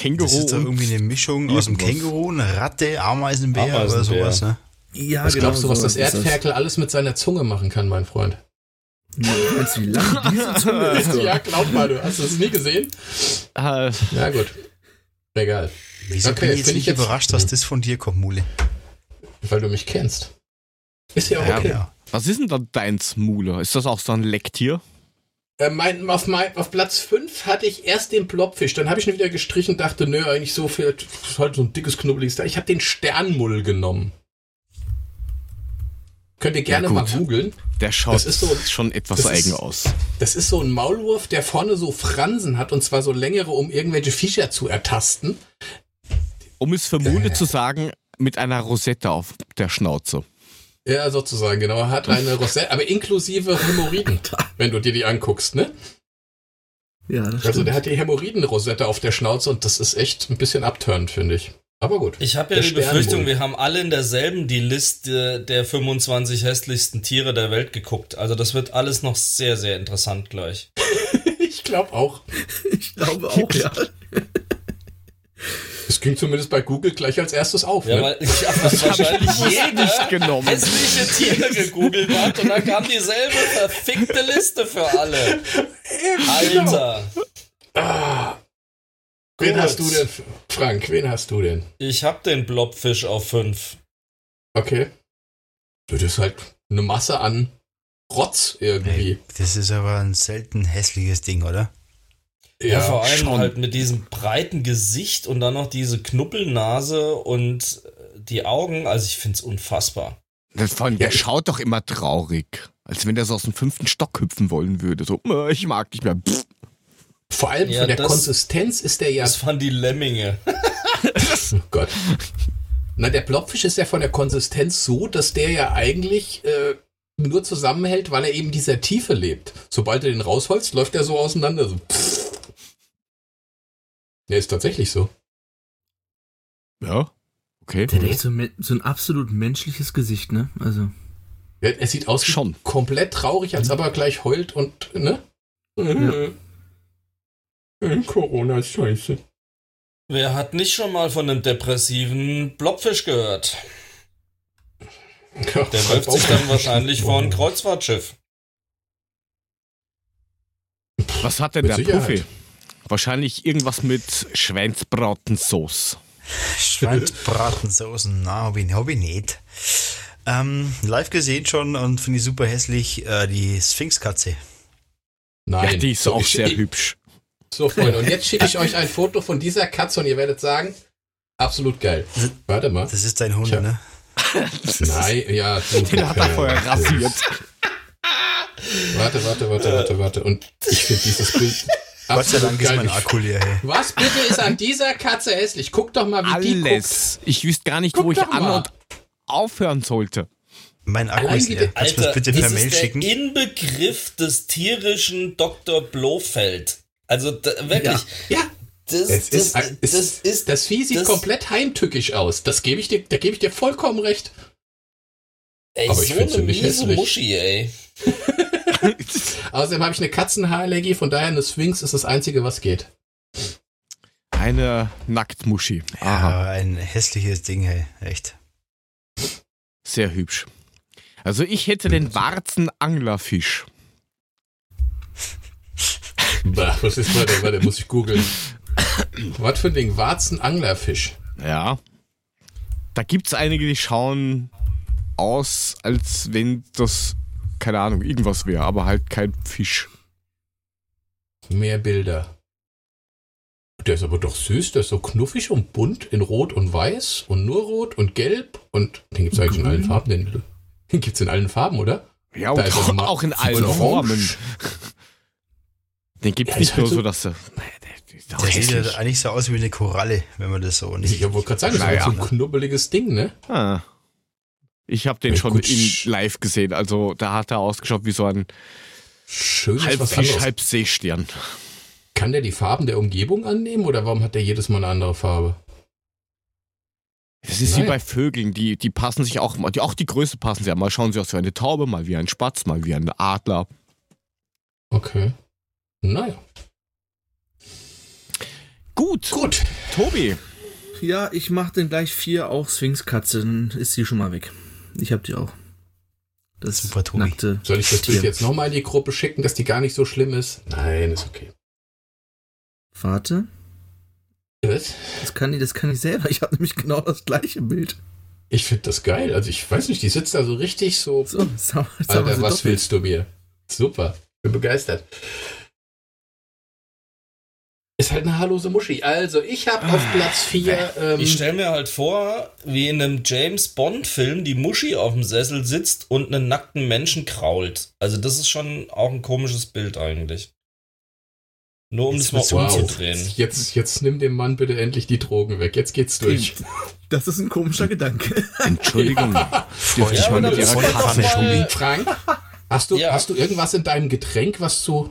Känguru. Das ist doch irgendwie eine Mischung aus dem Känguru, eine Ratte, Ameisenbär, Ameisenbär. oder sowas, ne?
Ja, was genau glaubst du, was das Erdferkel alles mit seiner Zunge machen kann, mein Freund?
Meinst du, wie lang diese Zunge ist?
ja, glaub mal, du hast das nie gesehen? Uh, ja, gut. Egal.
Wieso okay, bin ich jetzt nicht überrascht, dass das von dir kommt, Mule?
Weil du mich kennst. Ist ja auch okay.
Ja. Was ist denn da deins, Mule? Ist das auch so ein Lecktier?
Äh, mein, auf, mein, auf Platz 5 hatte ich erst den Blobfisch, dann habe ich ihn wieder gestrichen und dachte, nö, eigentlich so viel, das ist halt so ein dickes, knubbeliges Teil. Ich habe den Sternmull genommen. Könnt ihr gerne
Ja,
mal googeln.
Der schaut
Das ist so-
schon etwas
das ist-
eigen aus.
Das ist so ein Maulwurf, der vorne so Fransen hat und zwar so längere, um irgendwelche Viecher zu ertasten.
Um es für Mule zu sagen, mit einer Rosette auf der Schnauze.
Ja, sozusagen, genau. Er hat eine Rosette, aber inklusive Hämorrhoiden, wenn du dir die anguckst, ne?
Ja, das
Also
stimmt.
der hat die Hämorrhoiden-Rosette auf der Schnauze und das ist echt ein bisschen abturnt, finde ich. Aber gut.
Ich habe ja
Der
die Befürchtung, wir haben alle in derselben die Liste der 25 hässlichsten Tiere der Welt geguckt. Also das wird alles noch sehr, sehr interessant gleich.
Ich glaube auch.
Ich glaube auch, ja.
Es ging zumindest bei Google gleich als erstes auf.
Ja,
ne?
weil ich habe wahrscheinlich jeder
nicht genommen.
hässliche Tiere gegoogelt hat und dann kam dieselbe verfickte Liste für alle. Alter.
Wen
Gut.
hast du denn, Frank? Wen hast du denn?
Ich hab den Blobfisch auf 5.
Okay. Das ist halt eine Masse an Rotz irgendwie.
Hey, das ist aber ein selten hässliches Ding, oder?
Ja, vor allem
schon.
halt mit diesem breiten Gesicht und dann noch diese Knuppelnase und äh, die Augen. Also ich find's unfassbar.
Das vor allem, der
Ja,
schaut doch immer traurig. Als wenn der so aus dem fünften Stock hüpfen wollen würde. So, "Äh, ich mag nicht mehr. Pff.
Vor allem
Ja,
von der
das-
Konsistenz ist der ja.
Das waren die Lemminge.
Oh Gott. Na, der Blobfisch ist ja von der Konsistenz so, dass der ja eigentlich äh, nur zusammenhält, weil er eben dieser Tiefe lebt. Sobald er den rausholst, läuft er so auseinander. So. pff. Der ist tatsächlich so.
Ja, okay.
Der hat echt so, so ein absolut menschliches Gesicht, ne? Also.
Er, er sieht aus wie
Schon.
komplett traurig, als ob er gleich heult und, ne?
Ja.
Äh, Corona ist scheiße.
Wer hat nicht schon mal von einem depressiven Blobfisch gehört? Der wirft sich dann wahrscheinlich vor ein Kreuzfahrtschiff.
Was hat denn
Mit
der
Sicherheit.
Puffi? Wahrscheinlich irgendwas mit Schweinsbratensauce.
Schweinsbratensoßen, na, hab ich, hab ich nicht. Ähm, live gesehen schon und finde ich super hässlich, äh, die Sphinxkatze.
Nein.
Ja, die ist
So,
auch sehr hübsch.
So, Freunde, und jetzt schicke ich euch ein Foto von dieser Katze und ihr werdet sagen, absolut geil. Warte mal.
Das ist dein Hund,
Tja.
ne?
Nein, ja. Du,
Den hat er vorher rasiert.
Warte, warte, warte, warte, warte. Und ich finde dieses Bild
Gott sei Dank ist mein Akku leer, hey.
Was bitte ist an dieser Katze hässlich? Guck doch mal, wie die guckt.
Alles. Ich wüsste gar nicht,
Guck
wo ich an
mal.
und aufhören sollte.
Mein Akku
Allein
ist leer. Kannst du das bitte per
das
Mail
ist der
schicken?
Inbegriff des tierischen Dr. Blofeld. Also da, wirklich.
Ja,
Das,
es
das,
ist,
das ist
das Vieh sieht
das-
komplett heimtückisch aus. Das gebe ich dir, da gebe ich dir vollkommen recht.
ey,
aber ich
so eine
nicht
miese
hässlich.
Muschi, ey.
Außerdem habe ich eine Katzenhaarallergie, von daher eine Sphinx ist das Einzige, was geht.
Eine Nacktmuschi. Aha,
Ja, ein hässliches Ding, hey. Echt.
sehr hübsch. Also ich hätte den Warzenanglerfisch.
Bah, was ist warte, warte, muss ich googeln. was für ein Ding? Warzenanglerfisch.
Ja. Da gibt es einige, die schauen aus, als wenn das, keine Ahnung, irgendwas wäre, aber halt kein Fisch.
Mehr Bilder. Der ist aber doch süß, der ist so knuffig und bunt in Rot und Weiß und nur Rot und Gelb und den gibt es eigentlich in allen Farben. Den, den gibt es in allen Farben, oder?
Ja, und
er mal-
auch in allen Formen. Den gibt es
Ja,
nicht
ist
nur
halt so-
so, dass er. Nee, der auch
Der sieht ja eigentlich so aus wie eine Koralle, wenn man das so nicht.
Ich wollte gerade sagen, das ist
Naja.
halt so ein knubbeliges Ding, ne?
Ah. Ich habe den
Ja,
schon live gesehen. Also da hat er ausgeschaut wie so ein
Schön ist
halb Fisch, halb Seestern.
Kann der die Farben der Umgebung annehmen oder warum hat der jedes Mal eine andere Farbe?
Das ist wie
Naja.
bei Vögeln, die, die passen sich auch, die, auch die Größe passen sie an. Mal schauen sie aus wie eine Taube, mal wie ein Spatz, mal wie ein Adler.
Okay. Naja.
Gut,
Gut.
Tobi.
Ja, ich mach den gleich vier, auch Sphinxkatze, dann ist sie schon mal weg. Ich hab die auch. Das
Super, Tobi.
nackte
Soll ich das Bild jetzt nochmal in die Gruppe schicken, dass die gar nicht so schlimm ist? Nein, ist okay.
Warte,
Was?
das kann ich, das kann ich selber. Ich habe nämlich genau das gleiche Bild.
Ich finde das geil. Also ich weiß nicht, die sitzt da so richtig so. so Alter, was willst du mir? Super. Bin begeistert. Ist halt eine haarlose Muschi. Also, ich habe auf ah, Platz 4.
Ähm, ich stelle mir halt vor, wie in einem James Bond-Film die Muschi auf dem Sessel sitzt und einen nackten Menschen krault. Also, das ist schon auch ein komisches Bild eigentlich. Nur um jetzt das mal umzudrehen.
Wow. Jetzt, jetzt nimm dem Mann bitte endlich die Drogen weg. Jetzt geht's durch.
Das ist ein komischer Gedanke.
Entschuldigung. Ja. Dürfte ich mal mit Ihrer
Karte Frank, hast du, ja. hast du irgendwas in deinem Getränk, was zu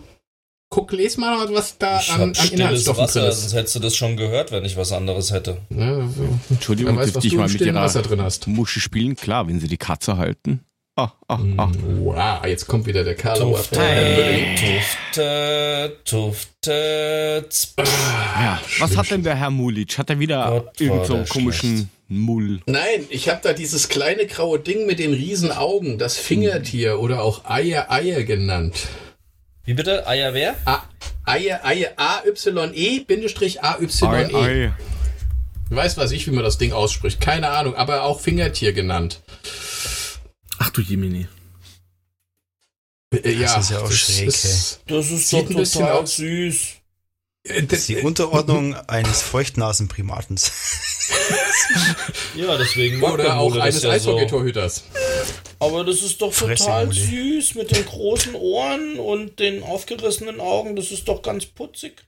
Guck, les mal, was da ich an, an Inhaltsstoffen
Wasser, drin ist. Sonst hättest du das schon gehört, wenn ich was anderes hätte.
Ja, Entschuldigung, weiß, was ich mal mit ihrer Wasser drin hast. Muschi spielen? Klar, wenn sie die Katze halten. Ah, ah, ah.
Wow, jetzt kommt wieder der Karlauer.
Tufte, Tufte, Tufte.
Ja, was hat denn der Herr Mulic? Hat er wieder irgendeinen so komischen Mull?
Nein, ich habe da dieses kleine graue Ding mit den riesen Augen, das Fingertier oder auch Eier Eier genannt.
Wie bitte? Eier wer? A,
Eier, Eier, A-Y-E, Bindestrich A-Y-E. Ei, Weiß was ich, wie man das Ding ausspricht. Keine Ahnung, aber auch Fingertier genannt.
Ach du Jemini.
Äh, ja,
das ist ja auch schräg.
Ist, das ist doch total süß.
Äh, das ist die Unterordnung eines Feuchtnasenprimatens.
ja, deswegen
mag Oder auch eines ja Eishockey-Torhüters.
Aber das ist doch Fresse total süß mit den großen Ohren und den aufgerissenen Augen. Das ist doch ganz putzig.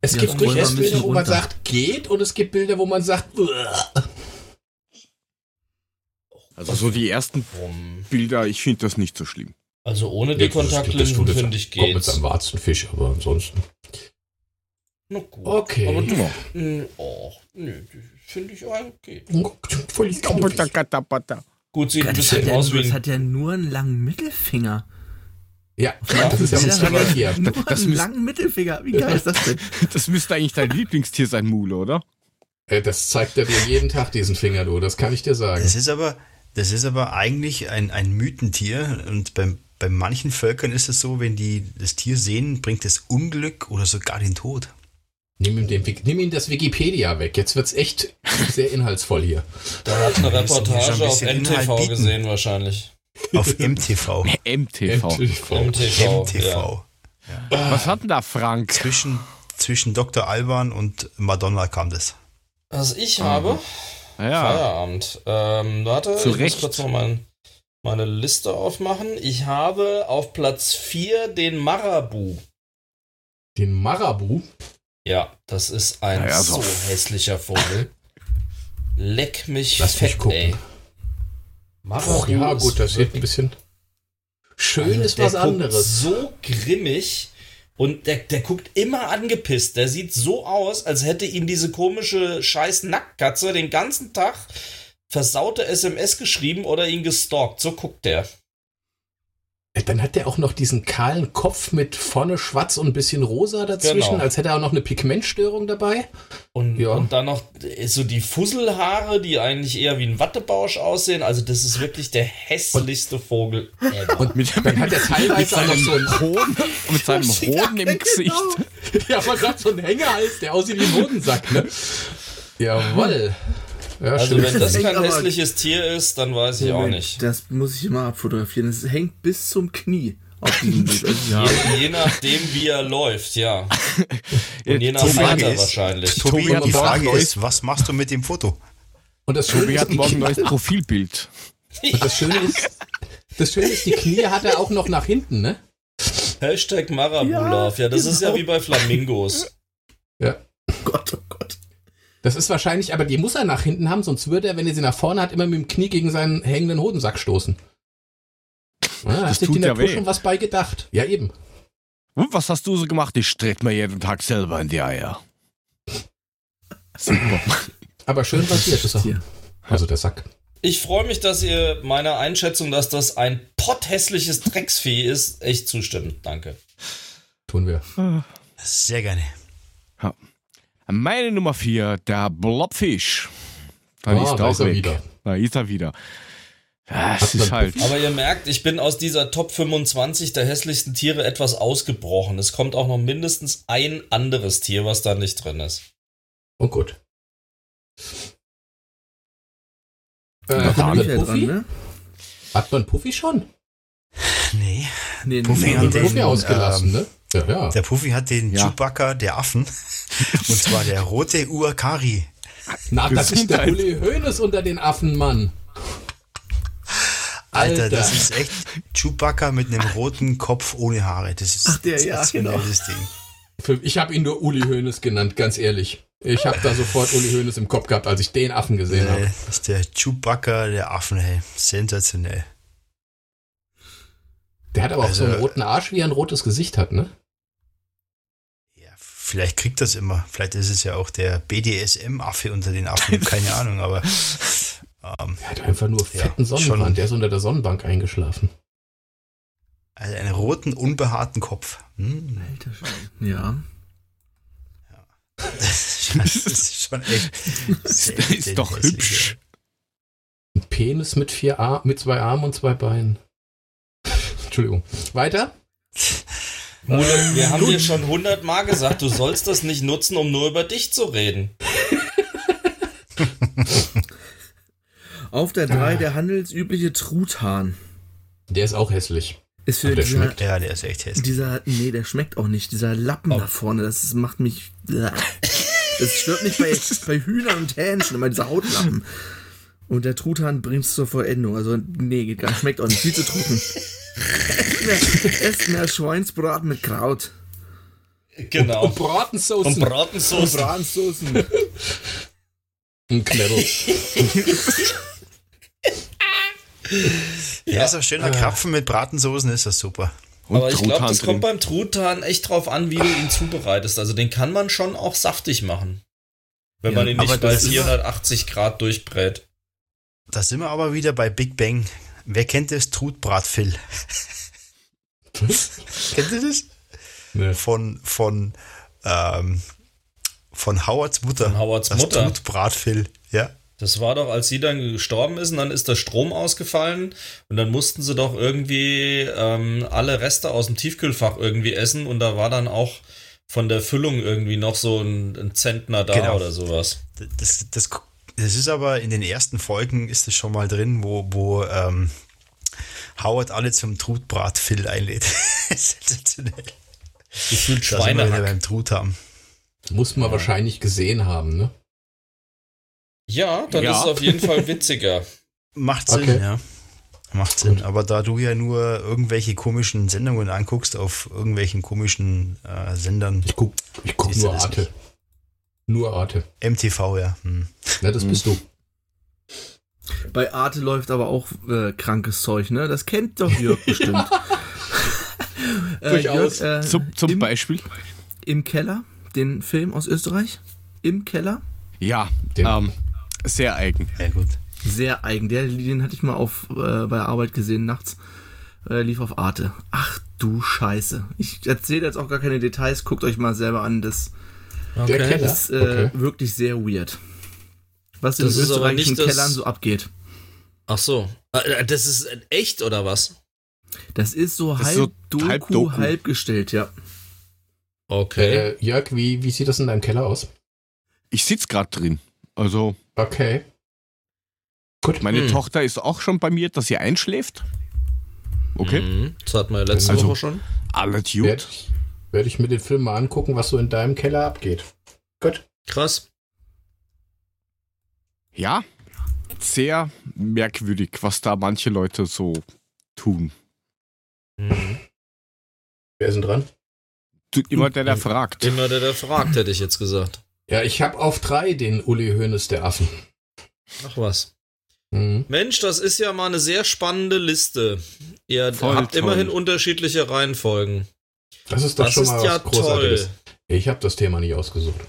Es ja, gibt durchaus Bilder, wo man sagt, geht, und es gibt Bilder, wo man sagt, Uah.
Also so die ersten Bilder, ich finde das nicht so schlimm.
Also ohne die Kontaktlinsen finde ich geht. Kommt
mit seinem Warzenfisch, aber ansonsten.
Na gut.
Okay.
Aber du, ja. Hm, oh, nö, finde ich okay.
Voll
Gut, sieht ein bisschen ja, aus wie.
Das hat ja nur einen langen Mittelfinger.
Ja, ja das ist ja ein
Fingertier. Nur das einen langen Mittelfinger. Wie geil ist das denn?
Das müsste eigentlich dein Lieblingstier sein, Mule, oder?
Äh, das zeigt er dir jeden Tag, diesen Finger, du. Das kann ich dir sagen.
Das ist aber, das ist aber eigentlich ein, ein Mythentier. Und beim, bei manchen Völkern ist es so, wenn die das Tier sehen, bringt es Unglück oder sogar den Tod.
Nimm ihm, den, nimm ihm das Wikipedia weg. Jetzt wird es echt sehr inhaltsvoll hier.
Da hat eine Reportage auf MTV gesehen wahrscheinlich.
Auf MTV.
MTV.
MTV. MTV. MTV.
Ja. Was hat denn da Frank?
Zwischen, zwischen Dr. Alban und Madonna kam das.
Was ich habe? Ja. Feierabend. Ähm, warte,
Zu
ich
Recht.
muss kurz noch mein, meine Liste aufmachen. Ich habe auf Platz 4 den Marabu.
Den Marabu?
Ja, das ist ein naja, so, hässlicher Vogel. Leck mich
Lass fett, mich ey. Marabu ja, gut, das sieht ein bisschen. Schön also ist was anderes.
So grimmig und der, der guckt immer angepisst. Der sieht so aus, als hätte ihm diese komische scheiß Nacktkatze den ganzen Tag versaute SMS geschrieben oder ihn gestalkt. So guckt der.
Dann hat der auch noch diesen kahlen Kopf mit vorne schwarz und ein bisschen rosa dazwischen, genau. als hätte er auch noch eine Pigmentstörung dabei.
Und, ja. und dann noch so die Fusselhaare, die eigentlich eher wie ein Wattebausch aussehen. Also das ist wirklich der hässlichste und, Vogel
ever. Und mit, dann hat er teilweise auch noch so einen
Hoden, mit seinem Hoden im Gesicht.
Genau. Ja, aber gerade so ein Hängerhals, der aussieht wie ein Hodensack, ne? Jawoll.
Ja, also schön. wenn das kein hässliches Tier ist, dann weiß ich Moment, auch nicht.
Das muss ich immer abfotografieren. Es hängt bis zum Knie auf diesem Bild. Also,
ja. je, je, nachdem, wie er läuft, ja. Und je nach Alter wahrscheinlich.
Tobi, die Frage ist, was machst du mit dem Foto?
Und das Schöne Tobi hat morgen ein neues Profilbild.
Und das Schöne ist, das Schöne ist, die Knie hat er auch noch nach hinten, ne?
Hashtag Marabulov. Ja, ja, das genau. ist ja genau. wie bei Flamingos.
Ja. Oh Gott, oh Gott. Das ist wahrscheinlich, aber die muss er nach hinten haben, sonst würde er, wenn er sie nach vorne hat, immer mit dem Knie gegen seinen hängenden Hodensack stoßen. Ja, das hast du die Natur weh. schon was bei gedacht. Ja, eben.
Und was hast du so gemacht? Ich strett mir jeden Tag selber in die Eier. Super.
aber schön passiert ist er. Also der Sack.
Ich freue mich, dass ihr meiner Einschätzung, dass das ein potthässliches Drecksvieh ist, echt zustimmt. Danke.
Tun wir.
Sehr gerne.
Meine Nummer 4, der Blobfisch. Da oh, ist, da ist er wieder. Da ist er wieder. Das ist halt.
Aber ihr merkt, ich bin aus dieser Top 25 der hässlichsten Tiere etwas ausgebrochen. Es kommt auch noch mindestens ein anderes Tier, was da nicht drin ist.
Oh gut. Äh, hat, man Puffy?
dran, ne?
hat man Puffy schon?
Nee.
Nee,
Puffy
nee,
hat
nee,
den-
Puffy ausgelassen,
ähm,
ne? Ja, ja.
Der Puffy hat den
Ja.
Chewbacca der Affen. Und zwar der rote Uakari.
Na, das ist der. Uli Hoeneß unter den Affen, Mann.
Alter,
Alter.
das ist echt Chewbacca mit einem roten Kopf ohne Haare. Das ist
Ach, der, ja, genau.
das Ding.
Ich habe ihn nur Uli Hoeneß genannt, ganz ehrlich. Ich habe da sofort Uli Hoeneß im Kopf gehabt, als ich den Affen gesehen
Äh,
habe.
das ist der Chewbacca der Affen, hey. Sensationell.
Der hat aber auch so einen
also-
roten Arsch, wie er ein rotes Gesicht hat, ne?
Ja, vielleicht kriegt das immer. Vielleicht ist es ja auch der BDSM-Affe unter den Affen. Keine Ahnung, aber ähm,
Er hat einfach nur
Ja,
fetten
schon.
Sonnenbrand. Der ist unter der Sonnenbank eingeschlafen.
also einen roten, unbehaarten Kopf. Hm.
Alter Schwede. Ja.
Das ist schon echt.
Das ist doch hübsch.
Ein Penis mit vier Ar mit zwei Armen und zwei Beinen. Entschuldigung. Weiter?
Mule, wir haben dir schon hundertmal gesagt, du sollst das nicht nutzen, um nur über dich zu reden.
Auf der 3 der handelsübliche Truthahn.
Der ist auch hässlich.
Ist für
Aber der
dieser,
schmeckt.
Ja, der ist echt hässlich.
dieser, nee, der schmeckt auch nicht. Dieser Lappen
Oh.
da vorne, das macht mich, das stört mich bei, bei Hühnern und Hähnchen, immer dieser Hautlappen. Und der Truthahn bringt es zur Vollendung. Also, nee, geht gar nicht. Schmeckt auch nicht. Viel zu trocken. Esst mehr Schweinsbraten mit Kraut.
Genau.
Und Bratensoßen.
Und Bratensauce.
Bratensoßen.
Ein Knebel.
Ja, so ein schöner Krapfen mit Bratensoßen ist das super.
Und
Aber ich glaube, das
drin.
kommt beim Truthahn echt drauf an, wie du ihn zubereitest. Also den kann man schon auch saftig machen. Wenn
Ja,
man ihn nicht bei
das ist-
480 Grad durchbrät.
Da sind wir aber wieder bei Big Bang. Wer kennt das Trutbratfil? kennt ihr das?
Ne.
Von, von, ähm, von Howards Mutter.
Von Howards
das
Mutter.
Trutbratfil, ja.
Das war doch, als sie dann gestorben ist und dann ist der Strom ausgefallen und dann mussten sie doch irgendwie ähm, alle Reste aus dem Tiefkühlfach irgendwie essen und da war dann auch von der Füllung irgendwie noch so ein, ein Zentner da
Genau.
oder sowas.
Das, das, das ist aber in den ersten Folgen ist es schon mal drin, wo, wo ähm, Howard alle zum Trutbratfil einlädt. Sensationell.
Gefühlt Schweinehack.
beim Trut haben.
Muss man wahrscheinlich gesehen haben, ne?
Ja, dann
Ja.
ist es auf jeden Fall witziger.
Macht Sinn,
Okay.
ja. Macht Sinn. Aber da du ja nur irgendwelche komischen Sendungen anguckst auf irgendwelchen komischen äh, Sendern,
Ich guck, ich guck nur Arte.
nicht?
Nur Arte.
MTV, ja. Hm.
Ja, das bist du.
Bei Arte läuft aber auch äh, krankes Zeug, ne? Das kennt doch Jörg bestimmt. äh,
Durchaus.
Jörg, äh,
Zum, zum
im,
Beispiel?
Im Keller, den Film aus Österreich. Im Keller.
Ja,
Den-
ähm, sehr eigen.
Ja, gut.
Sehr eigen. Der, den hatte ich mal auf, äh, bei der Arbeit gesehen nachts. Äh, lief auf Arte. Ach du Scheiße. Ich erzähle jetzt auch gar keine Details. Guckt euch mal selber an. Das
Der Keller.
ist äh,
Okay.
wirklich sehr weird. Was
Das
in
ist aber
österreichischen
nicht das-
Kellern so abgeht.
Ach so. Äh, Das ist echt oder was?
Das ist so
Das ist
halb
so
Doku,
halb
halb,
Doku.
gestellt, ja.
Okay.
Äh, Jörg, wie, wie sieht das in deinem Keller aus?
Ich sitze gerade drin. Also,
Okay. Gut.
meine
Hm.
Tochter ist auch schon bei mir, dass sie einschläft. Okay.
Mhm. Das hatten wir ja letzte
Also-
Woche schon.
Alles
Werde ich, werd ich mir den Film mal angucken, was so in deinem Keller abgeht. Gut.
Krass.
Ja, sehr merkwürdig, was da manche Leute so tun.
Mhm.
Wer ist denn dran?
Du, immer der, der fragt.
Immer der, der fragt, hätte ich jetzt gesagt.
Ja, ich habe auf drei den Uli Hoeneß der Affen.
Ach was.
Mhm.
Mensch, das ist ja mal eine sehr spannende Liste. Ihr
Voll
habt
toll.
immerhin unterschiedliche Reihenfolgen.
Das ist doch
Das
schon
ist
mal
ja
was Großartiges.
toll.
Ich habe das Thema nicht ausgesucht.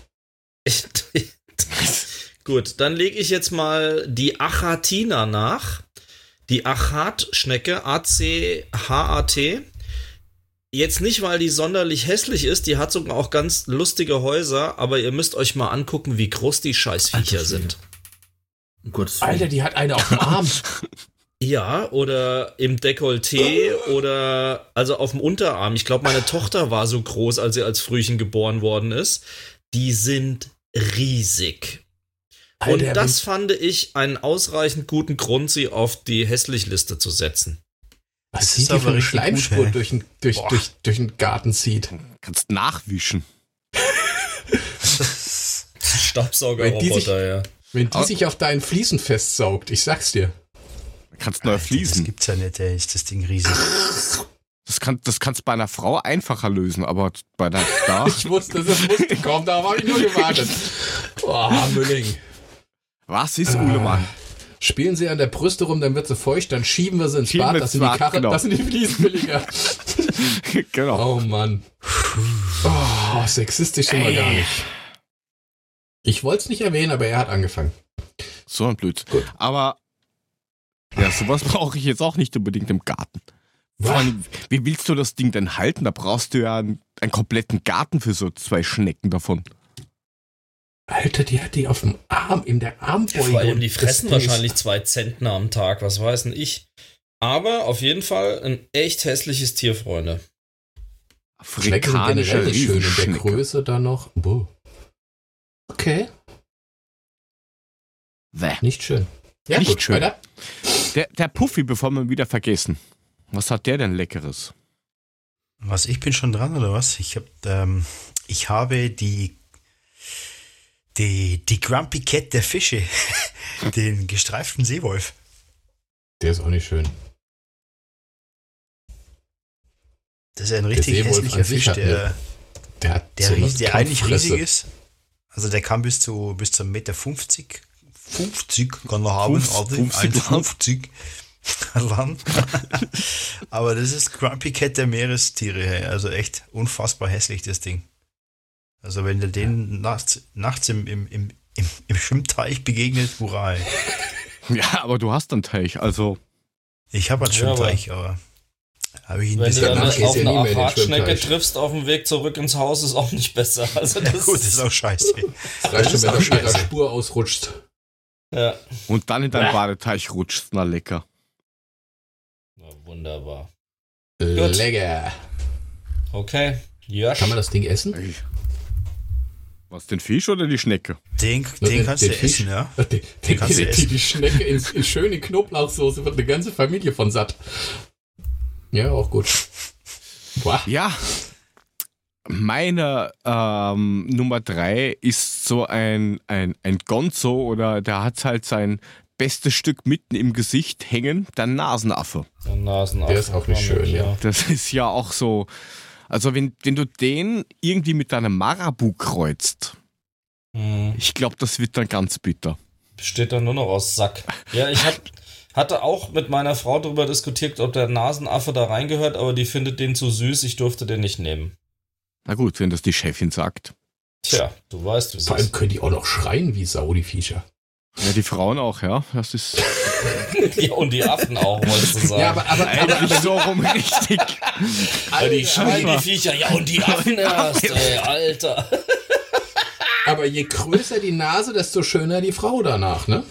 Gut, dann lege ich jetzt mal die Achatina nach. Die Achat-Schnecke, A-C-H-A-T. Jetzt nicht, weil die sonderlich hässlich ist, die hat sogar auch ganz lustige Häuser, aber ihr müsst euch mal angucken, wie groß die Scheißviecher
Alter
sind.
Willen.
Alter, die hat eine auf dem Arm.
Ja, oder im Dekolleté oder also auf dem Unterarm. Ich glaube, meine Tochter war so groß, als sie als Frühchen geboren worden ist. Die sind riesig. Und Alter, das fand ich einen ausreichend guten Grund, sie auf die Hässlich-Liste zu setzen.
Was ist aber eine Schleimspur gut, durch, den, durch, durch, durch den Garten zieht.
Kannst nachwischen.
Staubsaugerroboter, ja.
Wenn die sich auf deinen Fliesen festsaugt, ich sag's dir.
Kannst neue Fliesen.
Das gibt's ja nicht, ey. ist das Ding riesig.
Das, kann, das kannst du bei einer Frau einfacher lösen, aber bei einer
da. ich wusste, das musste kommen, da habe ich nur gewartet. Boah, Mülling.
Was ist ah. Uhlemann?
Spielen sie an der Brüste rum, dann wird sie feucht, dann schieben wir sie ins schieben Bad, das sind, die Karre, genau. das sind die Fliesen billiger. genau. Oh Mann. Oh, sexistisch sind wir gar nicht. Ich wollte es nicht erwähnen, aber er hat angefangen.
So ein Blödsinn. Gut. Aber ja, sowas brauche ich jetzt auch nicht unbedingt im Garten. Allem, wie willst du das Ding denn halten? Da brauchst du ja einen, einen, kompletten Garten für so zwei Schnecken davon.
Alter, die hat die auf dem Arm, in der Armbeuge.
Vor allem, die fressen wahrscheinlich zwei Zentner am Tag, was weiß denn ich. Aber auf jeden Fall ein echt hässliches Tier, Freunde.
Afrikanische schön in der Größe da noch. Boah. Okay.
Bäh.
Nicht schön.
Ja, Nicht gut, schön. Weiter. Der, der Puffy, bevor wir ihn wieder vergessen. Was hat der denn Leckeres?
Was, ich bin schon dran, oder was? Ich, hab, ähm, ich habe die, die, die Grumpy Cat der Fische, den gestreiften Seewolf.
Der ist auch nicht schön.
Das ist ein richtig hässlicher Fisch, der, der, hat der, so der eigentlich riesig ist. Also der kann bis zu bis zu 1,50 Meter 50, 50 kann er haben, 50, 50, 50 lang. Aber das ist Grumpy Cat der Meerestiere. Also echt unfassbar hässlich, das Ding. Also wenn du den nachts, nachts im, im, im, im, im Schwimmteich begegnet, hurra.
Ja, aber du hast einen Teich, also.
Ich habe einen Schwimmteich, aber.
aber ich Wenn du dann auf ja eine Apartschnecke triffst auf dem Weg zurück ins Haus, ist auch nicht besser. Also das,
ja, gut, ist auch scheiße.
Reicht schon, wenn du mit der Spur ausrutscht.
Ja. Und dann in deinen ja. Badeteich rutscht, na lecker.
Wunderbar.
Gut. Lecker.
Okay. Ja.
Kann man das Ding essen?
Was, den Fisch oder die Schnecke?
Den, den, den kannst den du Fisch? essen, ja.
Den, den, den kannst du essen. Die, Schnecke in, in schöne Knoblauchsoße wird eine ganze Familie von satt. Ja, auch gut.
Boah. Ja. Meine ähm, Nummer drei ist so ein, ein, ein Gonzo oder der hat halt sein bestes Stück mitten im Gesicht hängen, der Nasenaffe.
Der Nasenaffe.
Der ist auch nicht schön, ja.
Das ist ja auch so. Also, wenn, wenn du den irgendwie mit deinem Marabu kreuzt, hm. ich glaube, das wird dann ganz bitter.
Besteht dann nur noch aus Sack. Ja, ich hab, hatte auch mit meiner Frau darüber diskutiert, ob der Nasenaffe da reingehört, aber die findet den zu süß, ich durfte den nicht nehmen.
Na gut, wenn das die Chefin sagt.
Tja, du weißt, wie
Vor allem können die auch noch schreien wie Sau, die Viecher.
Ja, die Frauen auch, ja. Das ist.
ja, und die Affen auch, wolltest du sagen. Ja,
aber, aber, aber, aber so rum richtig.
Alter, die schreien die Viecher, ja, und die Affen erst, ey, Alter.
aber je größer die Nase, desto schöner die Frau danach, ne?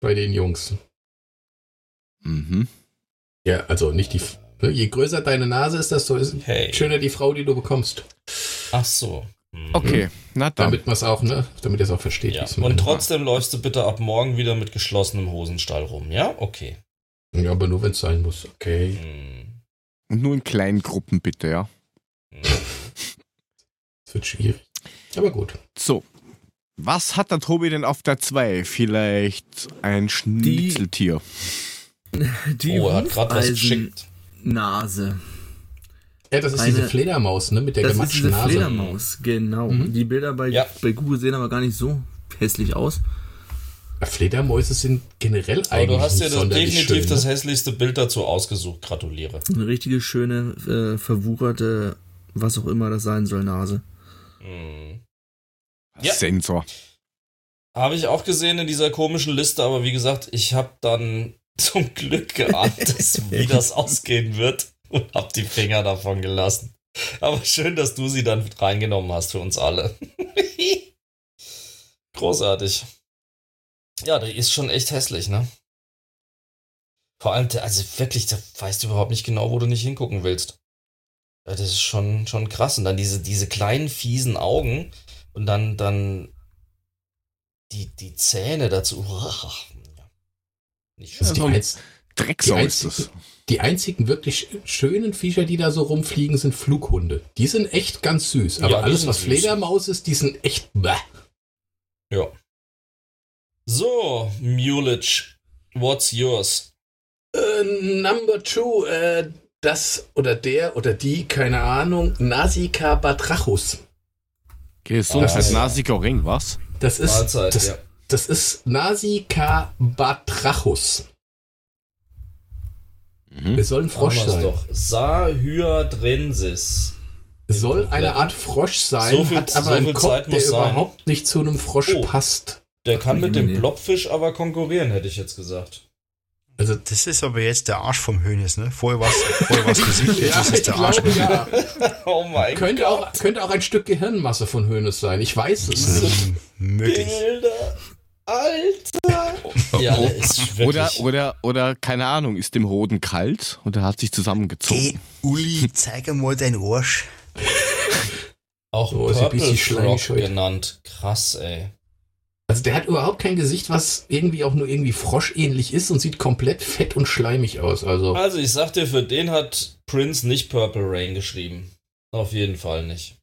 Bei den Jungs.
Mhm.
Ja, also nicht die. Je größer deine Nase ist, desto hey. schöner die Frau, die du bekommst.
Ach so.
Mhm. Okay, na
dann. Damit man es auch, ne? Damit ihr es auch versteht.
Ja. Und trotzdem war. läufst du bitte ab morgen wieder mit geschlossenem Hosenstall rum, ja? Okay.
Ja, aber nur wenn es sein muss, okay. Mhm.
Und nur in kleinen Gruppen bitte, ja?
Mhm. Das wird schwierig. Aber gut.
So. Was hat der Tobi denn auf der 2? Vielleicht ein Schnitzeltier.
Die, die oh, er hat gerade was geschickt. Nase.
Ja, das ist eine, diese Fledermaus, ne? Mit der gematschten Nase.
Fledermaus, genau. Mhm. Die Bilder bei, ja. bei Google sehen aber gar nicht so hässlich aus.
Fledermäuse sind generell aber eigentlich.
Aber du hast ja das definitiv schön, ne? das hässlichste Bild dazu ausgesucht. Gratuliere.
Eine richtige schöne, äh, verwucherte, was auch immer das sein soll, Nase.
Mhm. Ja. Sensor.
Habe ich auch gesehen in dieser komischen Liste, aber wie gesagt, ich habe dann zum Glück geahnt, wie das ausgehen wird und hab die Finger davon gelassen. Aber schön, dass du sie dann reingenommen hast für uns alle. Großartig. Ja, der ist schon echt hässlich, ne? Vor allem, also wirklich, da weißt du überhaupt nicht genau, wo du nicht hingucken willst. Das ist schon, schon krass. Und dann diese, diese kleinen, fiesen Augen und dann, dann die, die Zähne dazu.
Nicht schön. Also die, Drecksau die ist das.
Die einzigen wirklich schönen Viecher, die da so rumfliegen, sind Flughunde. Die sind echt ganz süß. Aber ja, alles, was süß. Fledermaus ist, die sind echt bäh.
Ja. So, Mulich, what's yours?
Uh, number two, uh, das oder der oder die, keine Ahnung, Nasica batrachus.
Gesundheit, das Nasica Ring, was?
Das ist, Mahlzeit, das, ja. Das ist Nasica batrachus. Mhm. Es soll ein Frosch sein. Doch.
Sahyadrensis.
Es soll eine Art Frosch sein, so viel, hat aber so einen Kopf, Zeit der überhaupt nicht zu einem Frosch oh, passt.
Der kann mit dem Blobfisch aber konkurrieren, hätte ich jetzt gesagt.
Also das ist aber jetzt der Arsch vom Hönes, ne? Vorher war es vorher war's Gesicht, jetzt ja, ist es der Arsch.
Glaube, ja. oh mein könnte Gott. Auch, könnte auch ein Stück Gehirnmasse von Hönes sein, ich weiß es nicht.
Möglich. Bilder.
Alter!
Ja, ist oder, oder, oder, keine Ahnung, ist dem Hoden kalt und er hat sich zusammengezogen. Hey,
Uli, zeig mal deinen Arsch.
Auch oh, Purple Frog genannt. Krass, ey.
Also der hat überhaupt kein Gesicht, was irgendwie auch nur irgendwie froschähnlich ist und sieht komplett fett und schleimig aus. Also,
also ich sag dir, für den hat Prince nicht Purple Rain geschrieben. Auf jeden Fall nicht.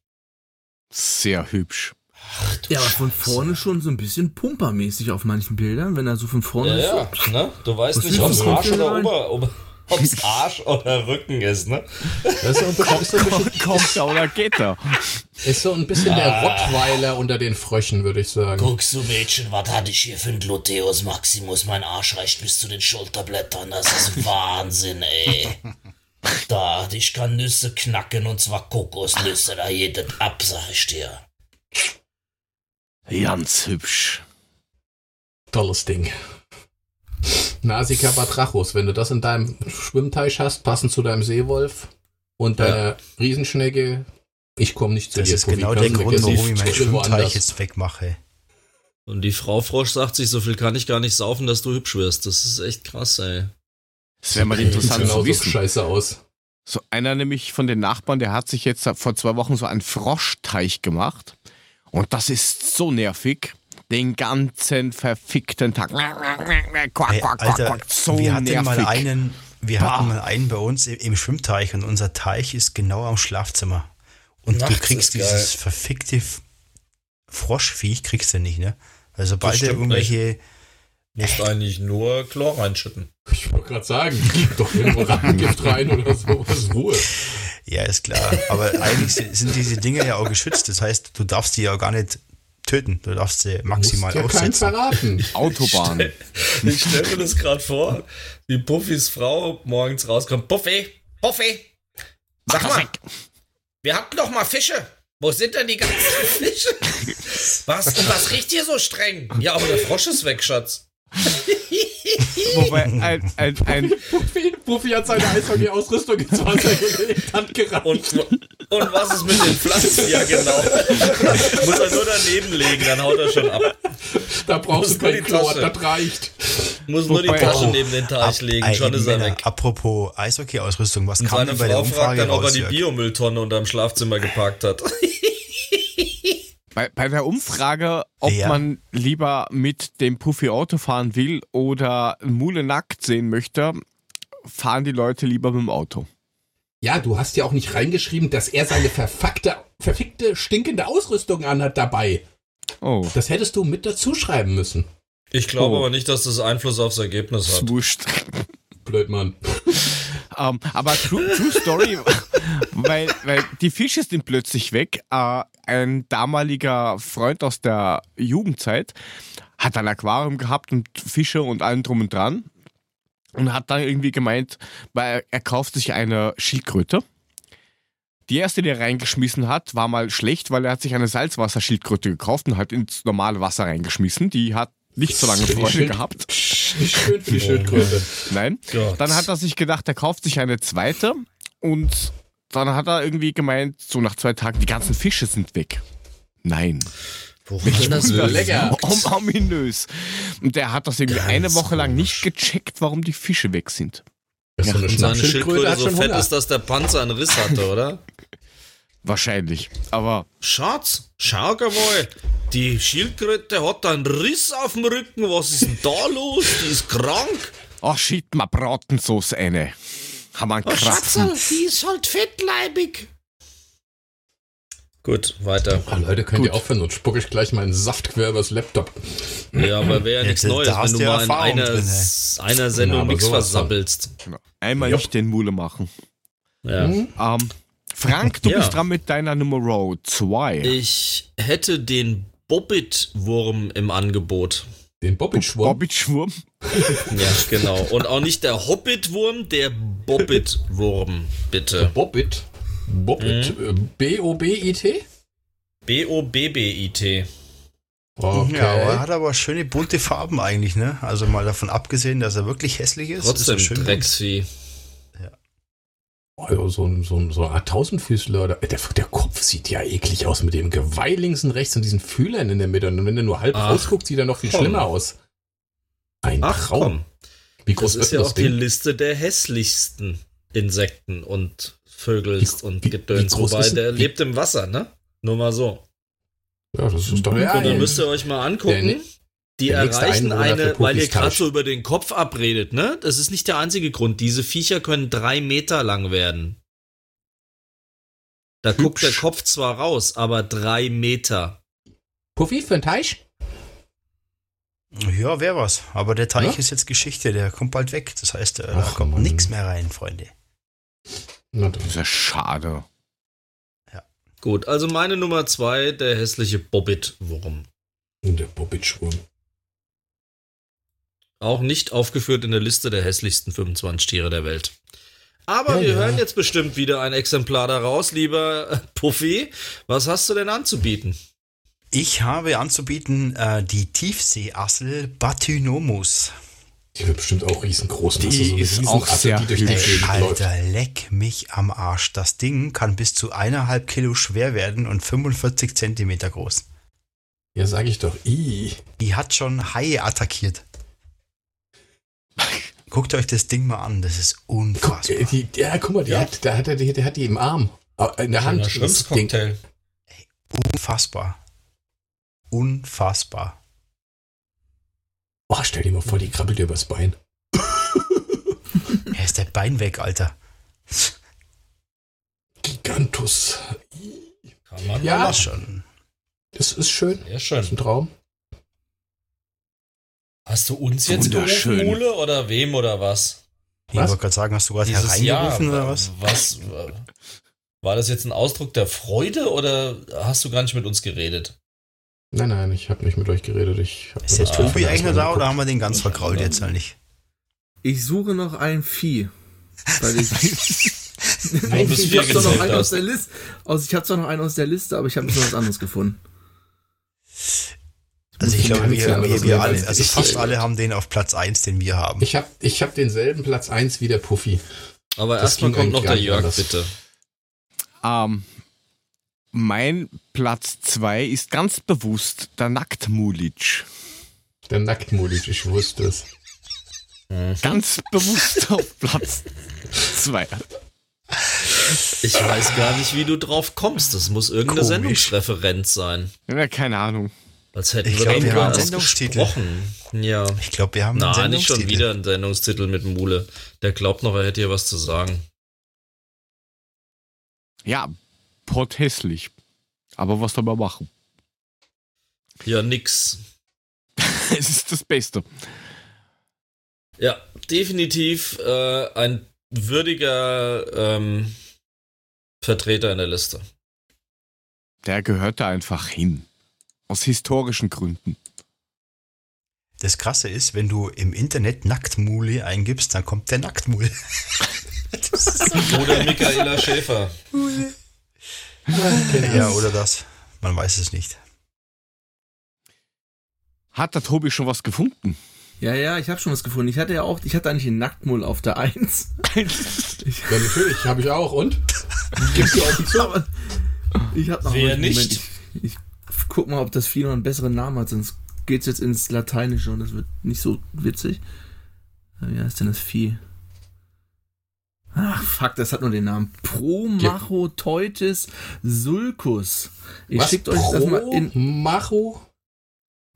Sehr hübsch.
Ach, ja, aber von vorne schon so ein bisschen pumpermäßig auf manchen Bildern, wenn er so von vorne
ja, ist. Ja, ne? Du weißt nicht, ob es Arsch oder Ober, Ober ob's Arsch oder Rücken ist, ne?
Das ist so ein bisschen, kommt, kommt da oder geht da?
Ist so ein bisschen ah. der Rottweiler unter den Fröschen, würde ich sagen.
Guckst du, Mädchen, was hatte ich hier für ein Gluteus Maximus? Mein Arsch reicht bis zu den Schulterblättern. Das ist Wahnsinn, ey. Da, ich kann Nüsse knacken und zwar Kokosnüsse, da das ab, sag ich dir.
Ganz hübsch.
Tolles Ding. Nasica batrachus, wenn du das in deinem Schwimmteich hast, passend zu deinem Seewolf und deiner ja. Riesenschnecke, ich komme nicht zu
das
dir.
Das ist genau der Grund, warum ich meinen Schwimmteich jetzt wegmache.
Und die Frau Frosch sagt sich, so viel kann ich gar nicht saufen, dass du hübsch wirst. Das ist echt krass, ey.
Das wäre mal interessant genau zu wissen.
So scheiße aus.
So einer nämlich von den Nachbarn, der hat sich jetzt vor zwei Wochen so einen Froschteich gemacht. Und das ist so nervig. Den ganzen verfickten Tag.
Quack, quack, Alter, quack, so wir hatten nervig. mal einen, wir bah. hatten mal einen bei uns im Schwimmteich und unser Teich ist genau am Schlafzimmer. Und Nachts du kriegst dieses verfickte Froschviech, kriegst du nicht, ne? Also sobald er irgendwelche.
Nicht. Musst eigentlich nur Chlor reinschütten.
Ich wollte gerade sagen, gib doch irgendwo Rattengift rein oder so, was Ruhe.
Ja, ist klar. Aber eigentlich sind diese Dinge ja auch geschützt. Das heißt, du darfst die ja gar nicht töten. Du darfst sie maximal
du musst ja aussetzen.
verraten. Autobahn.
Ich stelle stell mir das gerade vor, wie Puffys Frau morgens rauskommt. Puffy, Puffy, sag mal, wir hatten doch mal Fische. Wo sind denn die ganzen Fische? Was? Und was riecht hier so streng? Ja, aber der Frosch ist weg, Schatz.
Wobei ein, ein, ein
Profi, Profi hat seine Eishockey-Ausrüstung ins Wasser gelegt, hat gerannt.
Und, und was ist mit den Pflanzen? Ja, genau. Muss er nur daneben legen, dann haut er schon ab.
Da brauchst du kein Chlor, das reicht.
Muss nur die Tasche neben den Teich legen, schon ist er weg.
Apropos Eishockey-Ausrüstung, was kam denn bei der Umfrage
fragt dann, ob er die Biomülltonne unterm Schlafzimmer geparkt hat.
Bei, bei der Umfrage, ob ja. man lieber mit dem Puffy Auto fahren will oder Mule nackt sehen möchte, fahren die Leute lieber mit dem Auto.
Ja, du hast ja auch nicht reingeschrieben, dass er seine verfuckte, verfickte, stinkende Ausrüstung anhat dabei. Oh. Das hättest du mit dazu schreiben müssen.
Ich glaube oh. aber nicht, dass das Einfluss aufs Ergebnis hat.
Wurscht.
Blöd, Mann.
um, ähm, aber True, True Story, weil, weil die Fische sind plötzlich weg. Uh, ein damaliger Freund aus der Jugendzeit hat ein Aquarium gehabt und Fische und allem drum und dran. Und hat dann irgendwie gemeint, weil er kauft sich eine Schildkröte. Die erste, die er reingeschmissen hat, war mal schlecht, weil er hat sich eine Salzwasserschildkröte gekauft und hat ins normale Wasser reingeschmissen. Die hat nicht so lange Freude gehabt.
Nicht schön für die Schildkröte.
Nein. Gott. Dann hat er sich gedacht, er kauft sich eine zweite und dann hat er irgendwie gemeint, so nach zwei Tagen, die ganzen Fische sind weg. Nein.
Woran ist das lecker?
Ominös. Und der hat das irgendwie Ganz eine Woche lang nicht gecheckt, warum die Fische weg sind.
Ja, so eine Schildkröte so fett ist, dass der Panzer einen Riss hatte, oder?
Wahrscheinlich. Aber.
Schatz, schau mal. Die Schildkröte hat einen Riss auf dem Rücken. Was ist denn da los? Die ist krank.
Ach, shit, mal Bratensauce eine. Haben wir einen.
Schatz, die ist halt fettleibig. Gut, weiter.
Oh, Leute, könnt Gut. ihr aufhören und spucke ich gleich meinen Saft quer übers Laptop.
Ja, aber wäre ja nichts Neues, wenn du mal in einer, drin, einer Sendung ja, nichts versabbelst.
Genau. Einmal jo. nicht den Mule machen. Ja. Mhm. Ähm, Frank, du ja. bist dran mit deiner Nummer 2.
Ich hätte den Bobbit-Wurm im Angebot.
Den Bobbit-Schwurm?
Bobbit-Schwurm?
ja, genau. Und auch nicht der Hobbit-Wurm, der Bobbit-Wurm, bitte. Der
Bobbit? Bobbit. Mhm. B-O-B-I-T?
B-O-B-B-I-T.
Okay. Ja, aber er hat aber schöne bunte Farben eigentlich, ne? Also mal davon abgesehen, dass er wirklich hässlich ist.
Trotzdem
ist
schön Drecksvieh.
Ja. Also so ein, so ein, so ein Tausendfüßler, der, der, Kopf sieht ja eklig aus mit dem Geweih links und rechts und diesen Fühlern in der Mitte. Und wenn er nur halb Ach, rausguckt, sieht er noch viel komm. schlimmer aus.
Ein Ach, Traum. Komm. Wie groß das ist ja das auch Ding? die Liste der hässlichsten Insekten und Vögelst und Gedöns. Wobei, der lebt im Wasser, ne? Nur mal so.
Ja, das ist doch ja.
Und dann müsst ihr euch mal angucken. Die erreichen eine, weil ihr gerade so über den Kopf abredet, ne? Das ist nicht der einzige Grund. Diese Viecher können drei Meter lang werden. Da Hübsch. guckt der Kopf zwar raus, aber drei Meter.
Puffy für einen Teich?
Ja, wäre was. Aber der Teich ja? ist jetzt Geschichte, der kommt bald weg. Das heißt, äh, Ach, da kommt nichts mehr rein, Freunde.
Na, das ist ja schade.
Ja. Gut, also meine Nummer zwei, der hässliche Bobbit-Wurm.
Der Bobbit-Schwurm.
Auch nicht aufgeführt in der Liste der hässlichsten 25 Tiere der Welt. Aber ja, wir ja. hören jetzt bestimmt wieder ein Exemplar daraus, lieber Puffy. Was hast du denn anzubieten?
Ich habe anzubieten äh, die Tiefseeassel Batynomus.
Die wird bestimmt auch riesengroß.
Die so ist auch sehr
die durch die Gegend Alter, leck mich am Arsch. Das Ding kann bis zu eineinhalb Kilo schwer werden und 45 Zentimeter groß.
Ja, sag ich doch. I.
Die hat schon Haie attackiert. Guckt euch das Ding mal an, das ist unfassbar.
Guck, die, ja, guck mal, die ja. Hat, der, hat, der, der hat die im Arm. Äh, in der Hand.
Das Ding. Ey,
unfassbar. Unfassbar.
Oh, stell dir mal vor, die krabbelt dir übers Bein.
Er ist der Bein weg, Alter.
Gigantus.
Kann man ja
schon. Das ist schön.
Ja, schön. Das
ist ein Traum.
Hast du uns jetzt gerufen, Mule, oder wem oder was?
Ich wollte gerade sagen, hast du gerade hereingerufen oder was?
Was? War das jetzt ein Ausdruck der Freude oder hast du gar nicht mit uns geredet?
Nein, nein, ich habe nicht mit euch geredet. Ich
ist der Tobi eigentlich noch da oder haben wir den ganz verkrault jetzt eigentlich?
Ich suche noch ein Vieh. Weil ich. ich habe zwar noch einen aus der Liste. Also ich habe zwar noch einen aus der Liste, aber ich habe noch was anderes gefunden.
Also ich glaube, wir, wir, wir alle, also fast alle haben den auf Platz 1, den wir haben.
Ich habe ich hab denselben Platz 1 wie der Puffy.
Aber erstmal kommt noch der Jörg, bitte.
Ähm, mein Platz 2 ist ganz bewusst der Nacktmulic.
Der Nacktmulic, ich wusste es.
Ganz bewusst auf Platz 2.
Ich weiß gar nicht, wie du drauf kommst. Das muss irgendeine Komisch. Sendungsreferenz sein.
Ja, keine Ahnung.
Als hätten ich wir glaub, wir haben einen Sendungstitel. Gesprochen. Ja.
Ich glaube, wir haben
einen Nein, nicht schon wieder einen Sendungstitel mit Mule. Der glaubt noch, er hätte hier was zu sagen.
Ja, hässlich. Aber was soll man machen?
Ja, nix.
es ist das Beste.
Ja, definitiv äh, ein würdiger ähm, Vertreter in der Liste.
Der gehört da einfach hin. Aus historischen Gründen.
Das Krasse ist, wenn du im Internet Nacktmule eingibst, dann kommt der Nacktmule.
Oder Michaela Schäfer.
ja, oder das. Man weiß es nicht.
Hat der Tobi schon was gefunden?
Ja, ja, ich habe schon was gefunden. Ich hatte ja auch, ich hatte eigentlich einen Nacktmull auf der 1.
ja, natürlich, habe ich auch. Und? Gibst du auch zu?
Ich habe noch
Wer einen nicht?
Ich, ich guck mal, ob das Vieh noch einen besseren Namen hat, sonst geht's jetzt ins Lateinische und das wird nicht so witzig. Wie heißt denn das Vieh? Ach, fuck, das hat nur den Namen. Promachoteutis sulcus. Ich
Was?
schickt euch das mal in
Macho?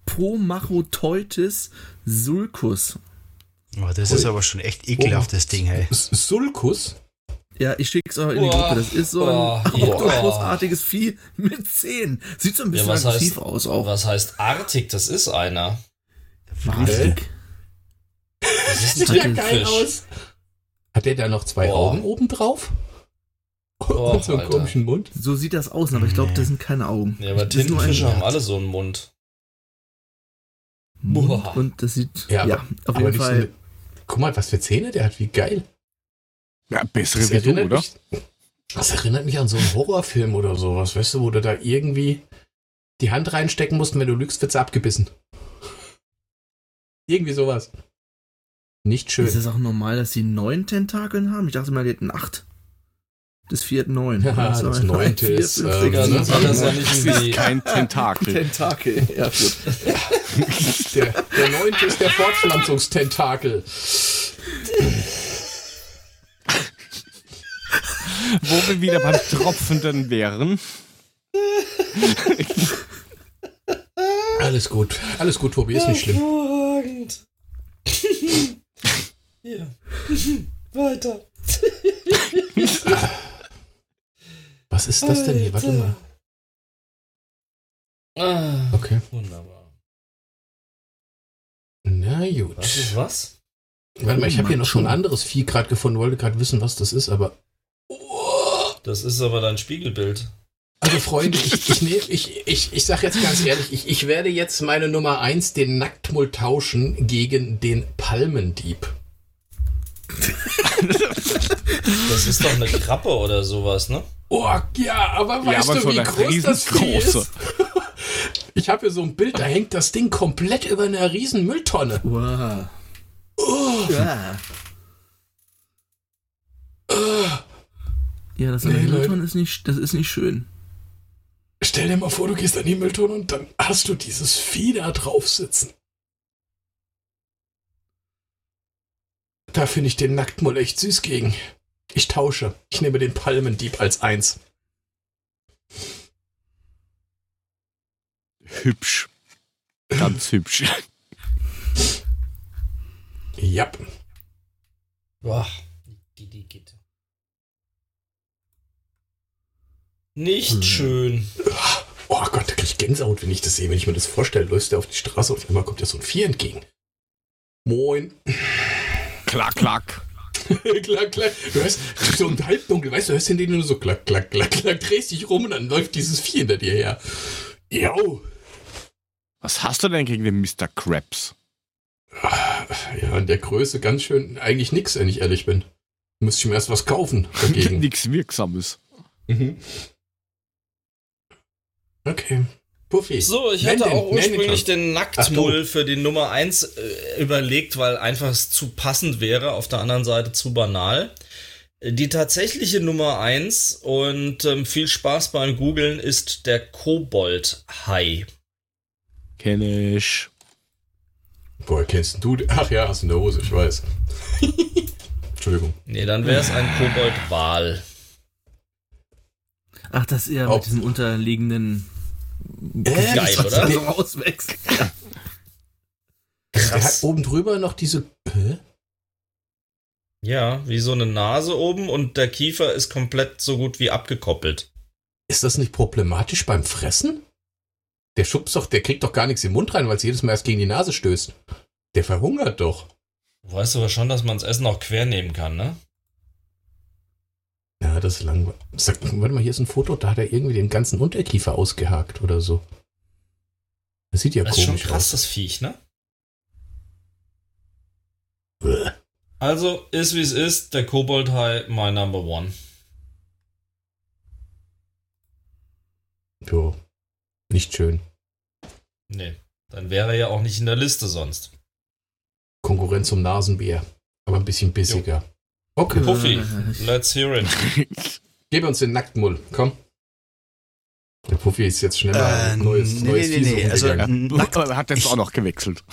Promachoteutis sulcus.
Oh, das ist aber schon echt ekelhaft, das Ding, hey.
S- Sulkus?
Ja, ich schick's euch in die. Gruppe. Das ist so ein
Boah.
oktopusartiges Vieh mit Zähnen. Sieht so ein
Ja,
bisschen
was
aggressiv
heißt,
aus auch.
was heißt artig? Das ist einer.
Richtig.
Das ist
Sieht
ein
ja geil aus. Hat der da noch zwei
Boah.
Augen oben drauf?
Boah,
Und so einen
Alter.
komischen Mund?
So sieht das aus, aber ich glaube, das sind keine Augen.
Ja, aber Tintenfische haben alle so einen Mund.
Mund
Boah.
und das sieht,
Ja,
ja,
aber-
auf jeden
so
Fall.
eine, guck mal, was für Zähne der hat, wie geil.
Ja, bessere
Das
wie du,
erinnert,
oder?
mich, das erinnert mich an so einen Horrorfilm oder sowas, weißt du, wo du da irgendwie die Hand reinstecken musst und wenn du lügst, wird's abgebissen. Irgendwie sowas. Nicht schön.
Ist es auch normal, dass die neun Tentakeln haben? Ich dachte mal, die hätten acht. Das vierte neun.
Ja, das
drei,
neunte
vier,
ist,
fünf,
ähm,
das nicht
Das ist kein Tentakel.
Tentakel. Ja, gut.
Der, der neunte ist der Fortpflanzungstentakel.
Wo wir wieder beim Tropfenden wären.
Alles gut. Alles gut, Tobi, ist nicht schlimm.
Hervorragend. Hier. Weiter.
Was ist das denn hier? Warte mal.
Ah,
Okay.
wunderbar.
Na gut.
Was ist was?
Warte mal, ich habe hier noch so ein anderes Vieh gerade gefunden, wollte gerade wissen, was das ist, aber.
Das ist aber dein Spiegelbild.
Also Freunde, ich, ich, nehm, ich, ich, ich sag jetzt ganz ehrlich, ich, ich werde jetzt meine Nummer 1, den Nacktmull, tauschen gegen den Palmendieb.
Das ist doch eine Krabbe oder sowas, ne?
Oh, ja, aber weißt
aber
du, wie
eine
groß das
riesengroße.
ist? Ich habe hier so ein Bild, da hängt das Ding komplett über einer riesen Mülltonne.
Wow.
Oh,
Ja. Ja, das
Nee,
nee,
Leute.
ist nicht, das ist nicht schön.
stell dir mal vor, du gehst an die Mülltonne und dann hast du dieses Vieh da drauf sitzen. Da finde ich den Nacktmull echt süß gegen. Ich tausche. Ich nehme den Palmendieb als eins.
Hübsch. Ganz hübsch.
Ja.
Boah. Die, die geht. Nicht schön.
Oh Gott, da krieg ich Gänsehaut, wenn ich das sehe. Wenn ich mir das vorstelle, läufst du auf die Straße und auf einmal kommt dir so ein Vieh entgegen. Moin.
klack, klack.
klack, klack. Du hörst so im Halbdunkel, weißt du, hörst hinter dir nur so klack, klack, klack, klack, drehst dich rum und dann läuft dieses Vieh hinter dir her. Jo.
Was hast du denn gegen den Mr. Krabs?
Ja, in der Größe ganz schön eigentlich nix, wenn ich ehrlich bin. Müsste ich mir erst was kaufen dagegen.
Nichts Wirksames.
mhm. Okay. Puffy.
So, ich
Nenn
hatte
den,
auch ursprünglich den Nacktmull für die Nummer 1 äh, überlegt, weil einfach es zu passend wäre, auf der anderen Seite zu banal. Die tatsächliche Nummer 1 und ähm, viel Spaß beim Googlen ist der Koboldhai.
Kenn ich.
Woher kennst du den? Ach ja, hast du in der Hose, ich weiß. Entschuldigung.
Nee, dann wäre es ein Koboldwal.
Ach, das eher
Auch-
mit diesem unterliegenden
Äh,
Geil,
das-
oder?
so rauswächst.
Der hat oben drüber noch diese. Hä?
Ja, wie so eine Nase oben und der Kiefer ist komplett so gut wie abgekoppelt.
Ist das nicht problematisch beim Fressen? Der schubst doch, der kriegt doch gar nichts im Mund rein, weil es jedes Mal erst gegen die Nase stößt. Der verhungert doch.
Weißt du aber schon, dass man das Essen auch quer nehmen kann, ne?
Ja, das ist langweilig. Sag, warte mal, hier ist ein Foto, da hat er irgendwie den ganzen Unterkiefer ausgehakt oder so. Das sieht ja
Das ist schon
komisch
krass,
aus.
das Viech, ne?
Bäh.
Also, ist wie es ist, der Koboldhai, my number one.
Jo. Nicht schön.
Nee, dann wäre er ja auch nicht in der Liste sonst.
Konkurrenz zum Nasenbär. Aber ein bisschen bissiger. Okay,
Puffy, let's hear it.
gib uns den Nacktmull, komm. Der Puffy ist jetzt schneller
Äh,
neues,
nee,
neues
nee, nee, also-. Nackt-
Er hat jetzt
ich-
auch noch gewechselt.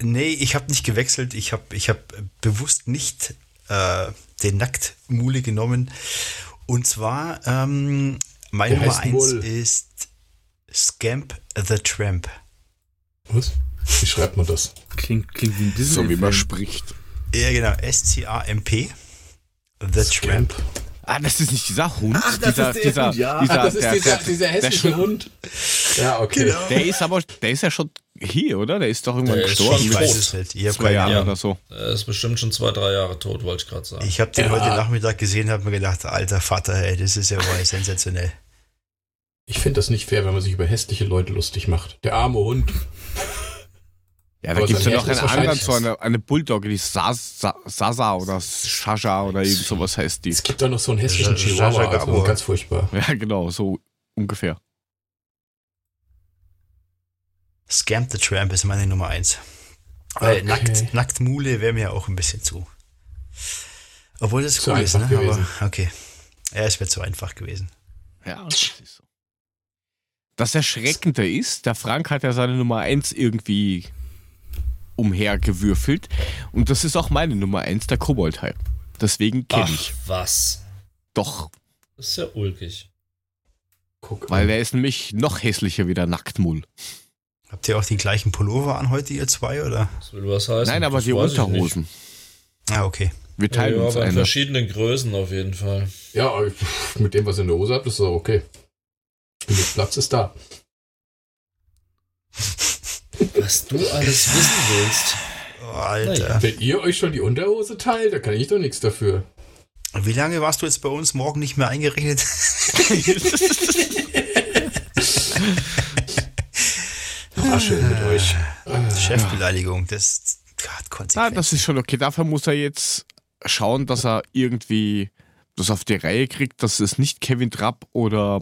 Nee, ich habe nicht gewechselt. Ich habe ich hab bewusst nicht äh, den Nacktmule genommen. Und zwar, ähm, mein Der Nummer 1 ist Scamp the Tramp.
Was? Wie schreibt man das?
Klingt, klingt wie ein Disney.
So wie man spricht.
Ja, genau. S-C-A-M-P. The Scamp. Tramp.
Ah, das ist nicht dieser Hund.
Ach, das
dieser,
ist der
dieser,
Hund, ja.
Dieser,
Ach, das ist
der,
dieser,
der,
dieser hässliche Hund. Ja, okay. Genau.
Der ist aber, der ist ja schon hier, oder? Der ist doch irgendwann
Der
gestorben.
Ich
weiß es nicht. Ich habe
Zwei
keine
Jahre
Ahnung.
oder so.
Er ist bestimmt schon zwei, drei Jahre tot, wollte ich gerade sagen.
Ich habe den
Ja.
heute Nachmittag gesehen, habe mir gedacht, alter Vater, ey, das ist ja wohl sensationell.
Ich finde das nicht fair, wenn man sich über hässliche Leute lustig macht. Der arme Hund.
Ja, da gibt es ja noch
Herz
eine
ist
andere,
wahrscheinlich-
so eine, eine Bulldogge, die Sas, Sa- Sasa oder Shasha oder irgend sowas heißt die.
Es gibt da noch so einen hässlichen Chihuahua, also ganz furchtbar.
Ja, genau, so ungefähr.
Scamp the Tramp ist meine Nummer 1. Weil
Okay.
Nackt, Nacktmule wäre mir auch ein bisschen zu. Obwohl das
Zu
cool ist, ne?
gewesen.
Aber okay. Ja, es wäre zu einfach gewesen.
Ja, das ist so. Das Erschreckende ist, der Frank hat ja seine Nummer 1 irgendwie umhergewürfelt. Und das ist auch meine Nummer 1, der Koboldhai. Deswegen kenne
Ach,
ich.
was?
Doch,
Das ist ja ulkig.
Guck.
weil er ist nämlich noch hässlicher wie der Nacktmull.
Habt ihr auch die gleichen Pullover an heute, ihr zwei, oder?
Das will was heißen.
Nein, aber
das
die. Unterhosen.
Ah, okay.
Wir teilen
ja,
uns
aber in
eine.
verschiedenen Größen auf jeden Fall.
Ja, mit dem, was ihr in der Hose habt, ist doch okay. Genug Platz ist da.
Was du alles wissen willst.
Oh, Alter.
Naja.
Wenn ihr euch schon die Unterhose teilt, da kann ich doch nichts dafür.
Wie lange warst du jetzt bei uns morgen nicht mehr eingerechnet?
War schön mit euch.
Chefbeleidigung, das hat
Ah,
Konsequenzen.
das ist schon okay. Dafür muss er jetzt schauen, dass er irgendwie das auf die Reihe kriegt, dass es nicht Kevin Trapp oder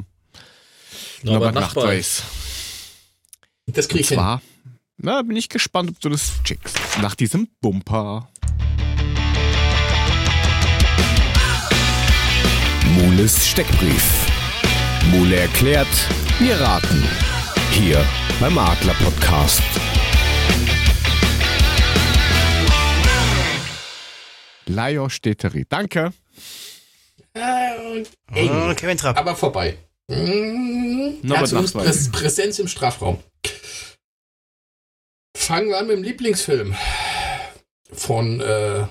Norbert Nachbar.
Ist.
Das krieg
Und
ich hin.
Na, bin ich gespannt, ob du das checkst. Nach diesem Bumper. Mules Steckbrief. Mule erklärt, wir raten. Hier beim Adler Podcast. Lajos Städteri. Danke.
Äh,
Oh,
eng,
Kevin Trapp.
aber vorbei. Mmh,
Norbert
Herzog's
Nachbar.
Prä Präsenz im Strafraum. Fangen wir an mit dem Lieblingsfilm von äh,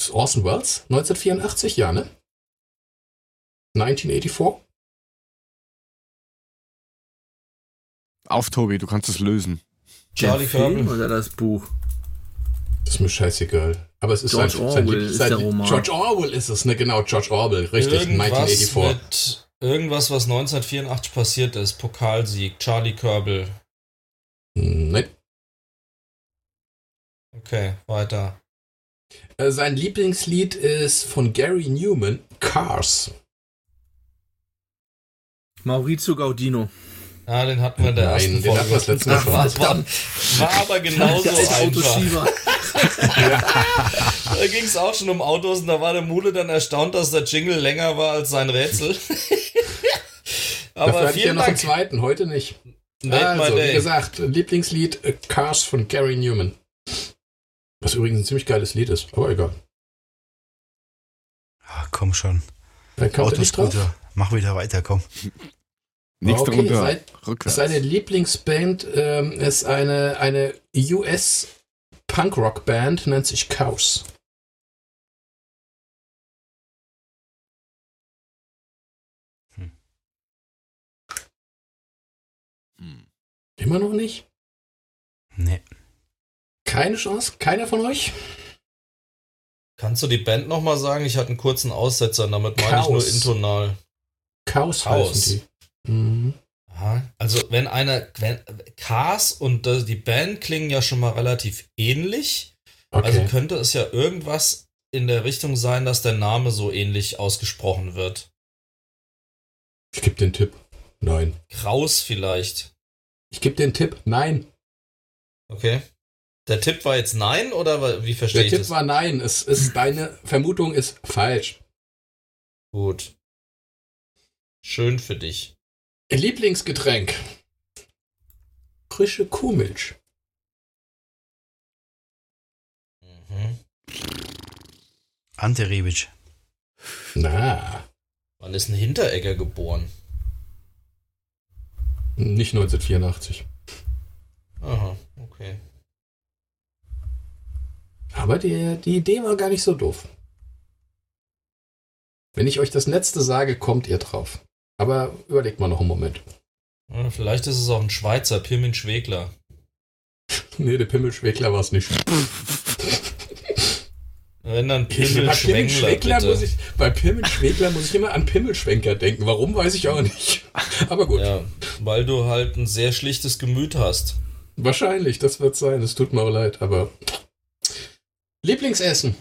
ist Orson Welles, 1984, ja, ne? 1984.
Auf, Tobi, du kannst es lösen.
Charlie
der Film
Körbel.
oder das Buch?
Das ist mir scheißegal. Aber es ist
George
sein, sein,
Orwell ist
sein
der
Lieb-
Roman.
George Orwell ist es, ne? Genau, George Orwell, richtig,
Irgendwas
1984.
mit irgendwas, was 1984 passiert ist. Pokalsieg. Charlie Körbel.
Nein.
Okay, weiter.
Äh, Sein Lieblingslied ist von Gary Newman, Cars.
Maurizio Gaudino.
Ah, den hatten wir in der
Nein,
ersten
den
Folge.
hatten wir das letzte Mal schon.
war, war, war aber genauso einfach.
Autoschieber.
Da ging es auch schon um Autos und da war der Mule dann erstaunt, dass der Jingle länger war als sein Rätsel.
Dafür
aber
hatte ich ja noch einen
Dank.
zweiten, heute nicht. Also, wie gesagt, Lieblingslied äh, Cars von Gary Newman. Was übrigens ein ziemlich geiles Lied ist, aber egal.
Ah, komm schon. Autoscooter. Mach wieder weiter, komm.
Nächste
Okay,
Runde
sei-
rückwärts.
Seine Lieblingsband ähm, ist eine, eine US Punk-Rock-Band, nennt sich Chaos. Immer noch nicht?
Nee.
Keine Chance? Keiner von euch?
Kannst du die Band nochmal sagen? Ich hatte einen kurzen Aussetzer, damit meine ich nur
Chaos.
intonal.
Chaos,
Chaos.
heißen die. Mhm.
Aha. Also wenn eine, wenn Cars und die Band klingen ja schon mal relativ ähnlich.
Okay.
Also könnte es ja irgendwas in der Richtung sein, dass der Name so ähnlich ausgesprochen wird.
ich gebe den Tipp. Nein.
Kraus vielleicht.
Ich gebe den Tipp. Nein.
Okay. Der Tipp war jetzt nein oder wie verstehe
Der
ich
Tipp
das?
war nein. Es ist deine Vermutung ist falsch.
Gut. Schön für dich.
Lieblingsgetränk. Frische Kuhmilch.
Mhm.
Ante Rebic.
Na.
Wann ist ein Hinteregger geboren?
Nicht 1984.
Aha, okay.
Aber die, die Idee war gar nicht so doof. Wenn ich euch das letzte sage, kommt ihr drauf. Aber überlegt mal noch einen Moment.
Vielleicht ist es auch ein Schweizer, Pirmin Schwegler.
nee, der Pimmelschwegler war es nicht.
Wenn dann Pimmelschwenkler,
muss ich, Bei Pimmelschwegler muss ich immer an Pimmelschwenker denken. Warum, weiß ich auch nicht. Aber gut.
Ja, weil du halt ein sehr schlichtes Gemüt hast.
Wahrscheinlich, das wird sein. Es tut mir auch leid, aber... Lieblingsessen?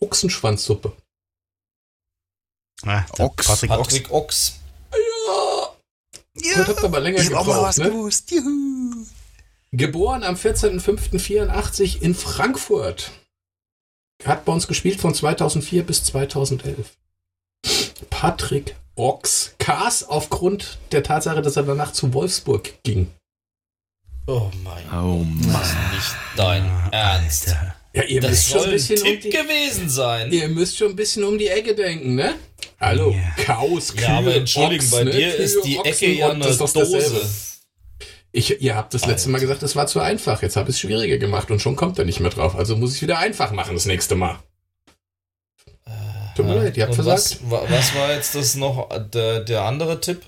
Ochsenschwanzsuppe.
Ah,
Ochs.
Patrick,
Patrick Ochs.
Ja!
Ja,
Heute habt aber länger
ich hab auch mal
gebraucht,
was
ne?
gewusst. Juhu.
Geboren am 14.05.84 in Frankfurt. Hat bei uns gespielt von 2004 bis 2011. Patrick Ochs. Kars aufgrund der Tatsache, dass er danach zu Wolfsburg ging.
Oh mein Gott.
Oh Mann.
Das ist nicht dein Ernst.
Alter.
Ja, ihr
Das
müsst schon
soll
ein
ein
bisschen um
Tipp
die,
gewesen sein.
Ihr müsst schon ein bisschen um die Ecke denken, ne? Hallo,
Ja.
Chaos, Kühe,
Ja, aber entschuldigen,
Ochs,
bei
ne?
dir
Kühe,
ist die
Ochsen,
Ecke ja eine
doch dasselbe. Ich, ihr habt das letzte Mal gesagt, es war zu einfach. Jetzt habe ich es schwieriger gemacht und schon kommt er nicht mehr drauf. Also muss ich es wieder einfach machen das nächste Mal. Tut mir leid, ihr habt versagt.
Was, wa- was war jetzt das noch, der, der andere Tipp?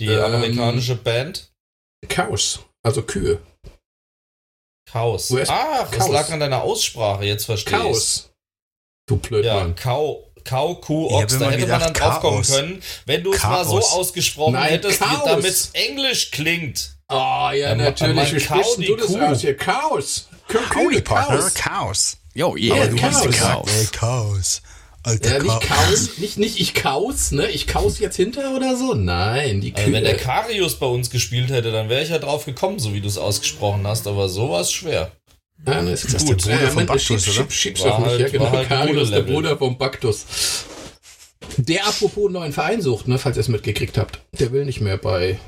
Die
Ähm,
amerikanische Band?
Chaos, also Kühe.
Chaos.
Ist-
Ach, das
Chaos.
lag an deiner Aussprache, jetzt verstehe ich.
Chaos. Du Blödmann.
Ja, Kau, Kau, Kuh, Ochs. Da hätte man dann
gedacht,
drauf kommen
Chaos.
können, wenn du es mal so
Chaos.
ausgesprochen
Nein,
hättest,
Chaos.
damit es Englisch klingt.
Oh, ja,
Ähm,
natürlich. Wie sprichst du das
Kuh.
aus hier? Chaos. Kü-
Howdy, Partner.
Chaos.
Chaos.
Jo, yeah,
Aber
du bist
hast gesagt,
Chaos.
Ey, Chaos. Alter
Ja, nicht
Chaos.
Chaos, nicht, nicht ich Chaos, ne? Ich Chaos jetzt hinter oder so? Nein, die
Also
Kühe.
wenn der Karius bei uns gespielt hätte, dann wäre ich ja drauf gekommen, so wie du es ausgesprochen hast, aber so war es schwer.
Ja, ne, ist
das
gut.
der Bruder
Ja,
von
Mensch,
Baktus,
schieb,
oder?
Schieb, schieb's auf mich,
halt-
ja, genau.
halt
Karius, der. Bruder vom Baktus. Der apropos einen neuen Verein sucht, ne, falls ihr es mitgekriegt habt. Der will nicht mehr bei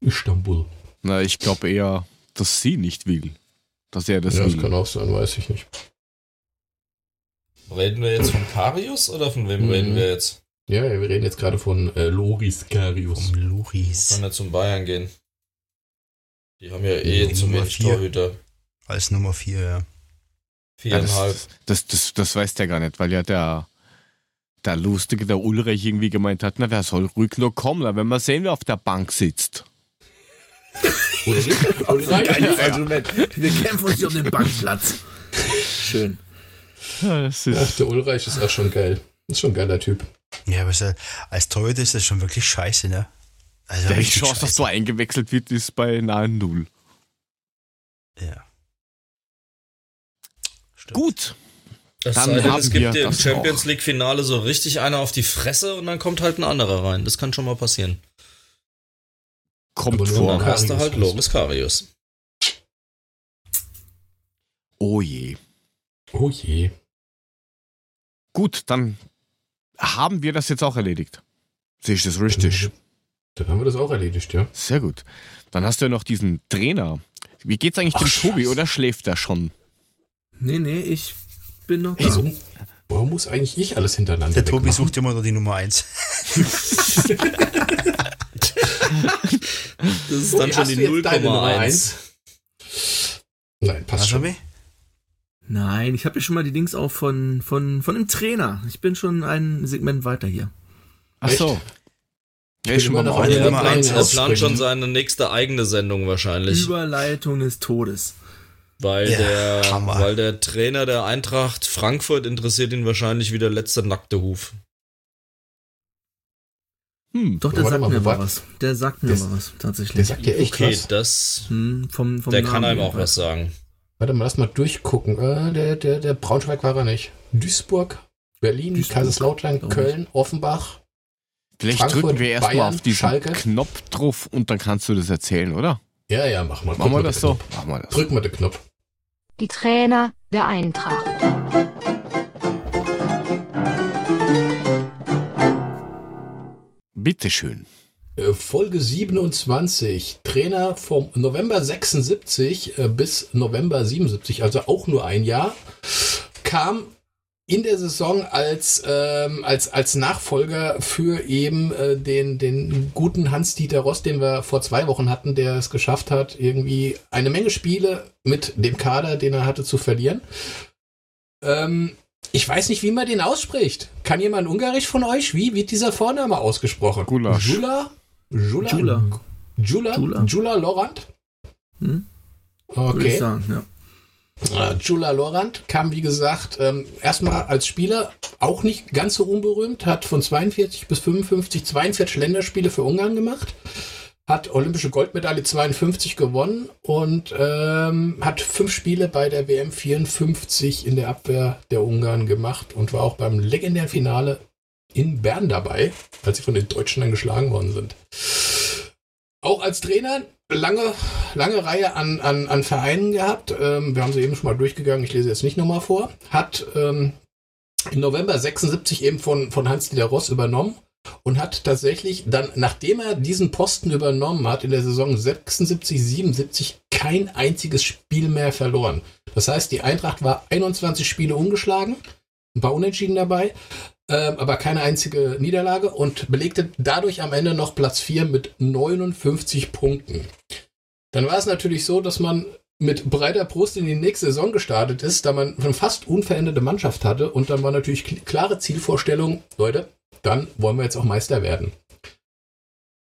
Istanbul.
Na, ich glaube eher, dass sie nicht will. Dass er das
ja, das
will.
kann auch sein, weiß ich nicht.
Reden wir jetzt von Karius oder von wem
Mhm.
reden wir jetzt?
Ja, wir reden jetzt gerade von äh, Loris Karius.
Um Luris.
Kann ja zum Bayern gehen. Die haben ja eh
Die
zu
Nummer
wenig
vier.
Torhüter.
Als Nummer 4, ja.
Ja,
Viereinhalb.
das, das, das, das weiß der gar nicht, weil ja der, der Lustige, der Ulrich irgendwie gemeint hat, na, wer soll ruhig nur kommen, na, wenn wir sehen, wer auf der Bank sitzt.
Geiles Argument. Wir kämpfen uns hier um den Bankplatz. Schön.
Ja, das
Ach, der Ulreich ist auch schon geil. Ist schon ein geiler Typ.
Ja, aber ist ja- als Torhüter ist das schon wirklich scheiße, ne? Also
die Chance, dass
scheiße.
du eingewechselt wird, ist bei nahe Null.
Ja. Stimmt.
Gut.
Es
Dann
sei denn,
haben
es gibt im
das
Champions
auch.
League Finale so richtig einer auf die Fresse und dann kommt halt ein anderer rein. Das kann schon mal passieren.
Kommt
Aber
vor.
dann hast du halt. Loris Karius.
Oh je.
Oh je.
Gut, dann haben wir das jetzt auch erledigt. Sehe ich das richtig?
Dann haben wir das auch erledigt, ja.
Sehr gut. Dann hast du ja noch diesen Trainer. Wie geht's eigentlich dem
Ach,
Tobi
Scheiße.
oder schläft er schon?
Nee, nee, ich bin noch da.
so, warum muss eigentlich ich alles hintereinander
Der Tobi sucht immer nur die Nummer 1.
Das ist
du jetzt deine Nummer
0,1.
eins? Nein, passt
Was,
schon.
Tobi?
Nein, ich habe ja schon mal die Dings auch von, von, von dem Trainer. Ich bin schon ein Segment weiter hier.
Ach so. Ja, ist schon mal
noch der
er
Nummer
plant, er schon seine nächste eigene Sendung wahrscheinlich.
Überleitung des Todes.
Weil,
Ja,
der,
Hammer.
weil der Trainer der Eintracht Frankfurt interessiert ihn wahrscheinlich wie der letzte nackte Huf.
Hm.
Doch, der
Warte
sagt
mal,
mir mal was. Der sagt mir
Der-
mal was, tatsächlich.
Der sagt ja echt
Okay,
was.
das.
Hm, vom, vom
Der
Namen
kann einem auch was sagen.
Warte mal, lass mal durchgucken. Äh, der, der, der Braunschweig war er nicht. Duisburg, Berlin,
Duisburg,
Kaiserslautern. Köln, Offenbach.
Vielleicht
Frankfurt,
drücken wir erstmal auf diesen
Schalke.
Knopf drauf und dann kannst du das erzählen, oder?
Ja, ja, mach mal.
Machen wir das so? Machen wir das.
Drück mal den Knopf.
Die Trainer der Eintracht.
Bitteschön.
Äh, Folge 27. Trainer vom November 76 äh, bis November 77, also auch nur ein Jahr. kam in der Saison als, ähm, als, als Nachfolger für eben äh, den, den guten Hans-Dieter Ross, den wir vor zwei Wochen hatten, der es geschafft hat, irgendwie eine Menge Spiele mit dem Kader, den er hatte, zu verlieren. Ähm, ich weiß nicht, wie man den ausspricht. Kann jemand Ungarisch von euch? Wie wird dieser Vorname ausgesprochen?
Gulasch.
Jula? Jula?
Jula.
Jula?
Jula.
Jula Lorand?
Hm? Würde ich
Okay.
sagen, ja.
Äh, Jula Lorand kam, wie gesagt, ähm, erstmal als Spieler auch nicht ganz so unberühmt, hat von 42 bis 55 42 Länderspiele für Ungarn gemacht, hat olympische Goldmedaille 52 gewonnen und ähm, hat fünf Spiele bei der WM 54 in der Abwehr der Ungarn gemacht und war auch beim legendären Finale in Bern dabei, als sie von den Deutschen dann geschlagen worden sind. Auch als Trainer lange, lange Reihe an, an, an Vereinen gehabt. Ähm, wir haben sie eben schon mal durchgegangen, ich lese jetzt nicht nochmal vor. Hat ähm, im November 76 eben von, von Hans-Dieter Ross übernommen und hat tatsächlich dann, nachdem er diesen Posten übernommen hat, in der Saison 76, 77 kein einziges Spiel mehr verloren. Das heißt, die Eintracht war 21 Spiele ungeschlagen, ein paar Unentschieden dabei, ähm, aber keine einzige Niederlage und belegte dadurch am Ende noch Platz 4 mit 59 Punkten. Dann war es natürlich so, dass man mit breiter Brust in die nächste Saison gestartet ist, da man eine fast unveränderte Mannschaft hatte und dann war natürlich kl- klare Zielvorstellung, Leute, dann wollen wir jetzt auch Meister werden.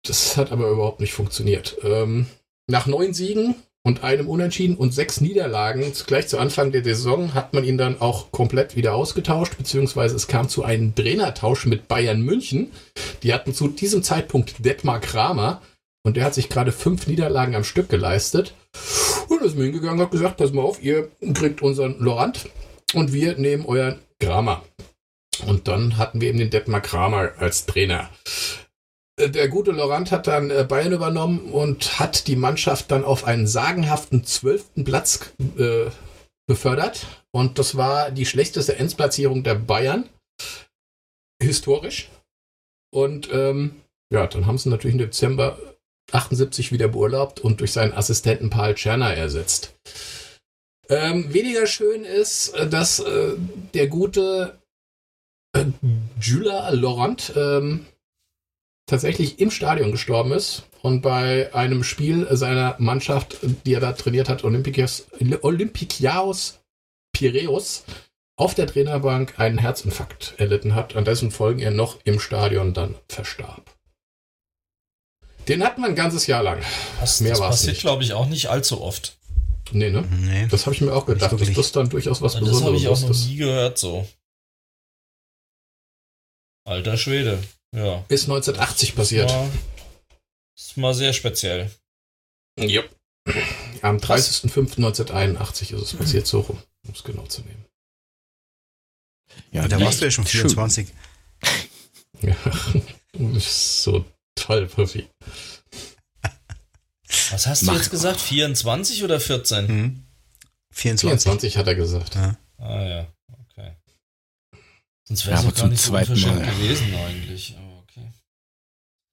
Das hat aber überhaupt nicht funktioniert. Ähm, nach neun Siegen und einem Unentschieden und sechs Niederlagen gleich zu Anfang der Saison hat man ihn dann auch komplett wieder ausgetauscht, beziehungsweise es kam zu einem Trainertausch mit Bayern München. Die hatten zu diesem Zeitpunkt Detmar Kramer und der hat sich gerade fünf Niederlagen am Stück geleistet. Und ist mir hingegangen und hat gesagt, pass mal auf, ihr kriegt unseren Lorant und wir nehmen euren Kramer. Und dann hatten wir eben den Detmar Kramer als Trainer. Äh, Der gute Laurent hat dann äh, Bayern übernommen und hat die Mannschaft dann auf einen sagenhaften zwölften Platz äh, befördert. Und das war die schlechteste Endplatzierung der Bayern. Historisch. Und ähm, ja, dann haben sie natürlich im Dezember 78 wieder beurlaubt und durch seinen Assistenten Paul Czerner ersetzt. Ähm, weniger schön ist, äh, dass äh, der gute äh, Jules Laurent ähm, tatsächlich im Stadion gestorben ist und bei einem Spiel seiner Mannschaft, die er da trainiert hat, Olympiakos, Olympiakos Piräus, auf der Trainerbank einen Herzinfarkt erlitten hat, an dessen Folgen er noch im Stadion dann verstarb. Den hat man ein ganzes Jahr lang.
Das,
Mehr
das passiert, glaube ich, auch nicht allzu oft.
Nee, ne?
Nee.
Das habe ich mir auch gedacht, dass das dann durchaus was
das habe
Besonderes
ich auch
ist.
noch nie gehört so. Alter Schwede. Ja.
ist 1980 passiert.
War, ist mal sehr speziell.
Ja. Am 30.05.1981 ist es passiert, so rum, um es genau zu nehmen.
Ja,
da warst du ja schon
schön.
24.
Ja. Das ist so toll, Puffy.
Was hast du
Mach-
jetzt gesagt? 24 oder 14?
Hm. 24.
24 hat er gesagt.
Ja.
Ah ja. Sonst wäre
Ja,
es doch gar
zum
nicht so unverschämt
Mal.
gewesen eigentlich. Aber okay.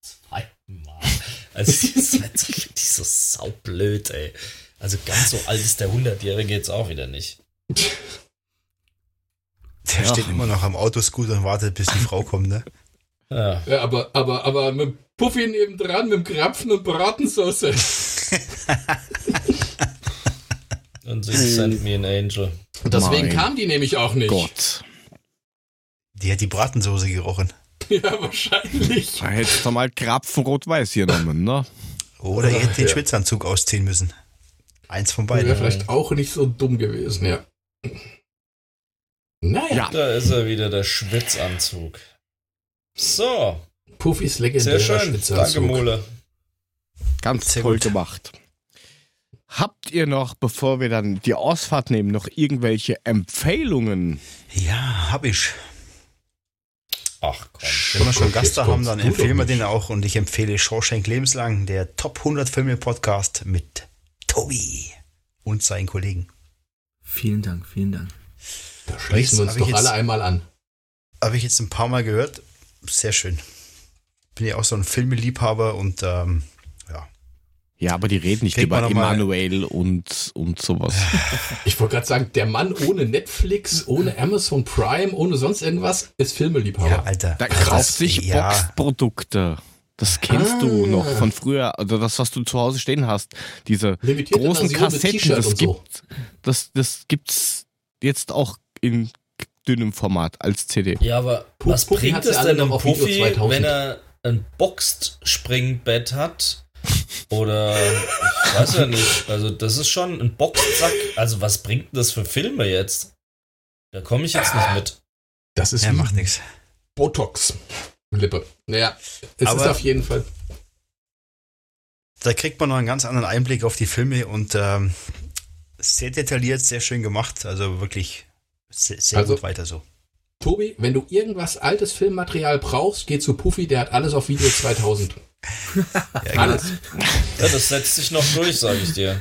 Zweiten Mal. Also die ist halt so, die ist so saublöd, ey. Also ganz so alt ist der 100-Jährige jetzt auch wieder nicht.
Der
Ja.
steht immer noch am Autoscooter und wartet, bis die Frau kommt, ne?
Ja.
Ja, aber, aber, aber mit Puffy nebendran, mit dem Krapfen und Bratensauce.
Und sie sent me an angel.
Deswegen
Mein
kam die nämlich auch nicht.
Gott.
Die hat die Bratensoße gerochen.
Ja, wahrscheinlich.
Da hättest du mal Krapfen rot-weiß genommen, ne?
Oder ihr hättet den
Ja.
Schwitzanzug ausziehen müssen. Eins von
Wäre
beiden.
vielleicht auch nicht so dumm gewesen, ja. Naja,
Ja.
Da ist er wieder, der Schwitzanzug. So,
Puffys
sehr
legendärer
schön.
Schwitzanzug.
Danke, Mole.
Ganz
Sehr
toll
gut.
gemacht. Habt ihr noch, bevor wir dann die Ausfahrt nehmen, noch irgendwelche Empfehlungen?
Ja, hab ich.
Ach komm.
Wenn wir schon Gast da haben, dann empfehlen wir den auch und ich empfehle Shawshank Lebenslang, der Top 100 Filme Podcast mit Tobi und seinen Kollegen.
Vielen Dank, vielen Dank.
Da schließen wir uns doch
jetzt-
alle einmal an.
Habe ich jetzt ein paar Mal gehört. Sehr schön. Bin ja auch so ein Filmeliebhaber und ähm, ja,
aber die reden nicht über Emanuel und, und sowas.
Ich wollte gerade sagen, der Mann ohne Netflix, ohne Amazon Prime, ohne sonst irgendwas, ist Filmeliebhaber.
Ja, Alter.
Da
Krass,
kauft sich
ja.
Boxprodukte. Das kennst
Ah.
du noch von früher, also das, was du zu Hause stehen hast. Diese
Limitierte
großen Kassetten, das
so.
gibt, das, das gibt's jetzt auch in dünnem Format als CD.
Ja, aber
Pu-
was
Puffy
bringt es denn einem
2000.
wenn er ein Boxed-Springbett hat? Oder ich weiß ja nicht. Also, das ist schon ein Boxsack. Also, was bringt denn das für Filme jetzt? Da komme ich jetzt nicht mit.
Das ist wie
macht nichts.
Botox. Lippe. Naja, es
Aber-
ist auf jeden Fall.
Da kriegt man noch einen ganz anderen Einblick auf die Filme und ähm, sehr detailliert, sehr schön gemacht. Also wirklich sehr, sehr
Also-
gut weiter so.
Tobi, wenn du irgendwas altes Filmmaterial brauchst, geh zu Puffy, der hat alles auf Video 2000.
Ja, genau.
Alles.
Ja, das setzt sich noch durch, sage ich dir.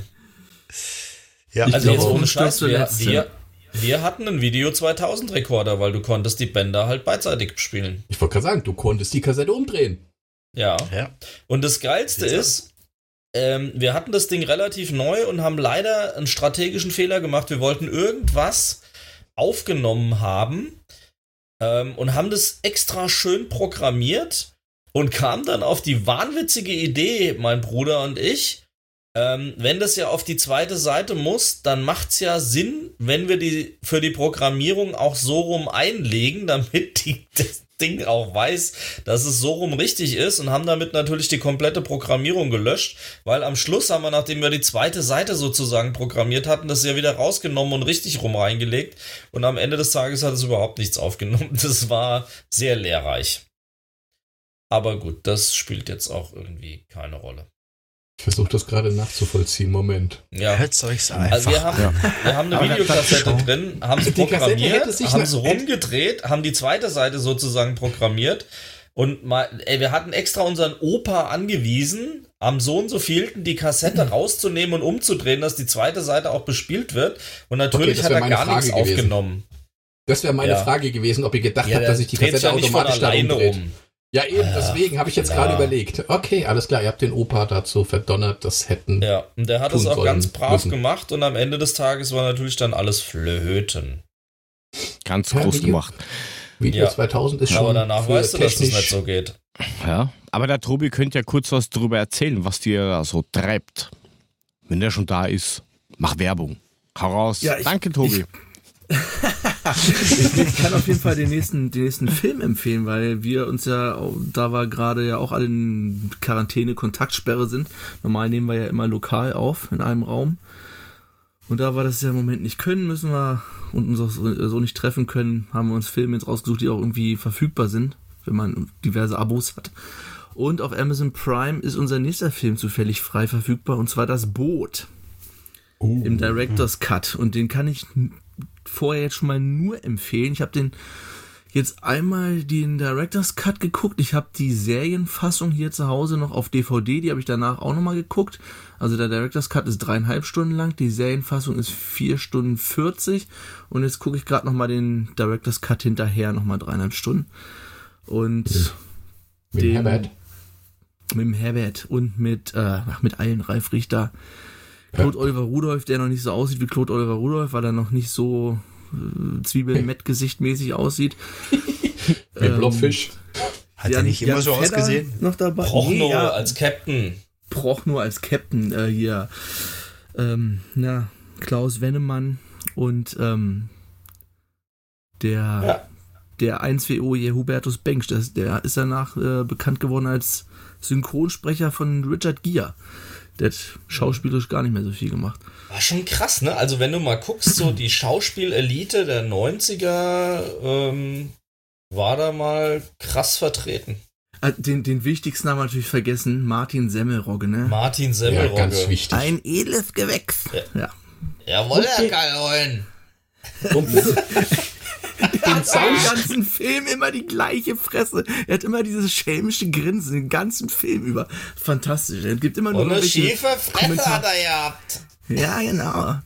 ja
Also
glaube,
jetzt ohne Scheiß, wir, wir, wir hatten einen Video 2000 Rekorder, weil du konntest die Bänder halt beidseitig spielen.
Ich wollte gerade sagen, du konntest die Kassette umdrehen.
Ja.
ja.
Und das Geilste ist, ähm, wir hatten das Ding relativ neu und haben leider einen strategischen Fehler gemacht. Wir wollten irgendwas aufgenommen haben ähm, und haben das extra schön programmiert und kamen dann auf die wahnwitzige Idee, mein Bruder und ich, ähm, wenn das ja auf die zweite Seite muss, dann macht's ja Sinn, wenn wir die für die Programmierung auch so rum einlegen, damit die, das Ding auch weiß, dass es so rum richtig ist und haben damit natürlich die komplette Programmierung gelöscht, weil am Schluss haben wir, nachdem wir die zweite Seite sozusagen programmiert hatten, das ja wieder rausgenommen und richtig rum reingelegt und am Ende des Tages hat es überhaupt nichts aufgenommen. Das war sehr lehrreich. Aber gut, das spielt jetzt auch irgendwie keine Rolle.
Ich versuche das gerade nachzuvollziehen. Moment.
Ja.
Hört's euch einfach.
Also wir haben, wir haben eine Videokassette drin, haben sie programmiert, haben sie rumgedreht, haben die zweite Seite sozusagen programmiert und mal, ey, wir hatten extra unseren Opa angewiesen, am so und so vielten die Kassette rauszunehmen und umzudrehen, dass die zweite Seite auch bespielt wird und natürlich
das
hat er gar nichts
Frage gewesen.
aufgenommen.
Das wäre meine
Ja.
Frage gewesen, ob ihr gedacht
Ja,
habt, dass sich die Kassette automatisch da
alleine
umdreht.
rum.
Ja, eben,
Ja.
deswegen habe ich jetzt
Ja.
gerade überlegt. Okay, alles klar, ihr habt den Opa dazu verdonnert, das hätten.
Ja, und der hat es auch ganz brav
müssen.
gemacht und am Ende des Tages war natürlich dann alles Flöten.
Ganz
Ja,
groß
Video-
gemacht.
Video
Ja.
2000 ist schon.
Aber danach weißt du, dass das
technisch-
nicht so geht.
Ja. Aber der Tobi könnte ja kurz was darüber erzählen, was dir da so treibt. Wenn der schon da ist, mach Werbung. Hau raus.
Ja, ich-
Danke, Tobi.
ich, ich kann auf jeden Fall den nächsten, den nächsten Film empfehlen, weil wir uns ja, da wir gerade ja auch alle in Quarantäne, Kontaktsperre sind. Normal nehmen wir ja immer lokal auf in einem Raum. Und da wir das ja im Moment nicht können, müssen wir und uns auch so nicht treffen können, haben wir uns Filme jetzt rausgesucht, die auch irgendwie verfügbar sind, wenn man diverse Abos hat. Und auf Amazon Prime ist unser nächster Film zufällig frei verfügbar, und zwar Das Boot
Uh,
im Director's Cut. Und den kann ich vorher jetzt schon mal nur empfehlen. Ich habe den jetzt einmal den Director's Cut geguckt. Ich habe die Serienfassung hier zu Hause noch auf DVD, die habe ich danach auch nochmal geguckt. Also der Director's Cut ist dreieinhalb Stunden lang, die Serienfassung ist vier Stunden 40 und jetzt gucke ich gerade nochmal den Director's Cut hinterher, nochmal dreieinhalb Stunden. Und
mit
den-
Herbert.
mit dem Herbert und mit, äh, mit allen Ralf Richter. Claude Oliver Rudolph, der noch nicht so aussieht wie Claude Oliver Rudolph, weil er noch nicht so äh, Zwiebeln-Met-Gesicht-mäßig aussieht. Ähm,
Blobfisch.
Hat er nicht immer so
Fedder
ausgesehen?
Noch dabei?
Prochnow
Nee, ja,
als Captain.
Prochnow als Captain äh, hier. Ähm, na, Klaus Wennemann und ähm, der,
Ja.
der 1WO hier Hubertus Bengsch, der ist danach äh, bekannt geworden als Synchronsprecher von Richard Gere. Der hat schauspielerisch gar nicht mehr so viel gemacht.
War schon krass, ne? Also wenn du mal guckst, so die Schauspielelite der 90er ähm, war da mal krass vertreten.
Äh, Den, den wichtigsten haben wir natürlich vergessen, Martin Semmelrogge, ne?
Martin
Ja,
Semmelrogge.
ganz wichtig.
Ein edles Gewächs. Ja.
Jawohl,
Okay.
Herr Kalholen.
Und
Den ganzen Film immer die gleiche Fresse. Er hat immer dieses schelmische Grinsen den ganzen Film über. Fantastisch. Er gibt immer nur
Und eine schiefe Fresse
Kommentar-
hat er gehabt.
Ja, genau.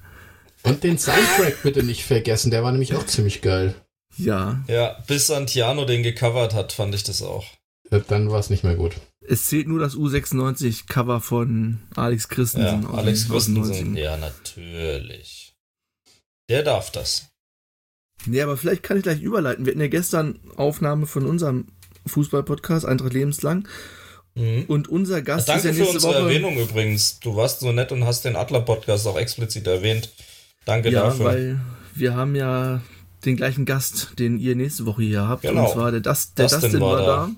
Und den Soundtrack bitte nicht vergessen, der war nämlich auch ziemlich geil.
Ja.
Ja, bis Santiano den gecovert hat, fand ich das auch.
äh, dann war es nicht mehr gut.
Es zählt nur das U96-Cover von Alex Christensen.
Ja, Alex Christensen, ja, natürlich. Der darf das.
Nee, aber vielleicht kann ich gleich überleiten. Wir hatten ja gestern Aufnahme von unserem Fußball-Podcast, Eintracht lebenslang. Mhm. Und unser Gast
Danke
ist ja nächste
für unsere
Woche.
Erwähnung übrigens. Du warst so nett und hast den Adler-Podcast auch explizit erwähnt. Danke
ja,
dafür.
weil wir haben ja den gleichen Gast, den ihr nächste Woche hier habt.
Genau.
Und zwar der, das, der
Dustin
Dustin,
war da.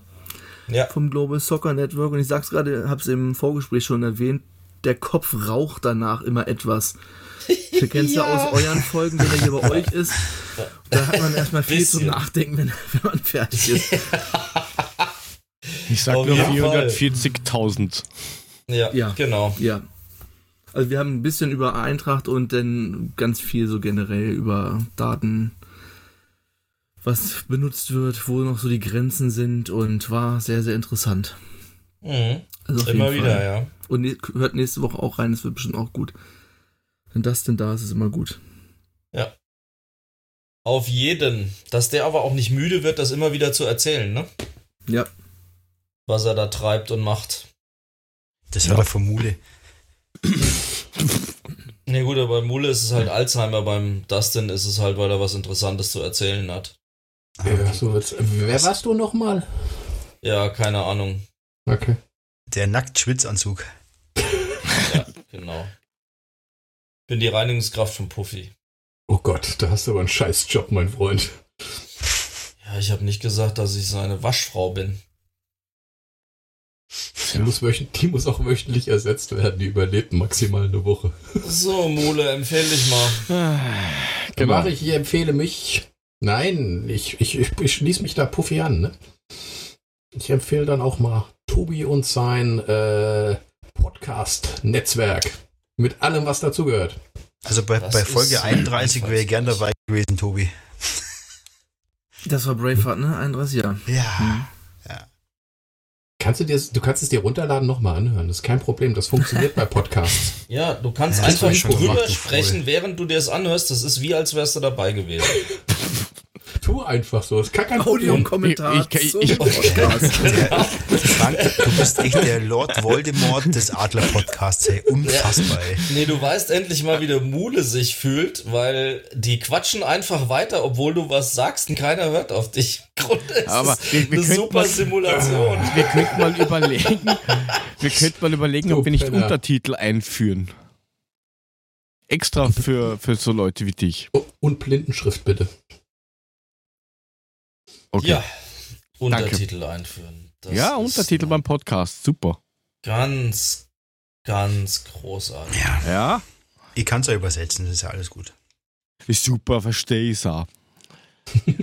da.
Ja.
Vom Global Soccer Network. Und ich sag's gerade, hab's im Vorgespräch schon erwähnt, der Kopf raucht danach immer etwas. Du kennst ja. aus euren Folgen, wenn er hier bei euch ist. Da hat man erstmal viel
Bisschen.
zum Nachdenken, wenn, wenn man fertig ist.
Ich sag
Auf
nur
jeden Fall.
440.000.
Ja,
Ja.
genau.
Ja. Also wir haben ein bisschen über Eintracht und dann ganz viel so generell über Daten, was benutzt wird, wo noch so die Grenzen sind und war sehr, sehr interessant.
Mhm.
Also auf
Immer
jeden
wieder,
Fall.
ja.
Und ne hört nächste Woche auch rein, das wird bestimmt auch gut. Wenn das denn da ist, ist immer gut.
Auf jeden. Dass der aber auch nicht müde wird, das immer wieder zu erzählen, ne?
Ja.
Was er da treibt und macht.
Das hat er von Mule.
Ne gut, aber bei Mule ist es halt Alzheimer, beim Dustin ist es halt, weil er was Interessantes zu erzählen hat.
Ja, so jetzt, wer warst du nochmal?
Ja, keine Ahnung.
Okay.
Der Nackt-Schwitzanzug.
Ja, genau. Bin die Reinigungskraft von Puffy.
Oh Gott, da hast du aber einen scheiß Job, mein Freund.
Ja, ich habe nicht gesagt, dass ich seine Waschfrau bin.
Die muss, die muss auch wöchentlich ersetzt werden. Die überlebt maximal eine Woche.
So, Mule, empfehle dich mal.
Genau. Mache ich, ich empfehle mich. Nein, ich, ich, ich, ich schließe mich da Puffy an. Ne? Ich empfehle dann auch mal Tobi und sein äh, Podcast-Netzwerk. Mit allem, was dazugehört.
Also bei, bei Folge 31 wäre ich gern dabei gewesen, Tobi.
Das war Braveheart, ne? 31 Jahre.
Ja.
Kannst du, dir, du kannst es dir runterladen, nochmal anhören. Das ist kein Problem. Das funktioniert bei Podcasts.
Ja, du kannst
Ja,
einfach drüber sprechen, während du dir es anhörst. Das ist wie, als wärst du dabei gewesen.
Tu einfach so. Das ist gar kein
Audio
Problem.
und Kommentar
Ich- ich- ich-
Frank, du bist echt der Lord Voldemort des Adler-Podcasts. Hey, unfassbar, ey.
Nee, du weißt endlich mal, wie der Mule sich fühlt, weil die quatschen einfach weiter, obwohl du was sagst und keiner hört auf dich. Im Grunde ist
Aber
es
wir- wir
eine super
mal-
Simulation.
Wir könnten mal überlegen, wir könnten mal überlegen, ob wir nicht
Penner.
Untertitel einführen. Extra für, für so Leute wie dich.
Und Blindenschrift bitte.
Okay.
Ja, Untertitel einführen. Das
ja, Untertitel beim Podcast. Super.
Ganz, ganz großartig.
Ja,
Ja,
ich kann es ja übersetzen, das ist ja alles gut.
ist super, verstehe ich auch.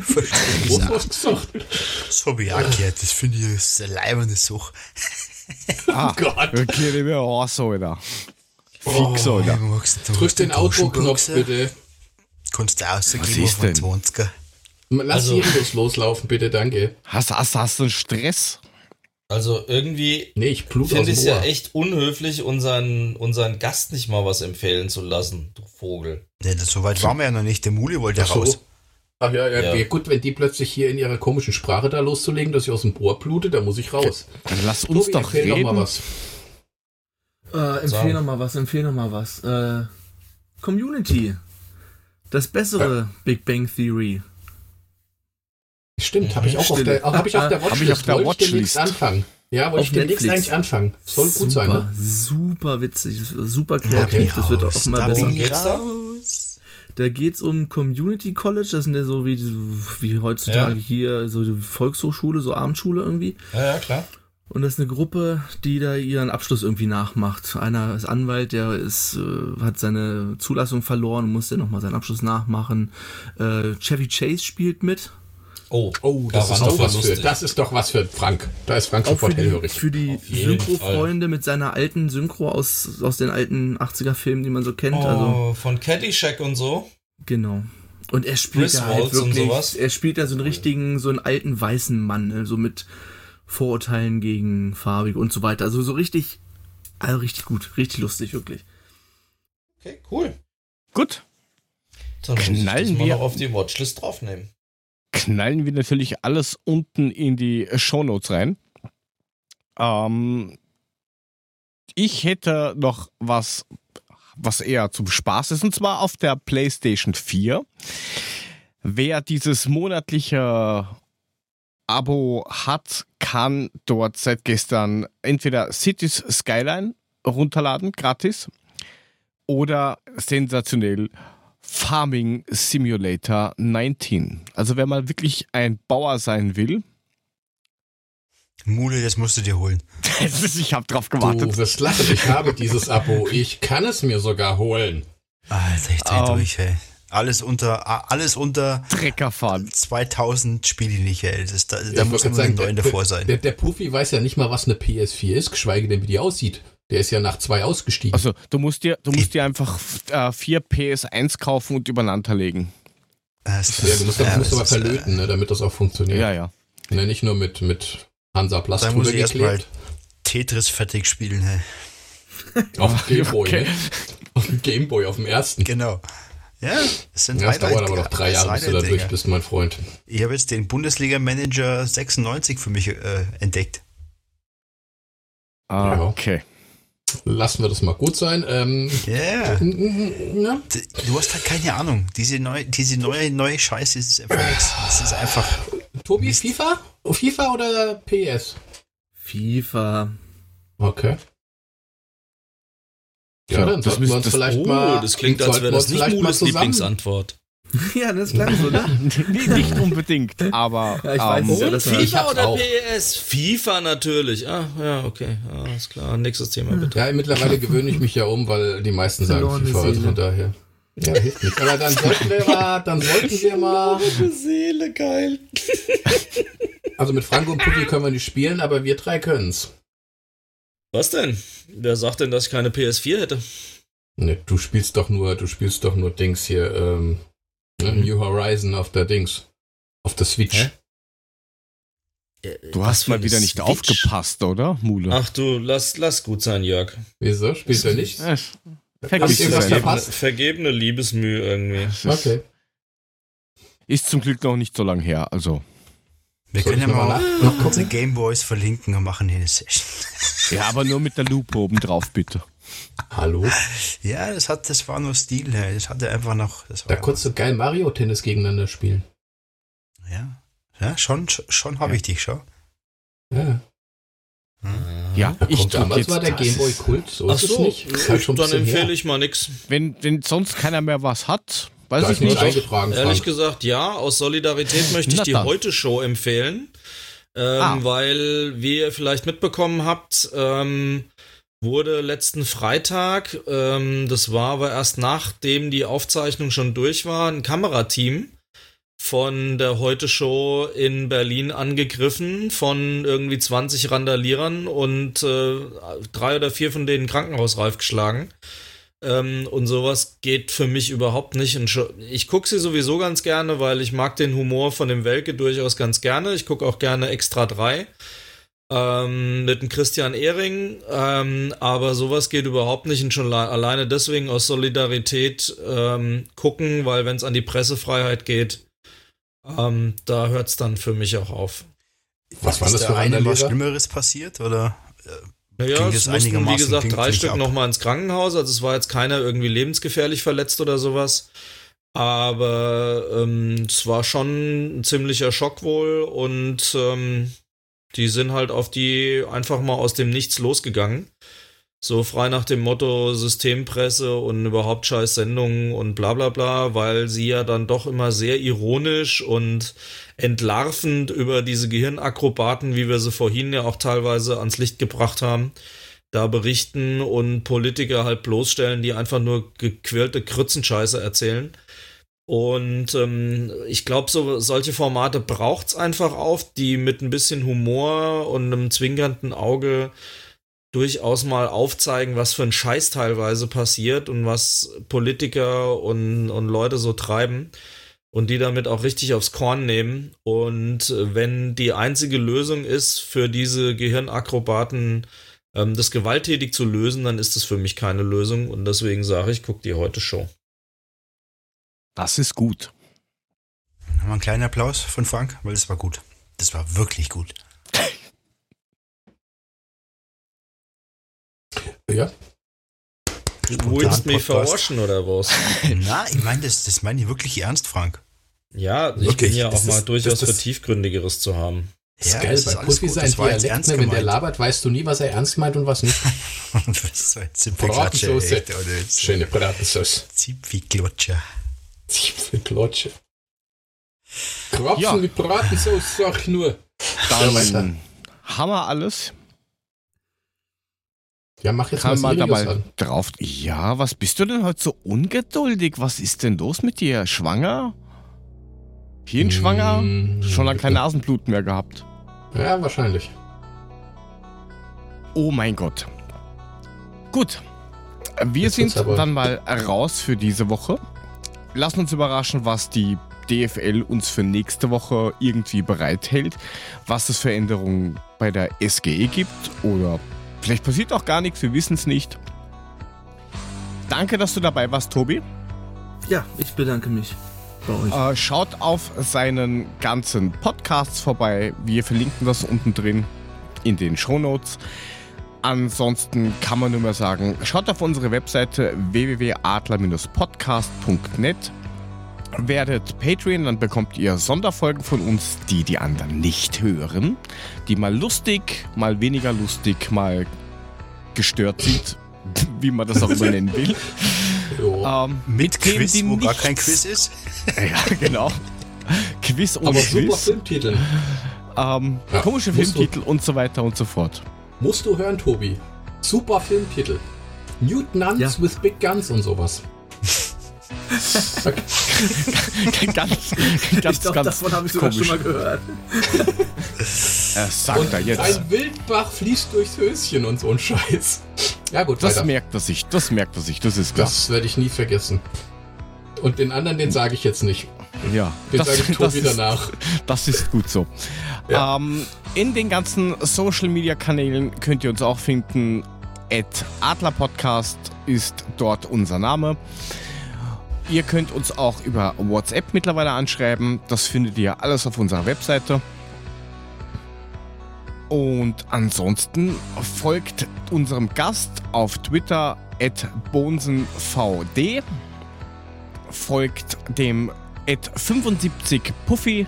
Verstehe ich auch.
hast du gesagt?
Das habe ich auch gehört. Das finde ich ist eine leibende Sache.
Ah,
Gott.
okay, ich bin Arsch, Alter.
Oh,
Fix, Alter.
Magst du
Drück den Outro-Knopf bitte.
Kannst du
ist
auf den
denn?
20er.
Lass
Also-
Virus loslaufen, bitte, danke.
Hast, hast, hast du einen Stress?
Also irgendwie
Nee, ich
finde ich es ja echt unhöflich, unseren, unseren Gast nicht mal was empfehlen zu lassen, du Vogel.
Nee, das, so weit waren wir ja noch nicht. Der Muli wollte ja
Ach so.
raus.
Ach ja, ja,
Ja.
ja, gut, wenn die plötzlich hier in ihrer komischen Sprache da loszulegen, dass ich aus dem Ohr blute, dann muss ich raus.
Dann lass uns
Tobi,
doch
erzähl doch
reden.
mal was.
Äh,
Sagen.
empfehl noch mal was, empfehl noch mal was. Äh, Community. Das bessere Big Bang Theory.
Stimmt, habe ich auch auf der, hab ich auf der
Hab
Watchlist.
ich auf der
Wollte ich demnächst
Watchlist.
anfangen. Ja, wollte ich demnächst eigentlich anfangen. Soll gut
super,
sein, ne?
Super witzig, super kreativ,
ich
das wird auch
da
besser.
ich
da?
raus.
Da geht's um Community College, das sind ja so wie, wie heutzutage
Ja.
hier, so die Volkshochschule, so Abendschule irgendwie.
Ja, ja, klar.
Und das ist eine Gruppe, die da ihren Abschluss irgendwie nachmacht. Einer ist Anwalt, der ist, äh, hat seine Zulassung verloren und muss dann nochmal seinen Abschluss nachmachen. Äh, Chevy Chase spielt mit.
Oh,
Oh, das ist
daran
doch was für, das ist doch was für Frank. Da ist Frank
Auch für
sofort
die,
hellhörig.
für die Synchro-Freunde mit seiner alten Synchro aus, aus den alten 80er-Filmen, die man so kennt. Also,
Oh, von Caddyshack und so.
genau. Und er spielt da halt wirklich,
sowas.
er spielt da so einen richtigen, so einen alten weißen Mann, ne, so mit Vorurteilen gegen Farbige und so weiter. Also so richtig, also richtig gut, richtig lustig, wirklich.
Okay, cool.
Gut,
Dann muss ich das
Knallen
mal
wir-
noch auf die Watchlist draufnehmen.
Knallen wir natürlich alles unten in die Shownotes rein. Ähm, ich hätte noch was, was eher zum Spaß ist, und zwar auf der PlayStation 4. Wer dieses monatliche Abo hat, kann dort seit gestern entweder Cities Skyline runterladen, gratis, oder sensationell Farming Simulator 19. Also wenn man wirklich ein Bauer sein will.
Mule, das musst du dir holen.
ich habe drauf gewartet.
Du wirst lachen, ich habe dieses Abo. Ich kann es mir sogar holen.
Alter, ich dreh um, durch, ey. Alles unter, alles unter
Trecker fahren.
2000 spiele ich nicht, ey. Das, da, da muss immer ein neuen davor sein.
Der, der Puffy weiß ja nicht mal, was eine PS4 ist, geschweige denn, wie die aussieht. Der ist ja nach zwei ausgestiegen.
Also du musst dir, du musst dir einfach äh, vier PS1 kaufen und übereinander legen.
Das, ja, du musst, ja, musst aber verlöten, ne, damit das auch funktioniert.
Ja, ja.
Ne, nicht nur mit, mit Hansa Plast
Dann muss ich erstmal Tetris fertig spielen, hey.
auf dem Gameboy, okay. ne? Auf dem Gameboy, auf dem ersten.
Genau. Ja,
das sind ja, das dauert aber noch drei Jahre, bis du da durch bist, mein Freund.
Ich habe jetzt den Bundesliga-Manager 96 für mich äh, entdeckt.
Ah, okay.
Lassen wir das mal gut sein. Ähm,
yeah. ja. Du hast halt keine Ahnung. Diese neue, diese neue, neue Scheiße ist einfach nichts. Das ist einfach.
Tobi, Mist. FIFA? FIFA oder PS?
FIFA.
Okay. Ja, dann das sollten wir uns das, vielleicht oh, mal.
Das klingt, als wäre das nicht Mules Lieblingsantwort.
ja, das klang so, ne?
nee, nicht unbedingt, aber.
Ja, ich weiß um, ähm, ja, FIFA oder auch. PS? FIFA natürlich. Ah, ja, okay. Ah, alles klar. Nächstes Thema bitte.
Ja, mittlerweile gewöhne ich mich ja um, weil die meisten sagen FIFA, also von daher. Ja, hilft nichts. Aber dann sollten wir mal, dann sollten wir mal.
Seele, geil.
also mit Franco und Putti können wir nicht spielen, aber wir drei können's.
Was denn? Wer sagt denn, dass ich keine PS4 hätte?
Ne, du spielst doch nur, du spielst doch nur Dings hier, ähm, Ne? New Horizon auf der Dings. Auf der Switch. Hä?
Äh, du hast mal wieder nicht Switch? aufgepasst, oder, Mule?
Ach du, lass, lass gut sein, Jörg.
Wieso? Spielt er nicht? Äh,
vergebene, vergebene Liebesmühe irgendwie.
Okay.
Ist zum Glück noch nicht so lang her, also.
Wir Soll können ja mal noch unsere Gameboys verlinken und machen hier eine Session.
Ja, aber nur mit der Lupe oben drauf, bitte.
Hallo?
Ja, das, hat, das war nur Stil. Das hatte einfach noch.
da konntest du geil Mario-Tennis gegeneinander spielen.
Ja, ja schon, schon habe ja. ich dich, schau.
Ja.
Hm. Ja,
ja ich damals war der Gameboy Kult, so
Ach ist so, nicht. Halt dann empfehle ich mal nichts.
Wenn, wenn sonst keiner mehr was hat, weiß da ich nicht.
Eingetragen, Ehrlich gesagt, ja, aus Solidarität möchte ich die Heute-Show empfehlen. Ähm, ah. Weil, wie ihr vielleicht mitbekommen habt, ähm, wurde letzten Freitag, ähm, das war aber erst nachdem die Aufzeichnung schon durch war, ein Kamerateam von der Heute Show in Berlin angegriffen von irgendwie 20 Randalierern und äh, drei oder vier von denen krankenhausreif geschlagen. Ähm, und sowas geht für mich überhaupt nicht. Ich gucke sie sowieso ganz gerne, weil ich mag den Humor von dem Welke durchaus ganz gerne. Ich gucke auch gerne Extra 3 ähm, mit dem Christian Ehring, ähm, aber sowas geht überhaupt nicht und schon alleine deswegen aus Solidarität ähm, gucken, weil wenn es an die Pressefreiheit geht, ähm, da hört es dann für mich auch auf.
Was war das für eine was Schlimmeres passiert oder?
Äh, naja, es mussten, wie gesagt, drei Stück nochmal ins Krankenhaus. Also es war jetzt keiner irgendwie lebensgefährlich verletzt oder sowas. Aber ähm, es war schon ein ziemlicher Schock wohl und ähm, die sind halt auf die einfach mal aus dem Nichts losgegangen. So frei nach dem Motto Systempresse und überhaupt scheiß Sendungen und bla bla bla, weil sie ja dann doch immer sehr ironisch und entlarvend über diese Gehirnakrobaten, wie wir sie vorhin ja auch teilweise ans Licht gebracht haben, da berichten und Politiker halt bloßstellen, die einfach nur gequirlte Krützenscheiße erzählen. Und ähm, ich glaube, so, solche Formate braucht es einfach auf, die mit ein bisschen Humor und einem zwinkernden Auge durchaus mal aufzeigen, was für ein Scheiß teilweise passiert und was Politiker und, und Leute so treiben und die damit auch richtig aufs Korn nehmen. Und äh, wenn die einzige Lösung ist, für diese Gehirnakrobaten ähm, das gewalttätig zu lösen, dann ist das für mich keine Lösung. Und deswegen sage ich, guck die heute Show.
Das ist gut.
Dann haben wir einen kleinen Applaus von Frank, weil das war gut. Das war wirklich gut. Ja.
Du willst mich verarschen oder was?
Na, ich meine, das, das meine ich wirklich ernst, Frank.
Ja, ich wirklich? bin ja das auch ist, mal durchaus für Tiefgründigeres zu haben.
Das ja, ist geil, bei Profi sein Dialekt, ne, wenn der labert, weißt du nie, was er ernst meint und was nicht.
das ist so ein Bratensoße.
Schöne Bratensoße. Zipfelklatscher.
Zipfelklatsche.
Zipfelklatsche. Krapfen ja. mit Bratensauce, sag ich nur.
Dann haben wir alles.
Ja, mach jetzt
Kann mal da mal drauf. Ja, was bist du denn heute so ungeduldig? Was ist denn los mit dir? Schwanger? Hirnschwanger? Hm, Schon lange kein Nasenblut mehr gehabt.
Ja, wahrscheinlich.
Oh mein Gott. Gut. Wir Jetzt sind dann mal raus für diese Woche. Lassen uns überraschen, was die DFL uns für nächste Woche irgendwie bereithält, was es für Änderungen bei der SGE gibt oder vielleicht passiert auch gar nichts, wir wissen es nicht. Danke, dass du dabei warst, Tobi.
Ja, ich bedanke mich
bei euch. Äh, schaut auf seinen ganzen Podcasts vorbei. Wir verlinken das unten drin in den Show Notes. Ansonsten kann man nur mehr sagen, schaut auf unsere Webseite www.adler-podcast.net. Werdet Patreon, dann bekommt ihr Sonderfolgen von uns, die die anderen nicht hören, die mal lustig, mal weniger lustig, mal gestört sind, wie man das auch immer nennen will.
Ähm, mit Quiz, Themen, wo gar kein Quiz ist.
ja, genau. Quiz und
Aber
Quiz.
super Filmtitel.
Ähm, ja, komische Filmtitel und so weiter und so fort.
Musst du hören, Tobi. Super Filmtitel. Nuns ja. with Big Guns und sowas.
ganz, ganz, ich glaub, ganz davon habe ich sogar schon mal gehört.
er sagt und er jetzt.
Ein Wildbach fließt durchs Höschen und so ein Scheiß. Ja gut,
Das weiter. merkt er sich, das merkt er sich, das ist klar.
Das werde ich nie vergessen. Und den anderen, den sage ich jetzt nicht.
Ja,
ich Tobi danach.
Das ist gut so. Ja. Ähm, in den ganzen Social Media Kanälen könnt ihr uns auch finden. Adler Podcast ist dort unser Name. Ihr könnt uns auch über WhatsApp mittlerweile anschreiben. Das findet ihr alles auf unserer Webseite. Und ansonsten folgt unserem Gast auf Twitter at bonsenvd, folgt dem at 75 Puffy,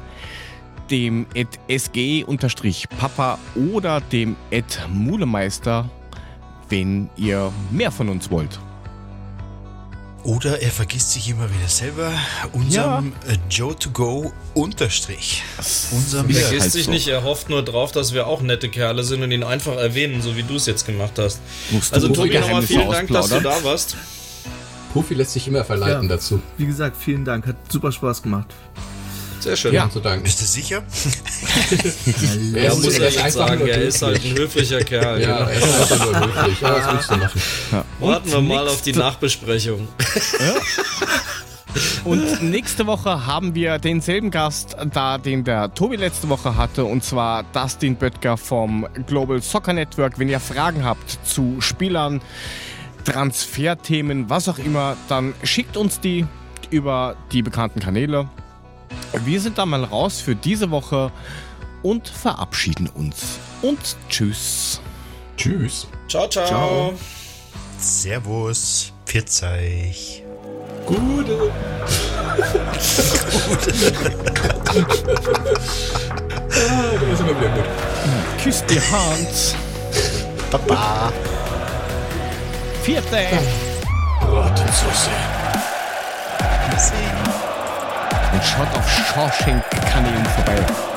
dem at sg-papa oder dem at mulemeister, wenn ihr mehr von uns wollt.
Oder er vergisst sich immer wieder selber. Unserem ja. Äh, Joe to go Unterstrich.
Unserem er vergisst halt sich so. nicht, er hofft nur drauf, dass wir auch nette Kerle sind und ihn einfach erwähnen, so wie du es jetzt gemacht hast. Musst also Tobi, nochmal vielen Dank, dass du da warst.
Puffy lässt sich immer verleiten ja, dazu.
Wie gesagt, vielen Dank. Hat super Spaß gemacht.
Sehr schön.
Ja, zu danken. Bist du sicher?
ja, er muss ja jetzt sagen, er ist halt ein höflicher Kerl.
Ja, genau. er ist einfach nur höflich. Ja, was willst du machen?
Ja. Warten wir mal auf die Nachbesprechung.
Und nächste Woche haben wir denselben Gast da, den der Tobi letzte Woche hatte, und zwar Dustin Böttger vom Global Soccer Network. Wenn ihr Fragen habt zu Spielern, Transferthemen, was auch immer, dann schickt uns die über die bekannten Kanäle. Wir sind dann mal raus für diese Woche und verabschieden uns. Und tschüss.
Tschüss.
Ciao, ciao. ciao.
Servus. Pfiat
Gute. Gute.
ah, das ist immer wieder gut. Küss die Hand.
Papa.
Vierte.
Bratensauce.
Merci und schaut auf Shawshank-Kanälen vorbei.